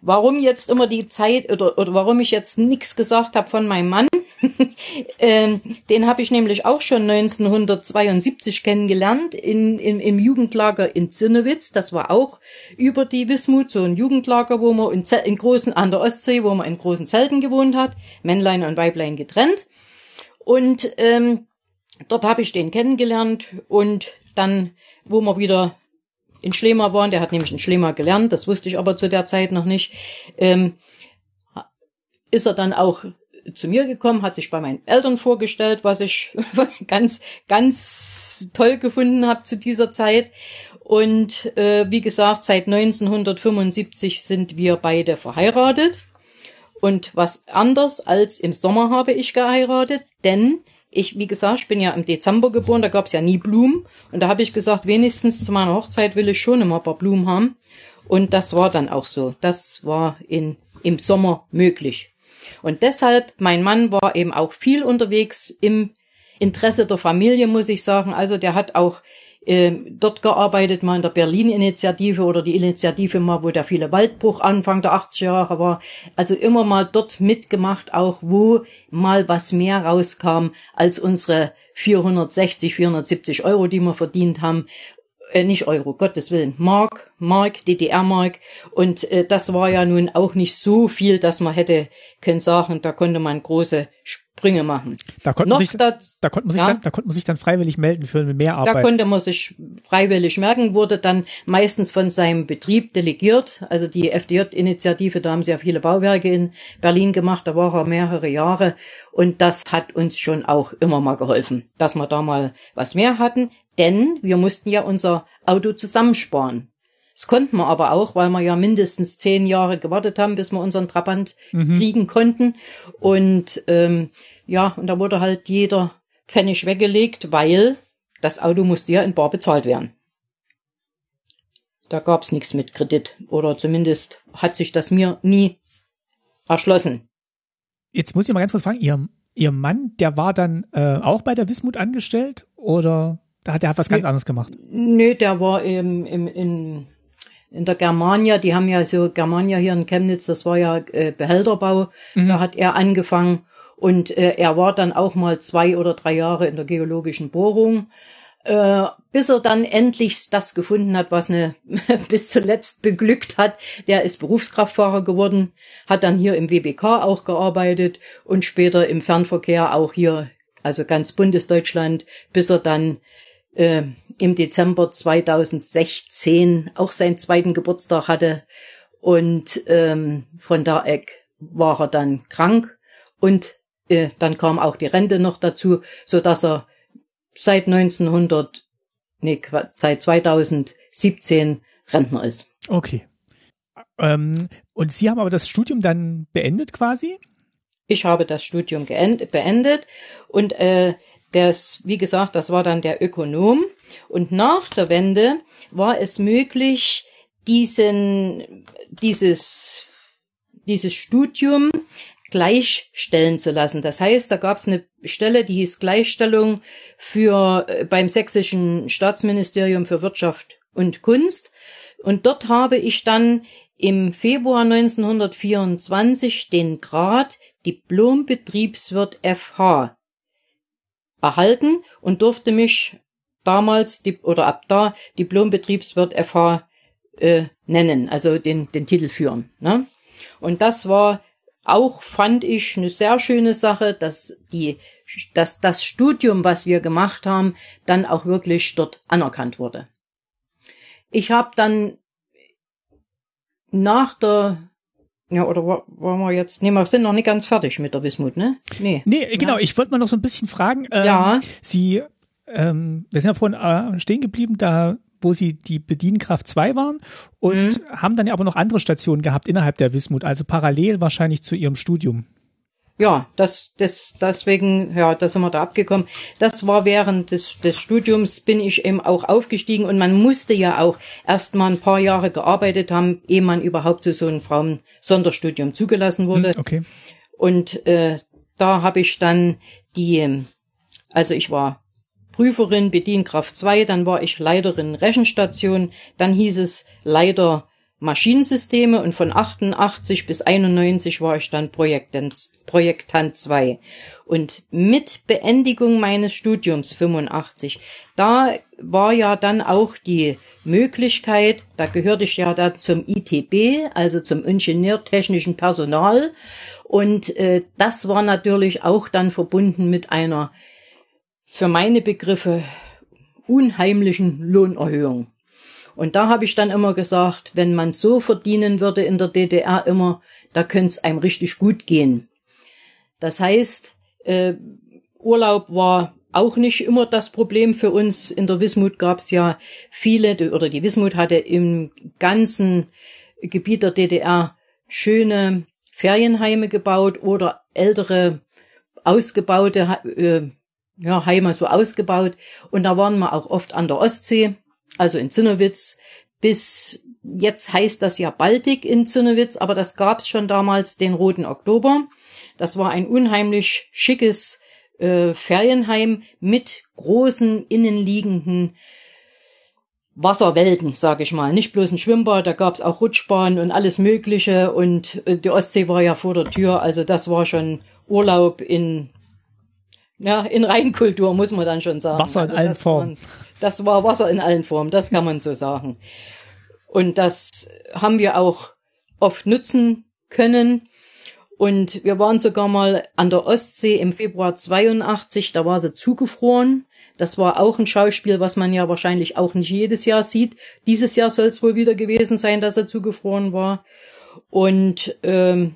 Warum jetzt immer die Zeit oder, oder warum ich jetzt nichts gesagt habe von meinem Mann, ähm, den habe ich nämlich auch schon 1972 kennengelernt in, in, im Jugendlager in Zinnewitz. Das war auch über die Wismut, so ein Jugendlager, wo man in, in großen, an der Ostsee, wo man in großen Zelten gewohnt hat, Männlein und Weiblein getrennt. Und ähm, dort habe ich den kennengelernt und dann, wo wir wieder in Schlema waren, der hat nämlich in Schlema gelernt, das wusste ich aber zu der Zeit noch nicht, ähm, ist er dann auch zu mir gekommen, hat sich bei meinen Eltern vorgestellt, was ich ganz, ganz toll gefunden habe zu dieser Zeit. Und äh, wie gesagt, seit 1975 sind wir beide verheiratet. Und was anders als im Sommer habe ich geheiratet, denn ich, wie gesagt, ich bin ja im Dezember geboren, da gab's ja nie Blumen. Und da habe ich gesagt, wenigstens zu meiner Hochzeit will ich schon immer ein paar Blumen haben. Und das war dann auch so. Das war in, im Sommer möglich. Und deshalb, mein Mann war eben auch viel unterwegs im Interesse der Familie, muss ich sagen. Also der hat auch äh, dort gearbeitet, mal in der Berlin-Initiative oder die Initiative mal, wo der viele Waldbruch Anfang der 80er Jahre war. Also immer mal dort mitgemacht, auch wo mal was mehr rauskam als unsere 460, 470 Euro, die wir verdient haben äh, nicht Euro, Gottes Willen, Mark, Mark, DDR-Mark. Und äh, das war ja nun auch nicht so viel, dass man hätte können sagen, da konnte man große Sprünge machen. Da konnte man, sich, das, da, konnte man sich ja, dann, da konnte man sich dann freiwillig melden für mehr Arbeit. Da konnte man sich freiwillig merken, wurde dann meistens von seinem Betrieb delegiert. Also die FDJ-Initiative, da haben sie ja viele Bauwerke in Berlin gemacht, da war er mehrere Jahre. Und das hat uns schon auch immer mal geholfen, dass wir da mal was mehr hatten. Denn wir mussten ja unser Auto zusammensparen. Das konnten wir aber auch, weil wir ja mindestens zehn Jahre gewartet haben, bis wir unseren Trabant mhm. kriegen konnten. Und ähm, ja, und da wurde halt jeder Pfennig weggelegt, weil das Auto musste ja in bar bezahlt werden. Da gab's nichts mit Kredit. Oder zumindest hat sich das mir nie erschlossen. Jetzt muss ich mal ganz kurz fragen, Ihr, Ihr Mann, der war dann äh, auch bei der Wismut angestellt oder? Da hat er was ganz nee, anderes gemacht. Nee, der war im, im, in, in der Germania, die haben ja so Germania hier in Chemnitz, das war ja äh, Behälterbau, mhm. da hat er angefangen und äh, er war dann auch mal zwei oder drei Jahre in der geologischen Bohrung, äh, bis er dann endlich das gefunden hat, was eine bis zuletzt beglückt hat. Der ist Berufskraftfahrer geworden, hat dann hier im WBK auch gearbeitet und später im Fernverkehr auch hier, also ganz Bundesdeutschland, bis er dann äh, im Dezember 2016 auch seinen zweiten Geburtstag hatte. Und ähm, von da Eck war er dann krank und äh, dann kam auch die Rente noch dazu, so dass er seit 1900, nee, seit 2017 Rentner ist. Okay. Ähm, und Sie haben aber das Studium dann beendet quasi? Ich habe das Studium beendet und äh, das, wie gesagt, das war dann der Ökonom. Und nach der Wende war es möglich, diesen, dieses, dieses Studium gleichstellen zu lassen. Das heißt, da gab es eine Stelle, die hieß Gleichstellung für äh, beim sächsischen Staatsministerium für Wirtschaft und Kunst. Und dort habe ich dann im Februar 1924 den Grad Diplombetriebswirt FH erhalten und durfte mich damals oder ab da Diplombetriebswirt FH äh, nennen, also den, den Titel führen. Ne? Und das war auch, fand ich, eine sehr schöne Sache, dass die, dass das Studium, was wir gemacht haben, dann auch wirklich dort anerkannt wurde. Ich habe dann nach der ja, oder wollen wir jetzt, nee, wir sind noch nicht ganz fertig mit der Wismut, ne? Nee. Nee, genau, ja. ich wollte mal noch so ein bisschen fragen. Ähm, ja. Sie, ähm, wir sind ja vorhin äh, stehen geblieben, da wo sie die Bedienkraft 2 waren und mhm. haben dann ja aber noch andere Stationen gehabt innerhalb der Wismut, also parallel wahrscheinlich zu ihrem Studium ja, das, das, deswegen, ja, da sind wir da abgekommen. Das war während des, des Studiums bin ich eben auch aufgestiegen und man musste ja auch erst mal ein paar Jahre gearbeitet haben, ehe man überhaupt zu so einem Frauen-Sonderstudium zugelassen wurde. Hm, okay. Und äh, da habe ich dann die, also ich war Prüferin Bedienkraft 2, dann war ich Leiterin Rechenstation, dann hieß es Leiter Maschinensysteme und von 88 bis 91 war ich dann Projektant, Projektant 2. Und mit Beendigung meines Studiums 85, da war ja dann auch die Möglichkeit, da gehörte ich ja da zum ITB, also zum Ingenieurtechnischen Personal. Und äh, das war natürlich auch dann verbunden mit einer für meine Begriffe unheimlichen Lohnerhöhung. Und da habe ich dann immer gesagt, wenn man so verdienen würde in der DDR immer, da könnte es einem richtig gut gehen. Das heißt, äh, Urlaub war auch nicht immer das Problem für uns. In der Wismut gab es ja viele, oder die Wismut hatte im ganzen Gebiet der DDR schöne Ferienheime gebaut oder ältere ausgebaute äh, ja, Heime so ausgebaut. Und da waren wir auch oft an der Ostsee also in Zinnowitz, bis jetzt heißt das ja Baltic in Zinnowitz, aber das gab's schon damals den Roten Oktober. Das war ein unheimlich schickes äh, Ferienheim mit großen innenliegenden Wasserwelten, sag ich mal. Nicht bloß ein Schwimmbad, da gab's auch Rutschbahnen und alles Mögliche. Und äh, die Ostsee war ja vor der Tür, also das war schon Urlaub in ja, in Reinkultur, muss man dann schon sagen. Wasser in also allen Formen. Das war Wasser in allen Formen, das kann man so sagen. Und das haben wir auch oft nutzen können. Und wir waren sogar mal an der Ostsee im Februar 82, da war sie zugefroren. Das war auch ein Schauspiel, was man ja wahrscheinlich auch nicht jedes Jahr sieht. Dieses Jahr soll es wohl wieder gewesen sein, dass er zugefroren war. Und ähm,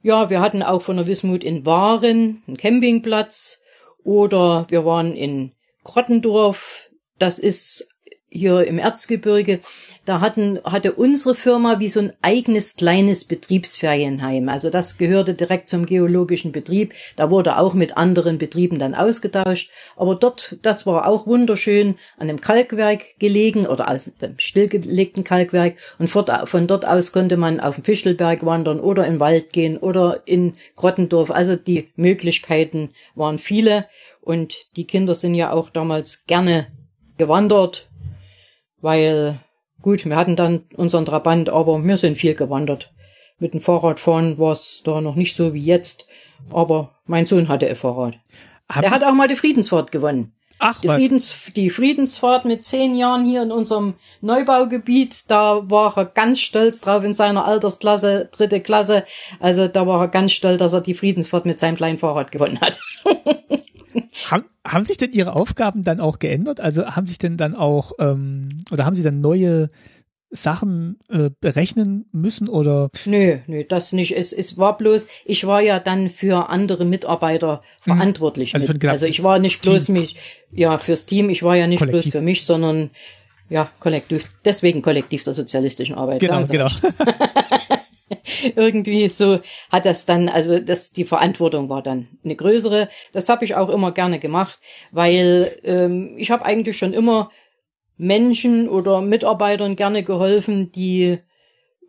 ja, wir hatten auch von der Wismut in Waren einen Campingplatz oder wir waren in Grottendorf, das ist hier im Erzgebirge, da hatten, hatte unsere Firma wie so ein eigenes kleines Betriebsferienheim. Also das gehörte direkt zum geologischen Betrieb. Da wurde auch mit anderen Betrieben dann ausgetauscht. Aber dort, das war auch wunderschön, an dem Kalkwerk gelegen oder aus dem stillgelegten Kalkwerk. Und von dort aus konnte man auf den Fischelberg wandern oder in den Wald gehen oder in Grottendorf. Also die Möglichkeiten waren viele. Und die Kinder sind ja auch damals gerne gewandert, weil gut, wir hatten dann unseren Trabant, aber wir sind viel gewandert. Mit dem Fahrradfahren war es da noch nicht so wie jetzt, aber mein Sohn hatte ein Fahrrad. Hab Der hat auch mal die Friedensfahrt gewonnen. Ach, die, Friedens, die Friedensfahrt mit zehn Jahren hier in unserem Neubaugebiet, da war er ganz stolz drauf in seiner Altersklasse, dritte Klasse. Also da war er ganz stolz, dass er die Friedensfahrt mit seinem kleinen Fahrrad gewonnen hat. haben, haben sich denn Ihre Aufgaben dann auch geändert? Also haben sich denn dann auch, ähm, oder haben Sie dann neue Sachen äh, berechnen müssen oder? Nö, nö, das nicht. Es, es war bloß, ich war ja dann für andere Mitarbeiter mhm. verantwortlich. Also, mit. also ich war nicht bloß Team. mich, ja, fürs Team, ich war ja nicht kollektiv. bloß für mich, sondern ja, kollektiv. Deswegen kollektiv der sozialistischen Arbeit. Genau, genau. Irgendwie so hat das dann, also das, die Verantwortung war dann eine größere. Das habe ich auch immer gerne gemacht, weil ähm, ich habe eigentlich schon immer Menschen oder Mitarbeitern gerne geholfen, die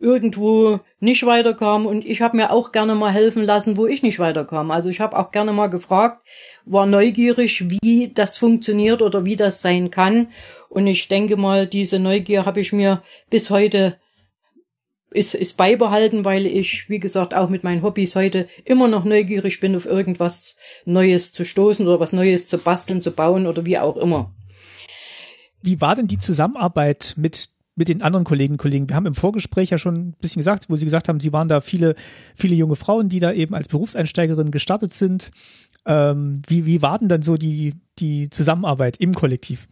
irgendwo nicht weiterkamen und ich habe mir auch gerne mal helfen lassen, wo ich nicht weiterkam. Also ich habe auch gerne mal gefragt, war neugierig, wie das funktioniert oder wie das sein kann und ich denke mal, diese Neugier habe ich mir bis heute ist, ist beibehalten, weil ich, wie gesagt, auch mit meinen Hobbys heute immer noch neugierig bin, auf irgendwas Neues zu stoßen oder was Neues zu basteln, zu bauen oder wie auch immer. Wie war denn die Zusammenarbeit mit mit den anderen Kollegen Kollegen. Wir haben im Vorgespräch ja schon ein bisschen gesagt, wo Sie gesagt haben, Sie waren da viele, viele junge Frauen, die da eben als Berufseinsteigerin gestartet sind. Ähm, wie, wie war denn dann so die, die Zusammenarbeit im Kollektiv?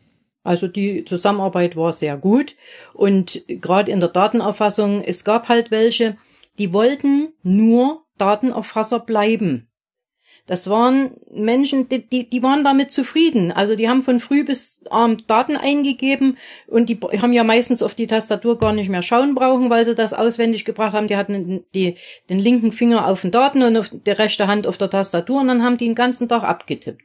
Also die Zusammenarbeit war sehr gut und gerade in der Datenerfassung, es gab halt welche, die wollten nur Datenerfasser bleiben. Das waren Menschen, die, die, die waren damit zufrieden. Also die haben von früh bis abend Daten eingegeben und die haben ja meistens auf die Tastatur gar nicht mehr schauen brauchen, weil sie das auswendig gebracht haben. Die hatten die, den linken Finger auf den Daten und auf die rechte Hand auf der Tastatur und dann haben die den ganzen Tag abgetippt.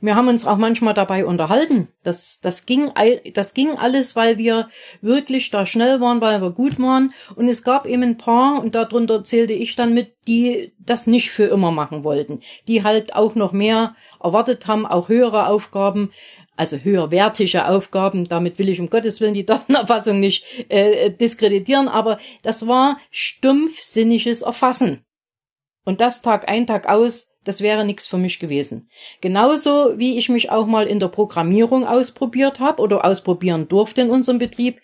Wir haben uns auch manchmal dabei unterhalten. Das, das ging, das ging alles, weil wir wirklich da schnell waren, weil wir gut waren. Und es gab eben ein paar, und darunter zählte ich dann mit, die das nicht für immer machen wollten. Die halt auch noch mehr erwartet haben, auch höhere Aufgaben also höherwertige Aufgaben. Damit will ich um Gottes Willen die Datenerfassung nicht äh, diskreditieren, aber das war stumpfsinniges Erfassen. Und das Tag ein, Tag aus das wäre nichts für mich gewesen. Genauso wie ich mich auch mal in der Programmierung ausprobiert habe oder ausprobieren durfte in unserem Betrieb,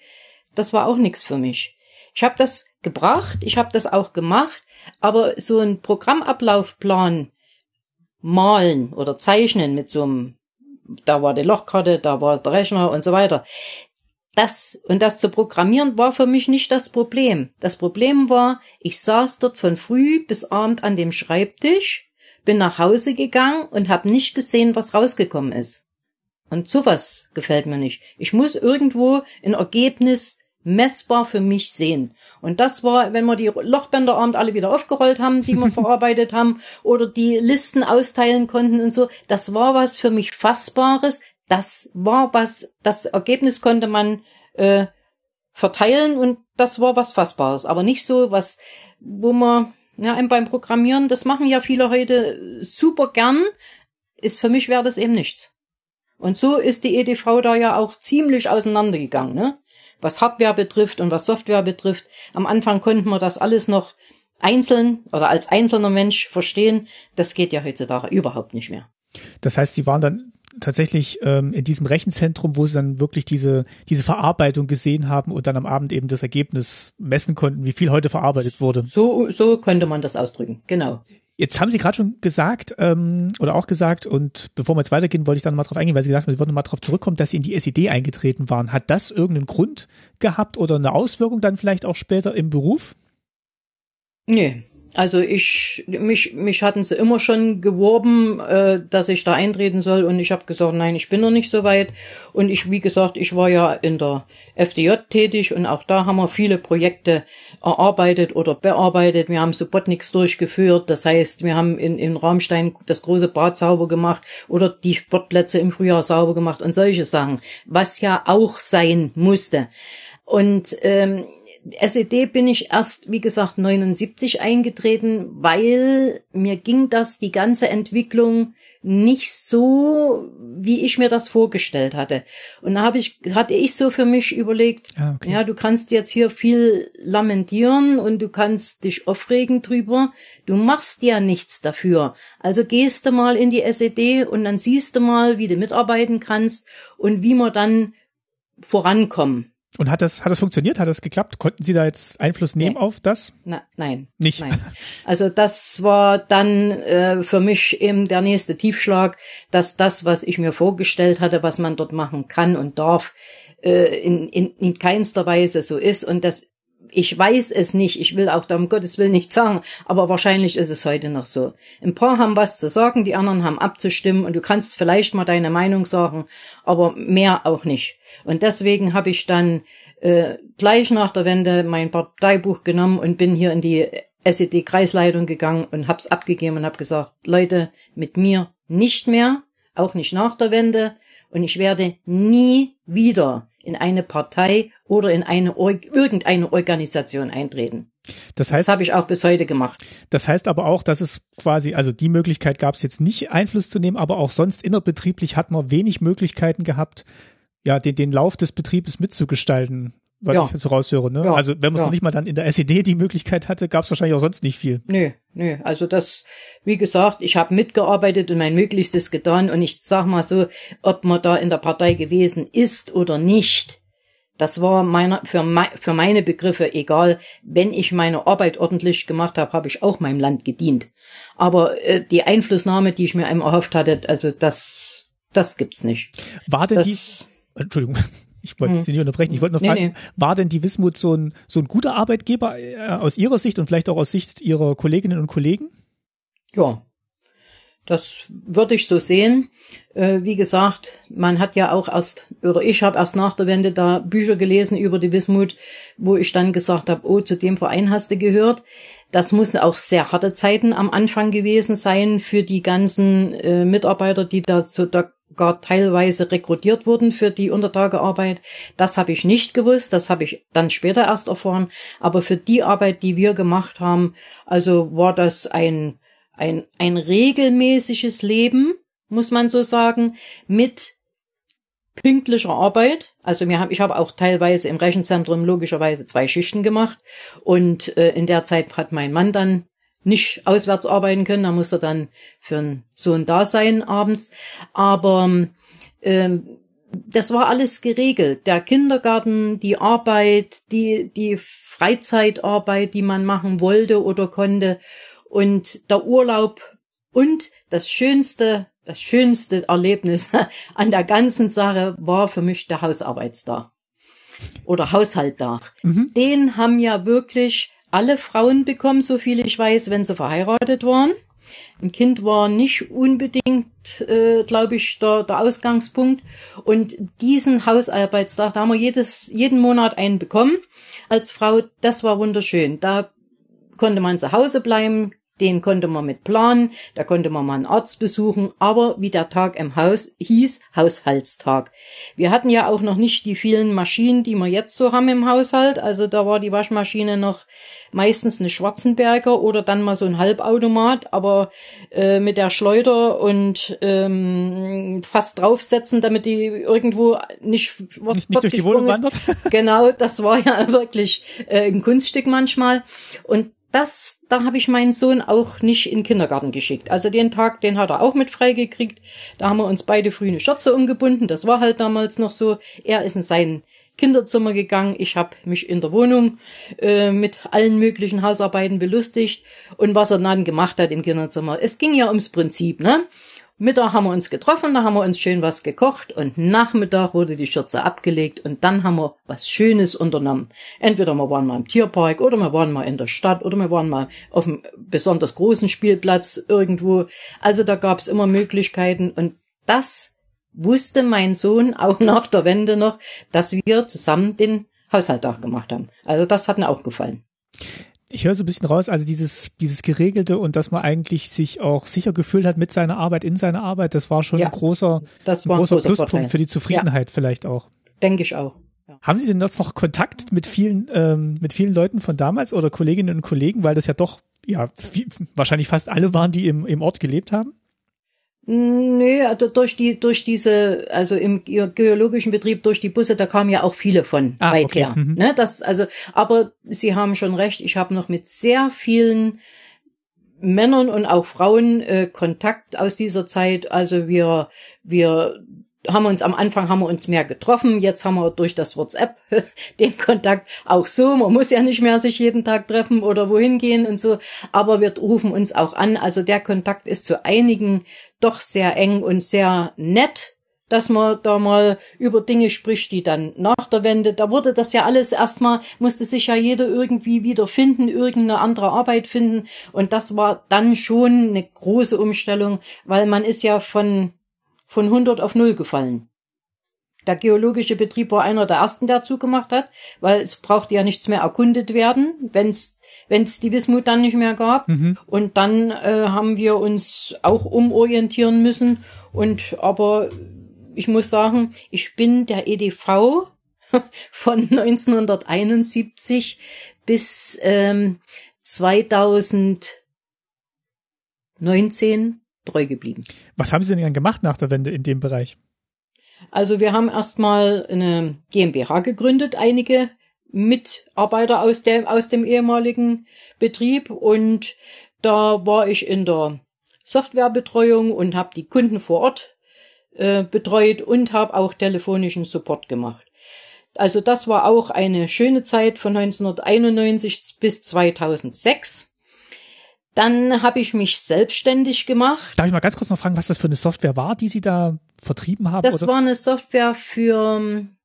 das war auch nichts für mich. Ich habe das gebracht, ich habe das auch gemacht, aber so ein Programmablaufplan malen oder zeichnen mit so einem, da war die Lochkarte, da war der Rechner und so weiter. Das und das zu programmieren war für mich nicht das Problem. Das Problem war, ich saß dort von früh bis abend an dem Schreibtisch bin nach Hause gegangen und habe nicht gesehen, was rausgekommen ist. Und sowas gefällt mir nicht. Ich muss irgendwo ein Ergebnis messbar für mich sehen. Und das war, wenn wir die Lochbänderabend alle wieder aufgerollt haben, die wir verarbeitet haben, oder die Listen austeilen konnten und so, das war was für mich Fassbares. Das war was, das Ergebnis konnte man äh, verteilen und das war was Fassbares. Aber nicht so was, wo man ja, beim Programmieren, das machen ja viele heute super gern. Ist für mich wäre das eben nichts. Und so ist die EDV da ja auch ziemlich auseinandergegangen, ne? Was Hardware betrifft und was Software betrifft. Am Anfang konnten wir das alles noch einzeln oder als einzelner Mensch verstehen. Das geht ja heutzutage überhaupt nicht mehr. Das heißt, Sie waren dann tatsächlich ähm, in diesem Rechenzentrum, wo sie dann wirklich diese, diese Verarbeitung gesehen haben und dann am Abend eben das Ergebnis messen konnten, wie viel heute verarbeitet wurde. So, so könnte man das ausdrücken, genau. Jetzt haben Sie gerade schon gesagt ähm, oder auch gesagt, und bevor wir jetzt weitergehen, wollte ich dann mal drauf eingehen, weil Sie gesagt haben, Sie würden mal drauf zurückkommen, dass Sie in die SED eingetreten waren. Hat das irgendeinen Grund gehabt oder eine Auswirkung dann vielleicht auch später im Beruf? Nee, also ich, mich, mich hatten sie immer schon geworben, äh, dass ich da eintreten soll und ich habe gesagt, nein, ich bin noch nicht so weit. Und ich, wie gesagt, ich war ja in der FDJ tätig und auch da haben wir viele Projekte erarbeitet oder bearbeitet. Wir haben Subotniks durchgeführt, das heißt, wir haben in, in Raumstein das große Bad sauber gemacht oder die Sportplätze im Frühjahr sauber gemacht und solche Sachen, was ja auch sein musste. Und ähm, SED bin ich erst, wie gesagt, 79 eingetreten, weil mir ging das, die ganze Entwicklung nicht so, wie ich mir das vorgestellt hatte. Und da habe ich, hatte ich so für mich überlegt, ah, okay. ja, du kannst jetzt hier viel lamentieren und du kannst dich aufregen drüber. Du machst ja nichts dafür. Also gehst du mal in die SED und dann siehst du mal, wie du mitarbeiten kannst und wie wir dann vorankommen. Und hat das, hat das funktioniert? Hat das geklappt? Konnten Sie da jetzt Einfluss nehmen nee. auf das? Na, nein. Nicht? Nein. Also das war dann äh, für mich eben der nächste Tiefschlag, dass das, was ich mir vorgestellt hatte, was man dort machen kann und darf, äh, in, in, in keinster Weise so ist. Und das ich weiß es nicht, ich will auch da um Gottes Willen nicht sagen, aber wahrscheinlich ist es heute noch so. Ein paar haben was zu sagen, die anderen haben abzustimmen und du kannst vielleicht mal deine Meinung sagen, aber mehr auch nicht. Und deswegen habe ich dann äh, gleich nach der Wende mein Parteibuch genommen und bin hier in die SED-Kreisleitung gegangen und hab's abgegeben und hab gesagt, Leute, mit mir nicht mehr, auch nicht nach der Wende und ich werde nie wieder in eine Partei oder in eine irgendeine Organisation eintreten. Das heißt, das habe ich auch bis heute gemacht. Das heißt aber auch, dass es quasi, also die Möglichkeit gab es jetzt nicht, Einfluss zu nehmen, aber auch sonst innerbetrieblich hat man wenig Möglichkeiten gehabt, ja, den, den Lauf des Betriebes mitzugestalten was ja. ich jetzt raushöre. Ne? Ja. Also wenn man es ja. noch nicht mal dann in der SED die Möglichkeit hatte, gab es wahrscheinlich auch sonst nicht viel. Nö, nö. Also das, wie gesagt, ich habe mitgearbeitet und mein Möglichstes getan und ich sag mal so, ob man da in der Partei gewesen ist oder nicht, das war meiner, für, me, für meine Begriffe egal. Wenn ich meine Arbeit ordentlich gemacht habe, habe ich auch meinem Land gedient. Aber äh, die Einflussnahme, die ich mir einem erhofft hatte, also das, das gibt's nicht. War denn das, die, Entschuldigung, ich wollte hm. Sie nicht unterbrechen. Ich wollte nur fragen, nee, nee. war denn die Wismut so ein, so ein guter Arbeitgeber äh, aus Ihrer Sicht und vielleicht auch aus Sicht Ihrer Kolleginnen und Kollegen? Ja, das würde ich so sehen. Äh, wie gesagt, man hat ja auch erst, oder ich habe erst nach der Wende da Bücher gelesen über die Wismut, wo ich dann gesagt habe, oh, zu dem Verein hast du gehört. Das muss auch sehr harte Zeiten am Anfang gewesen sein für die ganzen äh, Mitarbeiter, die da so da gar teilweise rekrutiert wurden für die Untertagearbeit. Das habe ich nicht gewusst, das habe ich dann später erst erfahren. Aber für die Arbeit, die wir gemacht haben, also war das ein, ein, ein regelmäßiges Leben, muss man so sagen, mit pünktlicher Arbeit. Also mir hab, ich habe auch teilweise im Rechenzentrum logischerweise zwei Schichten gemacht und äh, in der Zeit hat mein Mann dann nicht auswärts arbeiten können, da muss er dann für einen Sohn da sein abends. Aber ähm, das war alles geregelt. Der Kindergarten, die Arbeit, die, die Freizeitarbeit, die man machen wollte oder konnte und der Urlaub und das schönste, das schönste Erlebnis an der ganzen Sache war für mich der Hausarbeitstag oder Haushalttag. Mhm. Den haben ja wirklich alle Frauen bekommen, so viel ich weiß, wenn sie verheiratet waren. Ein Kind war nicht unbedingt, äh, glaube ich, der, der Ausgangspunkt. Und diesen Hausarbeitstag, da haben wir jedes, jeden Monat einen bekommen als Frau. Das war wunderschön. Da konnte man zu Hause bleiben, den konnte man mit planen, da konnte man mal einen Arzt besuchen, aber wie der Tag im Haus hieß, Haushaltstag. Wir hatten ja auch noch nicht die vielen Maschinen, die wir jetzt so haben im Haushalt. Also da war die Waschmaschine noch meistens eine Schwarzenberger oder dann mal so ein Halbautomat, aber äh, mit der Schleuder und ähm, fast draufsetzen, damit die irgendwo nicht, nicht, nicht durch die Wohnung wandert. Genau, das war ja wirklich äh, ein Kunststück manchmal. Und das, da habe ich meinen Sohn auch nicht in den Kindergarten geschickt. Also den Tag, den hat er auch mit freigekriegt. Da haben wir uns beide früh eine Schürze umgebunden. Das war halt damals noch so. Er ist in sein Kinderzimmer gegangen. Ich habe mich in der Wohnung äh, mit allen möglichen Hausarbeiten belustigt. Und was er dann gemacht hat im Kinderzimmer. Es ging ja ums Prinzip, ne? Mittag haben wir uns getroffen, da haben wir uns schön was gekocht und Nachmittag wurde die Schürze abgelegt und dann haben wir was Schönes unternommen. Entweder wir waren mal im Tierpark oder wir waren mal in der Stadt oder wir waren mal auf einem besonders großen Spielplatz irgendwo. Also da gab's immer Möglichkeiten und das wusste mein Sohn auch nach der Wende noch, dass wir zusammen den Haushalttag gemacht haben. Also das hat mir auch gefallen ich höre so ein bisschen raus, also dieses, dieses Geregelte und dass man eigentlich sich auch sicher gefühlt hat mit seiner Arbeit, in seiner Arbeit, das war schon ja, ein großer, ein großer, Pluspunkt Vorteil. für die Zufriedenheit ja. vielleicht auch. Denke ich auch. Ja. Haben Sie denn jetzt noch Kontakt mit vielen, ähm, mit vielen Leuten von damals oder Kolleginnen und Kollegen, weil das ja doch, ja, wahrscheinlich fast alle waren, die im, im Ort gelebt haben? Nö, also durch die, durch diese, also im geologischen Betrieb durch die Busse, da kamen ja auch viele von ah, weit okay. her. Mhm. Ne, das, also, aber Sie haben schon recht, ich habe noch mit sehr vielen Männern und auch Frauen äh, Kontakt aus dieser Zeit. Also wir, wir haben uns am Anfang haben wir uns mehr getroffen, jetzt haben wir durch das WhatsApp den Kontakt auch so. Man muss ja nicht mehr sich jeden Tag treffen oder wohin gehen und so, aber wir rufen uns auch an. Also der Kontakt ist zu einigen doch sehr eng und sehr nett dass man da mal über Dinge spricht, die dann nach der Wende, da wurde das ja alles erstmal, musste sich ja jeder irgendwie wieder finden, irgendeine andere Arbeit finden. Und das war dann schon eine große Umstellung, weil man ist ja von von 100 auf 0 gefallen. Der geologische Betrieb war einer der ersten, der zugemacht hat, weil es brauchte ja nichts mehr erkundet werden, wenn es wenn es die Wismut dann nicht mehr gab. Mhm. Und dann äh, haben wir uns auch umorientieren müssen. Und aber ich muss sagen, ich bin der EDV von 1971 bis ähm, 2019 treu geblieben. Was haben Sie denn gemacht nach der Wende in dem Bereich? Also wir haben erstmal eine GmbH gegründet, einige Mitarbeiter aus dem, aus dem ehemaligen Betrieb und da war ich in der Softwarebetreuung und habe die Kunden vor Ort äh, betreut und habe auch telefonischen Support gemacht. Also das war auch eine schöne Zeit von 1991 bis 2006. Dann habe ich mich selbstständig gemacht. Darf ich mal ganz kurz noch fragen, was das für eine Software war, die Sie da vertrieben haben? Das oder? war eine Software für ähm,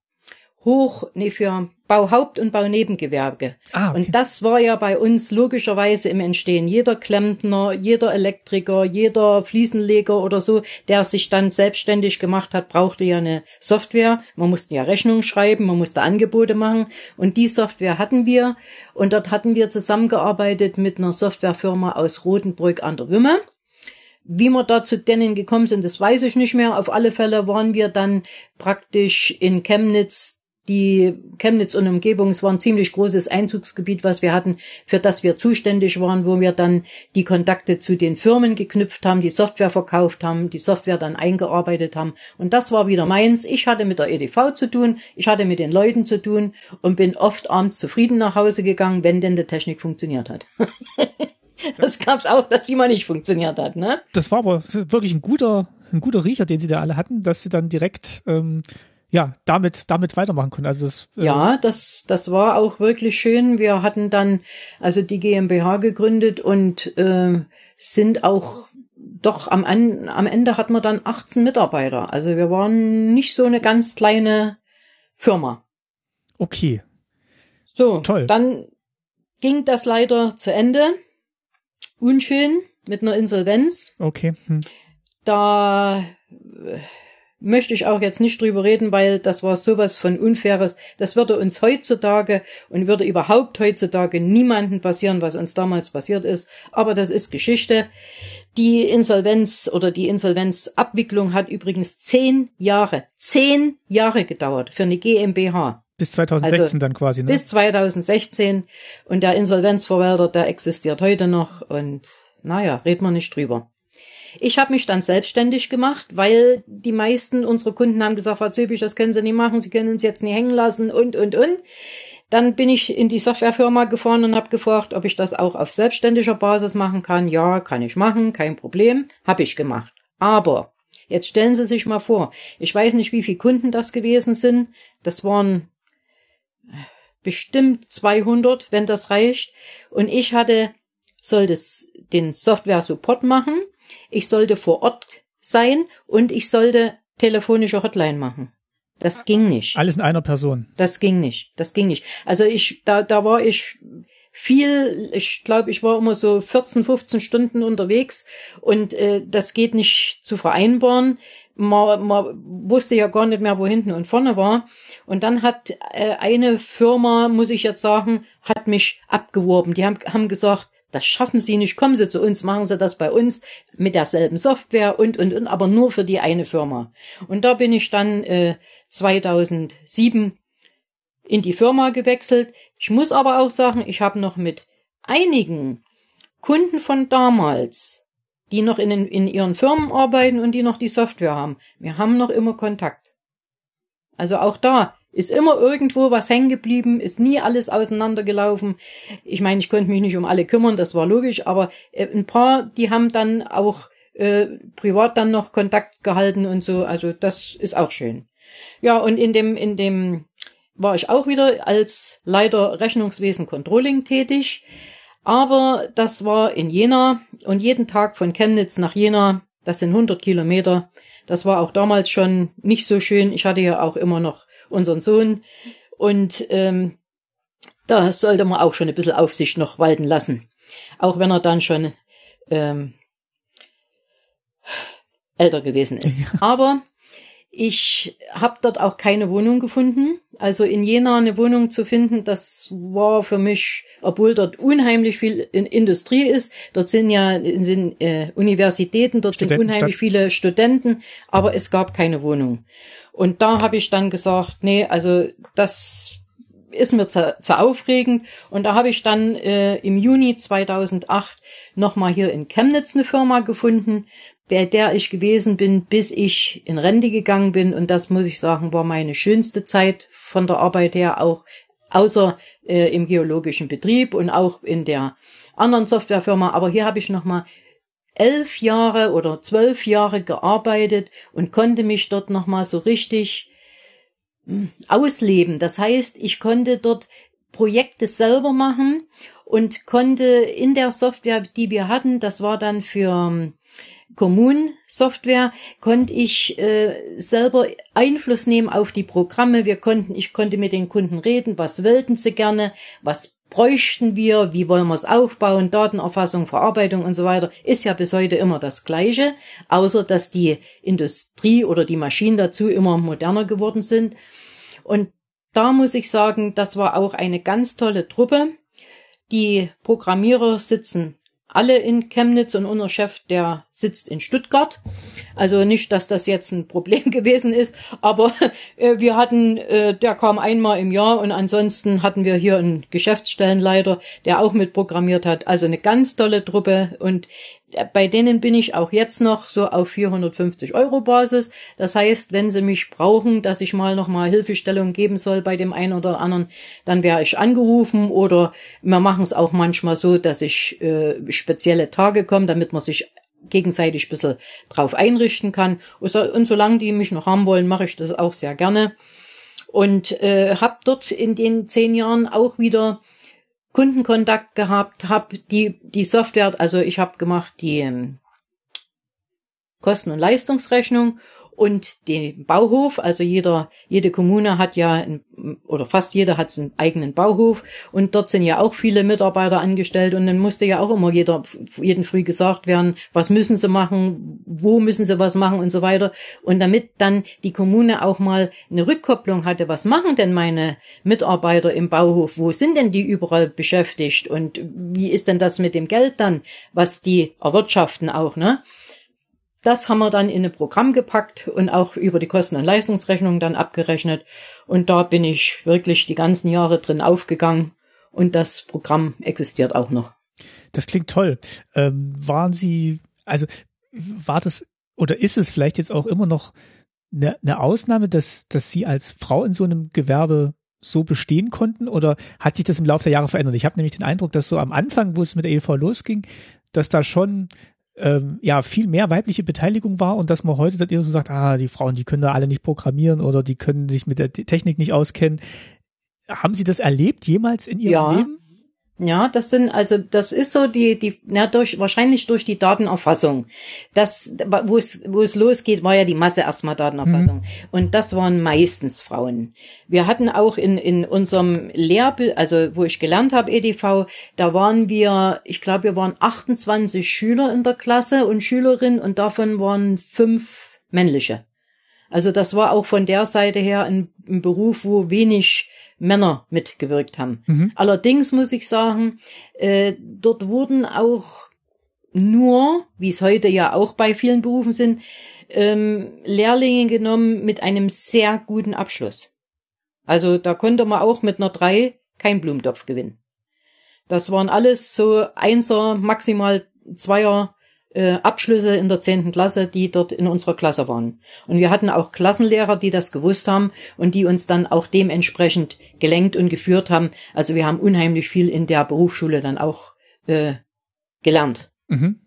Hoch, nee, für Bauhaupt- und Baunebengewerbe. Ah, okay. Und das war ja bei uns logischerweise im Entstehen. Jeder Klempner, jeder Elektriker, jeder Fliesenleger oder so, der sich dann selbstständig gemacht hat, brauchte ja eine Software. Man musste ja Rechnungen schreiben, man musste Angebote machen. Und die Software hatten wir. Und dort hatten wir zusammengearbeitet mit einer Softwarefirma aus Rotenburg an der Wümme. Wie wir da zu denen gekommen sind, das weiß ich nicht mehr. Auf alle Fälle waren wir dann praktisch in Chemnitz die Chemnitz und Umgebung, es war ein ziemlich großes Einzugsgebiet, was wir hatten, für das wir zuständig waren, wo wir dann die Kontakte zu den Firmen geknüpft haben, die Software verkauft haben, die Software dann eingearbeitet haben. Und das war wieder meins. Ich hatte mit der EDV zu tun, ich hatte mit den Leuten zu tun und bin oft abends zufrieden nach Hause gegangen, wenn denn die Technik funktioniert hat. das gab's auch, dass die mal nicht funktioniert hat, ne? Das war aber wirklich ein guter, ein guter Riecher, den sie da alle hatten, dass sie dann direkt ähm, ja, damit, damit weitermachen können. Also das, äh ja, das, das war auch wirklich schön. Wir hatten dann also die GmbH gegründet und äh, sind auch doch am, am Ende hatten wir dann 18 Mitarbeiter. Also wir waren nicht so eine ganz kleine Firma. Okay. So, toll. Dann ging das leider zu Ende. Unschön mit einer Insolvenz. Okay. Hm. Da möchte ich auch jetzt nicht drüber reden, weil das war sowas von Unfaires. Das würde uns heutzutage und würde überhaupt heutzutage niemanden passieren, was uns damals passiert ist. Aber das ist Geschichte. Die Insolvenz oder die Insolvenzabwicklung hat übrigens zehn Jahre, zehn Jahre gedauert für eine GmbH. Bis 2016 also dann quasi, ne? Bis 2016. Und der Insolvenzverwalter, der existiert heute noch. Und naja, reden wir nicht drüber. Ich habe mich dann selbstständig gemacht, weil die meisten unserer Kunden haben gesagt, Frau Zöbisch, das können Sie nicht machen, Sie können uns jetzt nie hängen lassen und, und, und. Dann bin ich in die Softwarefirma gefahren und habe gefragt, ob ich das auch auf selbstständiger Basis machen kann. Ja, kann ich machen, kein Problem. Habe ich gemacht. Aber jetzt stellen Sie sich mal vor, ich weiß nicht, wie viele Kunden das gewesen sind. Das waren bestimmt 200, wenn das reicht. Und ich hatte, sollte den Software-Support machen ich sollte vor Ort sein und ich sollte telefonische Hotline machen. Das ging nicht. Alles in einer Person. Das ging nicht. Das ging nicht. Also ich, da, da war ich viel, ich glaube, ich war immer so 14, 15 Stunden unterwegs und äh, das geht nicht zu vereinbaren. Man, man wusste ja gar nicht mehr, wo hinten und vorne war. Und dann hat äh, eine Firma, muss ich jetzt sagen, hat mich abgeworben. Die haben, haben gesagt, das schaffen Sie nicht. Kommen Sie zu uns, machen Sie das bei uns mit derselben Software und, und, und, aber nur für die eine Firma. Und da bin ich dann äh, 2007 in die Firma gewechselt. Ich muss aber auch sagen, ich habe noch mit einigen Kunden von damals die noch in, in ihren Firmen arbeiten und die noch die Software haben. Wir haben noch immer Kontakt. Also auch da ist immer irgendwo was hängen geblieben, ist nie alles auseinandergelaufen. Ich meine, ich konnte mich nicht um alle kümmern, das war logisch, aber äh, ein paar, die haben dann auch äh, privat dann noch Kontakt gehalten und so. Also das ist auch schön. Ja, und in dem, in dem war ich auch wieder als Leiter Rechnungswesen Controlling tätig. Aber das war in Jena und jeden Tag von Chemnitz nach Jena, das sind 100 Kilometer. Das war auch damals schon nicht so schön. Ich hatte ja auch immer noch unseren Sohn und ähm, da sollte man auch schon ein bisschen Aufsicht noch walten lassen. Auch wenn er dann schon ähm, älter gewesen ist. Aber ich habe dort auch keine Wohnung gefunden. Also in Jena eine Wohnung zu finden, das war für mich, obwohl dort unheimlich viel in Industrie ist. Dort sind ja sind, äh, Universitäten, dort sind unheimlich viele Studenten, aber es gab keine Wohnung. Und da habe ich dann gesagt, nee, also das ist mir zu, zu aufregend. Und da habe ich dann äh, im Juni 2008 nochmal hier in Chemnitz eine Firma gefunden, bei der ich gewesen bin, bis ich in Rente gegangen bin. Und das muss ich sagen, war meine schönste Zeit von der Arbeit her, auch außer äh, im geologischen Betrieb und auch in der anderen Softwarefirma. Aber hier habe ich nochmal elf Jahre oder zwölf Jahre gearbeitet und konnte mich dort nochmal so richtig hm, ausleben. Das heißt, ich konnte dort Projekte selber machen und konnte in der Software, die wir hatten, das war dann für Kommunsoftware konnte ich äh, selber Einfluss nehmen auf die Programme. Wir konnten, ich konnte mit den Kunden reden, was wollten sie gerne, was bräuchten wir, wie wollen wir es aufbauen, Datenerfassung, Verarbeitung und so weiter, ist ja bis heute immer das Gleiche, außer dass die Industrie oder die Maschinen dazu immer moderner geworden sind. Und da muss ich sagen, das war auch eine ganz tolle Truppe. Die Programmierer sitzen alle in Chemnitz und unser Chef, der sitzt in Stuttgart. Also nicht, dass das jetzt ein Problem gewesen ist, aber äh, wir hatten, äh, der kam einmal im Jahr und ansonsten hatten wir hier einen Geschäftsstellenleiter, der auch mitprogrammiert hat. Also eine ganz tolle Truppe und bei denen bin ich auch jetzt noch so auf 450 Euro Basis. Das heißt, wenn sie mich brauchen, dass ich mal noch mal Hilfestellung geben soll bei dem einen oder anderen, dann wäre ich angerufen oder wir machen es auch manchmal so, dass ich äh, spezielle Tage komme, damit man sich gegenseitig ein bisschen drauf einrichten kann. Und, so, und solange die mich noch haben wollen, mache ich das auch sehr gerne. Und äh, habe dort in den zehn Jahren auch wieder Kundenkontakt gehabt, habe die die Software, also ich habe gemacht die ähm, Kosten- und Leistungsrechnung und den Bauhof. Also jeder, jede Kommune hat ja, ein, oder fast jeder hat einen eigenen Bauhof und dort sind ja auch viele Mitarbeiter angestellt und dann musste ja auch immer jeder, jeden früh gesagt werden, was müssen sie machen, wo müssen sie was machen und so weiter. Und damit dann die Kommune auch mal eine Rückkopplung hatte, was machen denn meine Mitarbeiter im Bauhof, wo sind denn die überall beschäftigt und wie ist denn das mit dem Geld dann, was die erwirtschaften auch, ne? Das haben wir dann in ein Programm gepackt und auch über die Kosten- und Leistungsrechnung dann abgerechnet. Und da bin ich wirklich die ganzen Jahre drin aufgegangen. Und das Programm existiert auch noch. Das klingt toll. Ähm, waren Sie, also war das oder ist es vielleicht jetzt auch immer noch eine, eine Ausnahme, dass, dass Sie als Frau in so einem Gewerbe so bestehen konnten oder hat sich das im Laufe der Jahre verändert? Ich habe nämlich den Eindruck, dass so am Anfang, wo es mit der EV losging, dass da schon ähm, ja viel mehr weibliche Beteiligung war und dass man heute dann eher so sagt, ah, die Frauen, die können da alle nicht programmieren oder die können sich mit der Technik nicht auskennen. Haben Sie das erlebt jemals in Ihrem ja. Leben? Ja, das sind also das ist so die die na durch wahrscheinlich durch die Datenerfassung. Das wo es wo es losgeht, war ja die Masse erstmal Datenerfassung mhm. und das waren meistens Frauen. Wir hatten auch in in unserem Lehrbild, also wo ich gelernt habe EDV, da waren wir, ich glaube, wir waren 28 Schüler in der Klasse und Schülerinnen und davon waren fünf männliche. Also das war auch von der Seite her ein, ein Beruf, wo wenig Männer mitgewirkt haben. Mhm. Allerdings muss ich sagen, äh, dort wurden auch nur, wie es heute ja auch bei vielen Berufen sind, ähm, Lehrlinge genommen mit einem sehr guten Abschluss. Also da konnte man auch mit einer drei kein Blumentopf gewinnen. Das waren alles so Einser, maximal Zweier äh, Abschlüsse in der zehnten Klasse, die dort in unserer Klasse waren. Und wir hatten auch Klassenlehrer, die das gewusst haben und die uns dann auch dementsprechend gelenkt und geführt haben. Also wir haben unheimlich viel in der Berufsschule dann auch äh, gelernt. Mhm.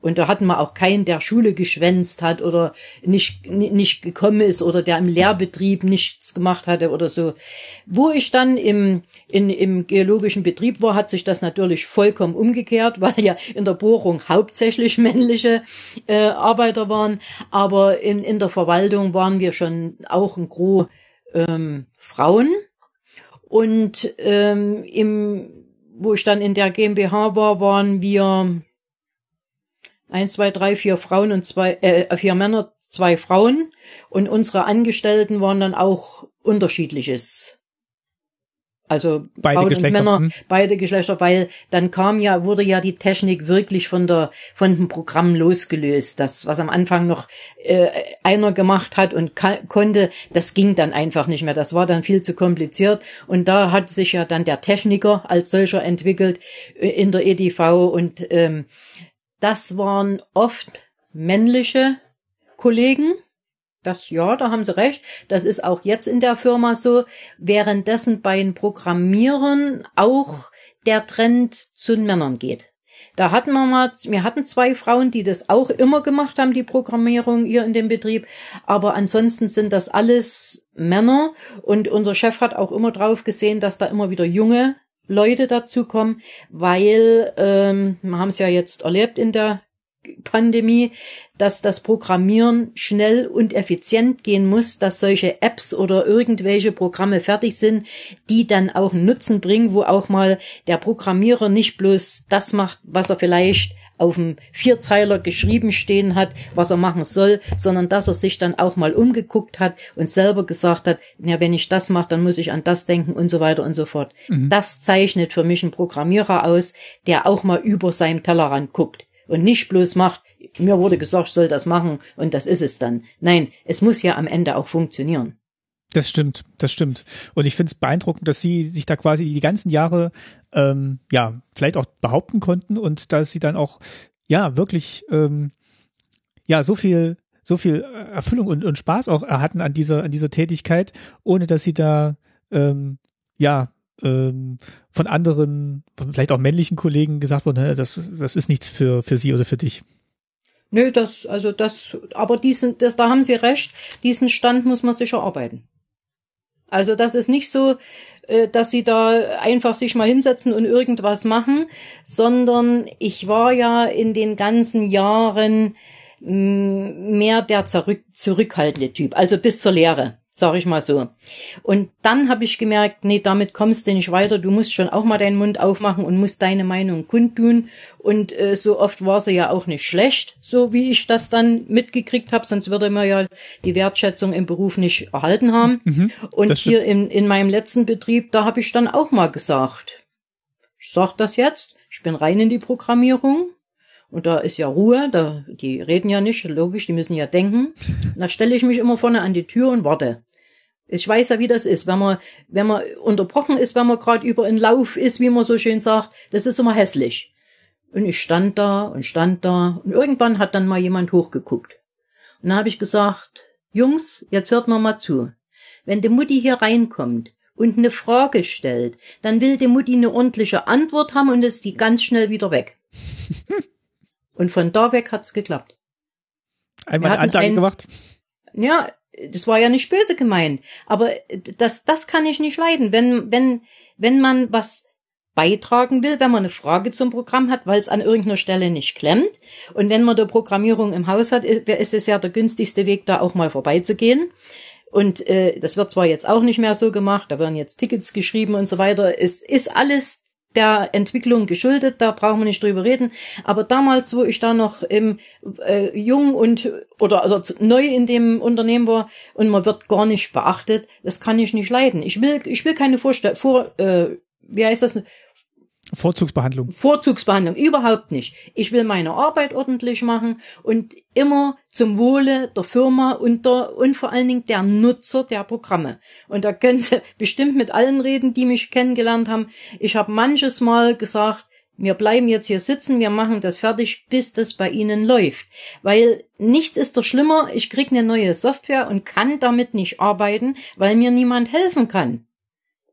Und da hatten wir auch keinen, der Schule geschwänzt hat oder nicht, nicht gekommen ist oder der im Lehrbetrieb nichts gemacht hatte oder so. Wo ich dann im, in, im geologischen Betrieb war, hat sich das natürlich vollkommen umgekehrt, weil ja in der Bohrung hauptsächlich männliche äh, Arbeiter waren. Aber in, in der Verwaltung waren wir schon auch ein Gros ähm, Frauen. Und ähm, im, wo ich dann in der GmbH war, waren wir eins, zwei, drei, vier Frauen und zwei, äh, vier Männer, zwei Frauen. Und unsere Angestellten waren dann auch unterschiedliches. Also beide Frauen Geschlechter. und Männer, hm. beide Geschlechter, weil dann kam ja, wurde ja die Technik wirklich von der, von dem Programm losgelöst. Das, was am Anfang noch äh, einer gemacht hat und konnte, das ging dann einfach nicht mehr. Das war dann viel zu kompliziert. Und da hat sich ja dann der Techniker als solcher entwickelt äh, in der EDV und ähm, das waren oft männliche Kollegen. Das, ja, da haben Sie recht. Das ist auch jetzt in der Firma so. Währenddessen bei den Programmierern auch der Trend zu den Männern geht. Da hatten wir mal, wir hatten zwei Frauen, die das auch immer gemacht haben, die Programmierung hier in dem Betrieb. Aber ansonsten sind das alles Männer. Und unser Chef hat auch immer drauf gesehen, dass da immer wieder junge Leute dazukommen, weil ähm, wir haben es ja jetzt erlebt in der Pandemie, dass das Programmieren schnell und effizient gehen muss, dass solche Apps oder irgendwelche Programme fertig sind, die dann auch einen Nutzen bringen, wo auch mal der Programmierer nicht bloß das macht, was er vielleicht auf dem Vierzeiler geschrieben stehen hat, was er machen soll, sondern dass er sich dann auch mal umgeguckt hat und selber gesagt hat, ja, wenn ich das mache, dann muss ich an das denken und so weiter und so fort. Mhm. Das zeichnet für mich einen Programmierer aus, der auch mal über seinem Tellerrand guckt und nicht bloß macht, mir wurde gesagt, ich soll das machen und das ist es dann. Nein, es muss ja am Ende auch funktionieren. Das stimmt, das stimmt. Und ich finde es beeindruckend, dass sie sich da quasi die ganzen Jahre ähm, ja vielleicht auch behaupten konnten und dass sie dann auch ja wirklich ähm, ja so viel so viel Erfüllung und, und Spaß auch hatten an dieser an dieser Tätigkeit, ohne dass sie da ähm, ja ähm, von anderen, vielleicht auch männlichen Kollegen gesagt wurde, das das ist nichts für für sie oder für dich. Nö, das, also das, aber diesen, das, da haben Sie recht, diesen Stand muss man sich erarbeiten. Also das ist nicht so, äh, dass sie da einfach sich mal hinsetzen und irgendwas machen, sondern ich war ja in den ganzen Jahren mm, mehr der zurück, zurückhaltende Typ, also bis zur Lehre sag ich mal so. Und dann habe ich gemerkt, nee, damit kommst du nicht weiter. Du musst schon auch mal deinen Mund aufmachen und musst deine Meinung kundtun. Und äh, so oft war sie ja auch nicht schlecht, so wie ich das dann mitgekriegt habe, sonst würde man ja die Wertschätzung im Beruf nicht erhalten haben. Mhm, und hier in, in meinem letzten Betrieb, da habe ich dann auch mal gesagt, ich sag das jetzt, ich bin rein in die Programmierung. Und da ist ja Ruhe, da, die reden ja nicht, logisch, die müssen ja denken. Da stelle ich mich immer vorne an die Tür und warte. Ich weiß ja, wie das ist, wenn man, wenn man unterbrochen ist, wenn man gerade über in Lauf ist, wie man so schön sagt, das ist immer hässlich. Und ich stand da und stand da und irgendwann hat dann mal jemand hochgeguckt. Und dann habe ich gesagt, Jungs, jetzt hört mal mal zu. Wenn die Mutti hier reinkommt und eine Frage stellt, dann will die Mutti eine ordentliche Antwort haben und ist die ganz schnell wieder weg. und von da weg hat's geklappt. Einmal eine Ansage ein, gemacht? Ja, das war ja nicht böse gemeint, aber das, das kann ich nicht leiden, wenn, wenn, wenn man was beitragen will, wenn man eine Frage zum Programm hat, weil es an irgendeiner Stelle nicht klemmt. Und wenn man der Programmierung im Haus hat, ist es ja der günstigste Weg, da auch mal vorbeizugehen. Und äh, das wird zwar jetzt auch nicht mehr so gemacht, da werden jetzt Tickets geschrieben und so weiter. Es ist alles der Entwicklung geschuldet, da brauchen wir nicht drüber reden. Aber damals, wo ich da noch im äh, jung und oder also neu in dem Unternehmen war und man wird gar nicht beachtet, das kann ich nicht leiden. Ich will, ich will keine Vorstell vor, äh, wie heißt das? Vorzugsbehandlung. Vorzugsbehandlung, überhaupt nicht. Ich will meine Arbeit ordentlich machen und immer zum Wohle der Firma und, der, und vor allen Dingen der Nutzer der Programme. Und da können Sie bestimmt mit allen reden, die mich kennengelernt haben. Ich habe manches Mal gesagt, wir bleiben jetzt hier sitzen, wir machen das fertig, bis das bei Ihnen läuft. Weil nichts ist doch schlimmer, ich krieg eine neue Software und kann damit nicht arbeiten, weil mir niemand helfen kann.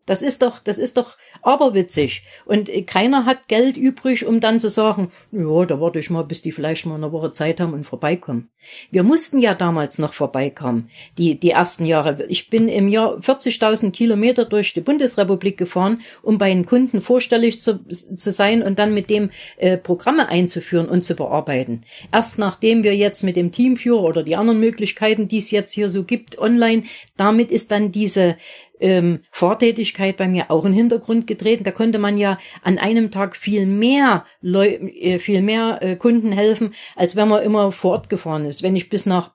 Das ist doch, das ist doch aberwitzig. Und keiner hat Geld übrig, um dann zu sagen, ja, da warte ich mal, bis die vielleicht mal eine Woche Zeit haben und vorbeikommen. Wir mussten ja damals noch vorbeikommen, die, die ersten Jahre. Ich bin im Jahr 40.000 Kilometer durch die Bundesrepublik gefahren, um bei den Kunden vorstellig zu, zu sein und dann mit dem äh, Programme einzuführen und zu bearbeiten. Erst nachdem wir jetzt mit dem Teamführer oder die anderen Möglichkeiten, die es jetzt hier so gibt, online, damit ist dann diese ähm, Vortätigkeit bei mir auch in den Hintergrund getreten. Da konnte man ja an einem Tag viel mehr Leu äh, viel mehr äh, Kunden helfen, als wenn man immer fortgefahren ist. Wenn ich bis nach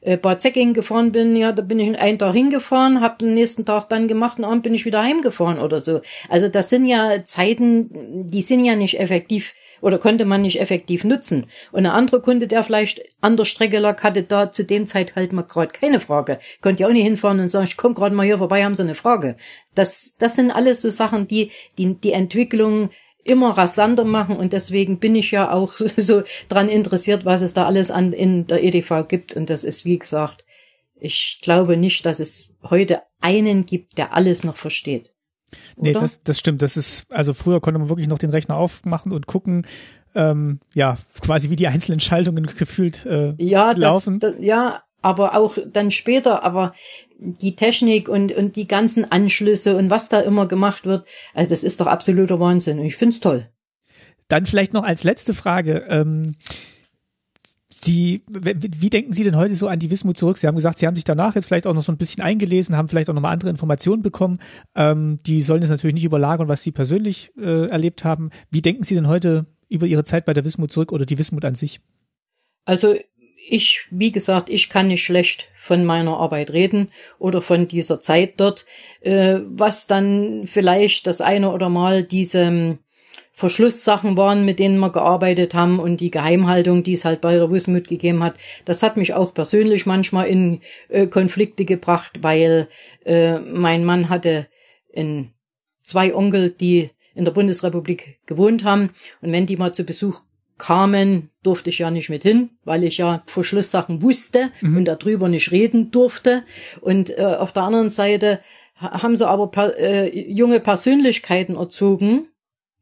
äh, Bad Säckingen gefahren bin, ja, da bin ich einen Tag hingefahren, habe den nächsten Tag dann gemacht und Abend bin ich wieder heimgefahren oder so. Also das sind ja Zeiten, die sind ja nicht effektiv oder konnte man nicht effektiv nutzen. Und ein anderer Kunde, der vielleicht an der Strecke lag, hatte da zu dem Zeit halt mal gerade keine Frage. Konnte ja auch nicht hinfahren und sagen, ich komme gerade mal hier vorbei, haben Sie eine Frage. Das, das sind alles so Sachen, die die, die Entwicklung immer rasanter machen und deswegen bin ich ja auch so dran interessiert, was es da alles an in der EDV gibt und das ist wie gesagt, ich glaube nicht, dass es heute einen gibt, der alles noch versteht. Nee, das, das stimmt. Das ist, also früher konnte man wirklich noch den Rechner aufmachen und gucken, ähm, ja, quasi wie die einzelnen Schaltungen gefühlt äh, ja, laufen. Das, das, ja, aber auch dann später, aber die Technik und, und die ganzen Anschlüsse und was da immer gemacht wird, also das ist doch absoluter Wahnsinn und ich find's toll. Dann vielleicht noch als letzte Frage. Ähm, Sie, wie denken Sie denn heute so an die Wismut zurück? Sie haben gesagt, Sie haben sich danach jetzt vielleicht auch noch so ein bisschen eingelesen, haben vielleicht auch noch mal andere Informationen bekommen. Ähm, die sollen es natürlich nicht überlagern, was Sie persönlich äh, erlebt haben. Wie denken Sie denn heute über Ihre Zeit bei der Wismut zurück oder die Wismut an sich? Also ich, wie gesagt, ich kann nicht schlecht von meiner Arbeit reden oder von dieser Zeit dort, äh, was dann vielleicht das eine oder mal diese Verschlusssachen waren, mit denen wir gearbeitet haben und die Geheimhaltung, die es halt bei der Wismut gegeben hat, das hat mich auch persönlich manchmal in äh, Konflikte gebracht, weil äh, mein Mann hatte in zwei Onkel, die in der Bundesrepublik gewohnt haben und wenn die mal zu Besuch kamen, durfte ich ja nicht mit hin, weil ich ja Verschlusssachen wusste mhm. und darüber nicht reden durfte. Und äh, auf der anderen Seite haben sie aber per, äh, junge Persönlichkeiten erzogen,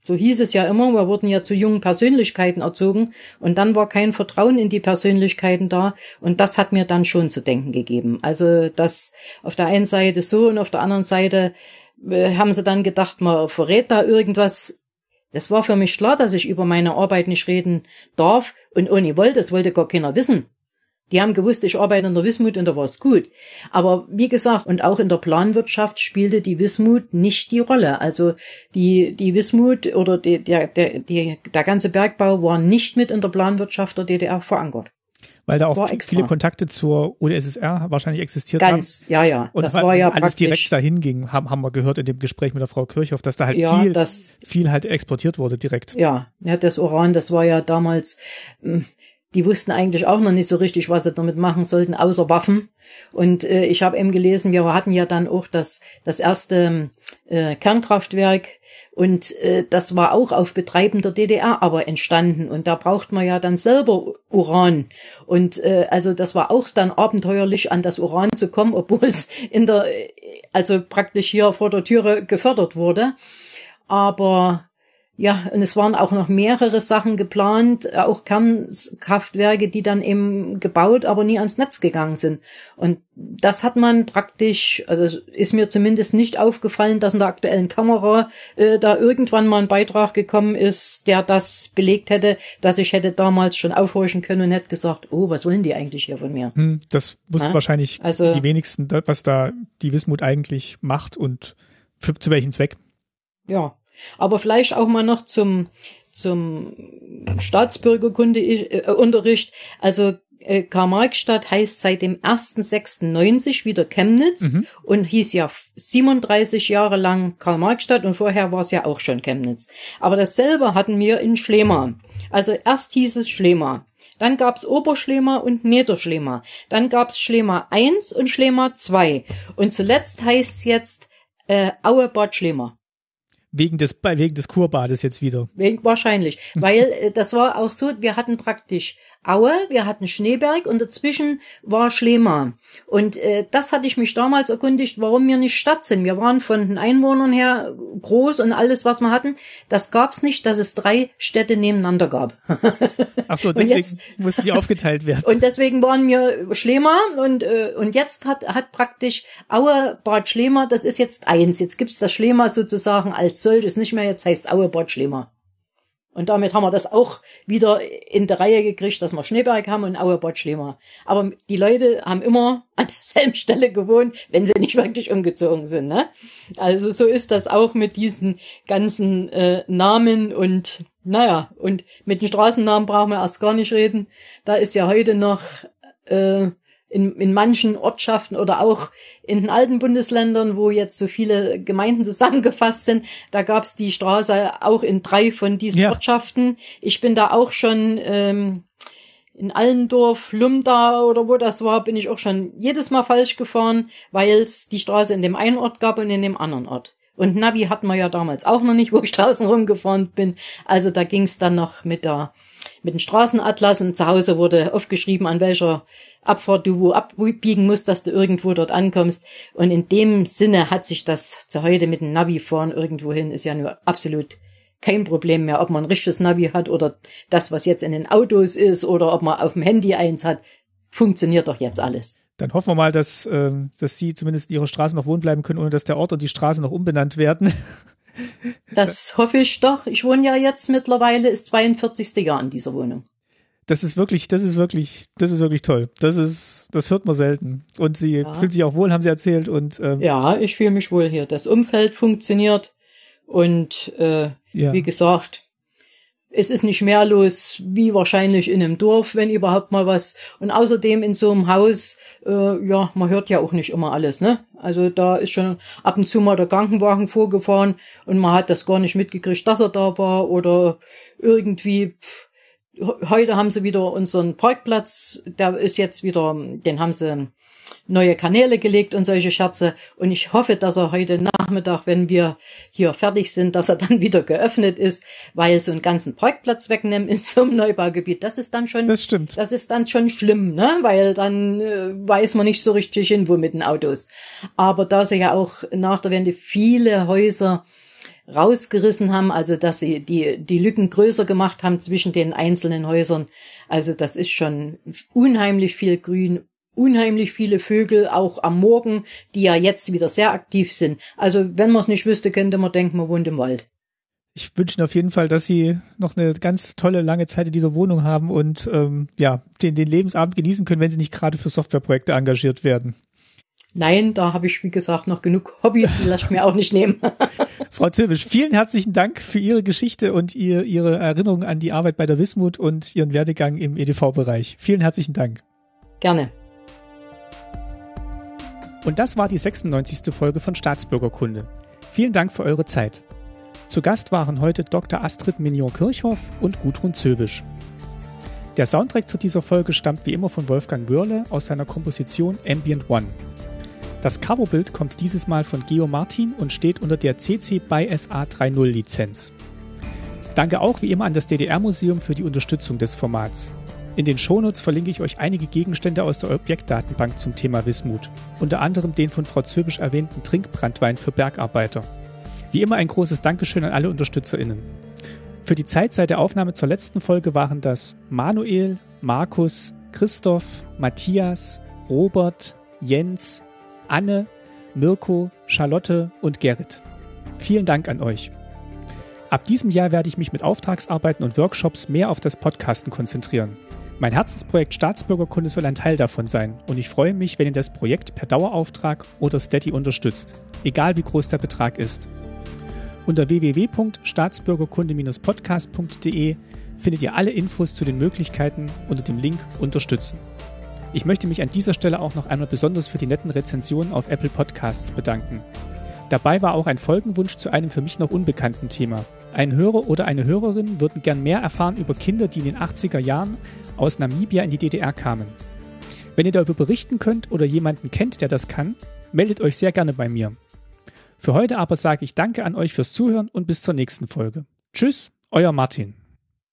so hieß es ja immer, wir wurden ja zu jungen Persönlichkeiten erzogen und dann war kein Vertrauen in die Persönlichkeiten da und das hat mir dann schon zu denken gegeben. Also das auf der einen Seite so und auf der anderen Seite äh, haben sie dann gedacht, man verrät da irgendwas. Das war für mich klar, dass ich über meine Arbeit nicht reden darf und ohne wollte, das wollte gar keiner wissen. Die haben gewusst, ich arbeite in der Wismut und da war es gut. Aber wie gesagt, und auch in der Planwirtschaft spielte die Wismut nicht die Rolle. Also die, die Wismut oder die, der, der, die, der ganze Bergbau war nicht mit in der Planwirtschaft der DDR verankert. Weil da auch viele Kontakte zur UdSSR wahrscheinlich existiert Ganz, haben. ja, ja. Und das war ja alles direkt dahin ging, haben, haben wir gehört in dem Gespräch mit der Frau Kirchhoff, dass da halt ja, viel, das, viel halt exportiert wurde direkt. Ja, ja, das Uran, das war ja damals, hm, die wussten eigentlich auch noch nicht so richtig, was sie damit machen sollten, außer Waffen. Und äh, ich habe eben gelesen, wir hatten ja dann auch das, das erste äh, Kernkraftwerk und äh, das war auch auf Betreiben der DDR aber entstanden. Und da braucht man ja dann selber Uran. Und äh, also das war auch dann abenteuerlich, an das Uran zu kommen, obwohl es in der, also praktisch hier vor der Türe gefördert wurde. Aber ja, und es waren auch noch mehrere Sachen geplant, auch Kernkraftwerke, die dann eben gebaut, aber nie ans Netz gegangen sind. Und das hat man praktisch, also ist mir zumindest nicht aufgefallen, dass in der aktuellen Kamera äh, da irgendwann mal ein Beitrag gekommen ist, der das belegt hätte, dass ich hätte damals schon aufhorchen können und hätte gesagt, oh, was wollen die eigentlich hier von mir? Hm, das wussten wahrscheinlich also, die wenigsten, was da die Wismut eigentlich macht und für, zu welchem Zweck. Ja, aber vielleicht auch mal noch zum, zum Staatsbürgerkundeunterricht. Also äh, Karl-Marx-Stadt heißt seit dem 1.6.90 wieder Chemnitz mhm. und hieß ja 37 Jahre lang Karl-Marx-Stadt und vorher war es ja auch schon Chemnitz. Aber dasselbe hatten wir in Schlema. Also erst hieß es Schlema. Dann gab's Oberschlema und Niederschlema. Dann gab's Schlema 1 und Schlema 2. Und zuletzt heißt's jetzt äh, Aue Bad Schlema. Wegen des, wegen des Kurbades jetzt wieder. Wahrscheinlich. Weil äh, das war auch so, wir hatten praktisch Aue, wir hatten Schneeberg und dazwischen war Schlema. Und äh, das hatte ich mich damals erkundigt, warum wir nicht Stadt sind. Wir waren von den Einwohnern her groß und alles, was wir hatten, das gab's nicht, dass es drei Städte nebeneinander gab. Ach so, deswegen jetzt, mussten die aufgeteilt werden. Und deswegen waren wir Schlema und, äh, und jetzt hat, hat praktisch Aue Bad Schlema, das ist jetzt eins. Jetzt gibt's das Schlema sozusagen als solches nicht mehr, jetzt heißt Aue Bad Schlema. Und damit haben wir das auch wieder in der Reihe gekriegt, dass wir Schneeberg haben und Aue Bad Schlema. Aber die Leute haben immer an derselben Stelle gewohnt, wenn sie nicht wirklich umgezogen sind. Ne? Also so ist das auch mit diesen ganzen äh, Namen und naja, und mit den Straßennamen brauchen wir erst gar nicht reden. Da ist ja heute noch äh, in, in manchen Ortschaften oder auch in den alten Bundesländern, wo jetzt so viele Gemeinden zusammengefasst sind, da gab's die Straße auch in drei von diesen ja. Ortschaften. Ich bin da auch schon ähm, in Allendorf, Lumda oder wo das war, bin ich auch schon jedes Mal falsch gefahren, weil es die Straße in dem einen Ort gab und in dem anderen Ort. Und Navi hatten wir ja damals auch noch nicht, wo ich draußen rumgefahren bin. Also da ging's dann noch mit der mit dem Straßenatlas und zu Hause wurde aufgeschrieben, an welcher Abfahrt du wo abbiegen musst, dass du irgendwo dort ankommst. Und in dem Sinne hat sich das zu heute mit dem Navi fahren irgendwo hin, ist ja nur absolut kein Problem mehr, ob man ein richtiges Navi hat oder das, was jetzt in den Autos ist oder ob man auf dem Handy eins hat, funktioniert doch jetzt alles. Dann hoffen wir mal, dass, äh, dass Sie zumindest in Ihrer Straße noch wohnen bleiben können, ohne dass der Ort und die Straße noch umbenannt werden. Das hoffe ich doch. Ich wohne ja jetzt mittlerweile, ist 42. Jahr in dieser Wohnung das ist wirklich, das ist wirklich, das ist wirklich toll. Das ist, das hört man selten. Und sie ja. fühlt sich auch wohl, haben sie erzählt. Und ähm, ja, ich fühle mich wohl hier. Das Umfeld funktioniert und äh, ja. wie gesagt, es ist nicht mehr los wie wahrscheinlich in einem Dorf, wenn überhaupt mal was. Und außerdem in so einem Haus, äh, ja, man hört ja auch nicht immer alles, ne? Also da ist schon ab und zu mal der Krankenwagen vorgefahren und man hat das gar nicht mitgekriegt, dass er da war oder irgendwie. Pff, heute haben sie wieder unseren Parkplatz, der ist jetzt wieder, den haben sie neue Kanäle gelegt und solche Scherze. Und ich hoffe, dass er heute Nachmittag, wenn wir hier fertig sind, dass er dann wieder geöffnet ist, weil so einen ganzen Parkplatz wegnehmen in so einem Neubaugebiet, das ist dann schon, das stimmt. Das ist dann schon schlimm, ne? Weil dann äh, weiß man nicht so richtig hin, wo mit den Autos. Aber da sie ja auch nach der Wende viele Häuser rausgerissen haben, also dass sie die, die Lücken größer gemacht haben zwischen den einzelnen Häusern. Also das ist schon unheimlich viel Grün, unheimlich viele Vögel, auch am Morgen, die ja jetzt wieder sehr aktiv sind. Also wenn man es nicht wüsste, könnte man denken, man wohnt im Wald. Ich wünsche Ihnen auf jeden Fall, dass Sie noch eine ganz tolle lange Zeit in dieser Wohnung haben und ähm, ja den, den Lebensabend genießen können, wenn Sie nicht gerade für Softwareprojekte engagiert werden. Nein, da habe ich, wie gesagt, noch genug Hobbys, die lasse ich mir auch nicht nehmen. Frau Zilbisch, vielen herzlichen Dank für Ihre Geschichte und ihr, Ihre Erinnerung an die Arbeit bei der Wismut und Ihren Werdegang im EDV-Bereich. Vielen herzlichen Dank. Gerne. Und das war die 96. Folge von Staatsbürgerkunde. Vielen Dank für eure Zeit. Zu Gast waren heute Dr. Astrid Mignon-Kirchhoff und Gudrun Zöbisch. Der Soundtrack zu dieser Folge stammt wie immer von Wolfgang Wörle aus seiner Komposition Ambient One. Das Coverbild kommt dieses Mal von Geo Martin und steht unter der CC BY SA 3.0 Lizenz. Danke auch wie immer an das DDR-Museum für die Unterstützung des Formats. In den Shownotes verlinke ich euch einige Gegenstände aus der Objektdatenbank zum Thema Wismut, unter anderem den von Frau Zöbisch erwähnten Trinkbrandwein für Bergarbeiter. Wie immer ein großes Dankeschön an alle UnterstützerInnen. Für die Zeit seit der Aufnahme zur letzten Folge waren das Manuel, Markus, Christoph, Matthias, Robert, Jens, Anne, Mirko, Charlotte und Gerrit. Vielen Dank an euch. Ab diesem Jahr werde ich mich mit Auftragsarbeiten und Workshops mehr auf das Podcasten konzentrieren. Mein Herzensprojekt Staatsbürgerkunde soll ein Teil davon sein und ich freue mich, wenn ihr das Projekt per Dauerauftrag oder Steady unterstützt, egal wie groß der Betrag ist. Unter www.staatsbürgerkunde-podcast.de findet ihr alle Infos zu den Möglichkeiten unter dem Link Unterstützen. Ich möchte mich an dieser Stelle auch noch einmal besonders für die netten Rezensionen auf Apple Podcasts bedanken. Dabei war auch ein Folgenwunsch zu einem für mich noch unbekannten Thema. Ein Hörer oder eine Hörerin würden gern mehr erfahren über Kinder, die in den 80er Jahren aus Namibia in die DDR kamen. Wenn ihr darüber berichten könnt oder jemanden kennt, der das kann, meldet euch sehr gerne bei mir. Für heute aber sage ich Danke an euch fürs Zuhören und bis zur nächsten Folge. Tschüss, euer Martin.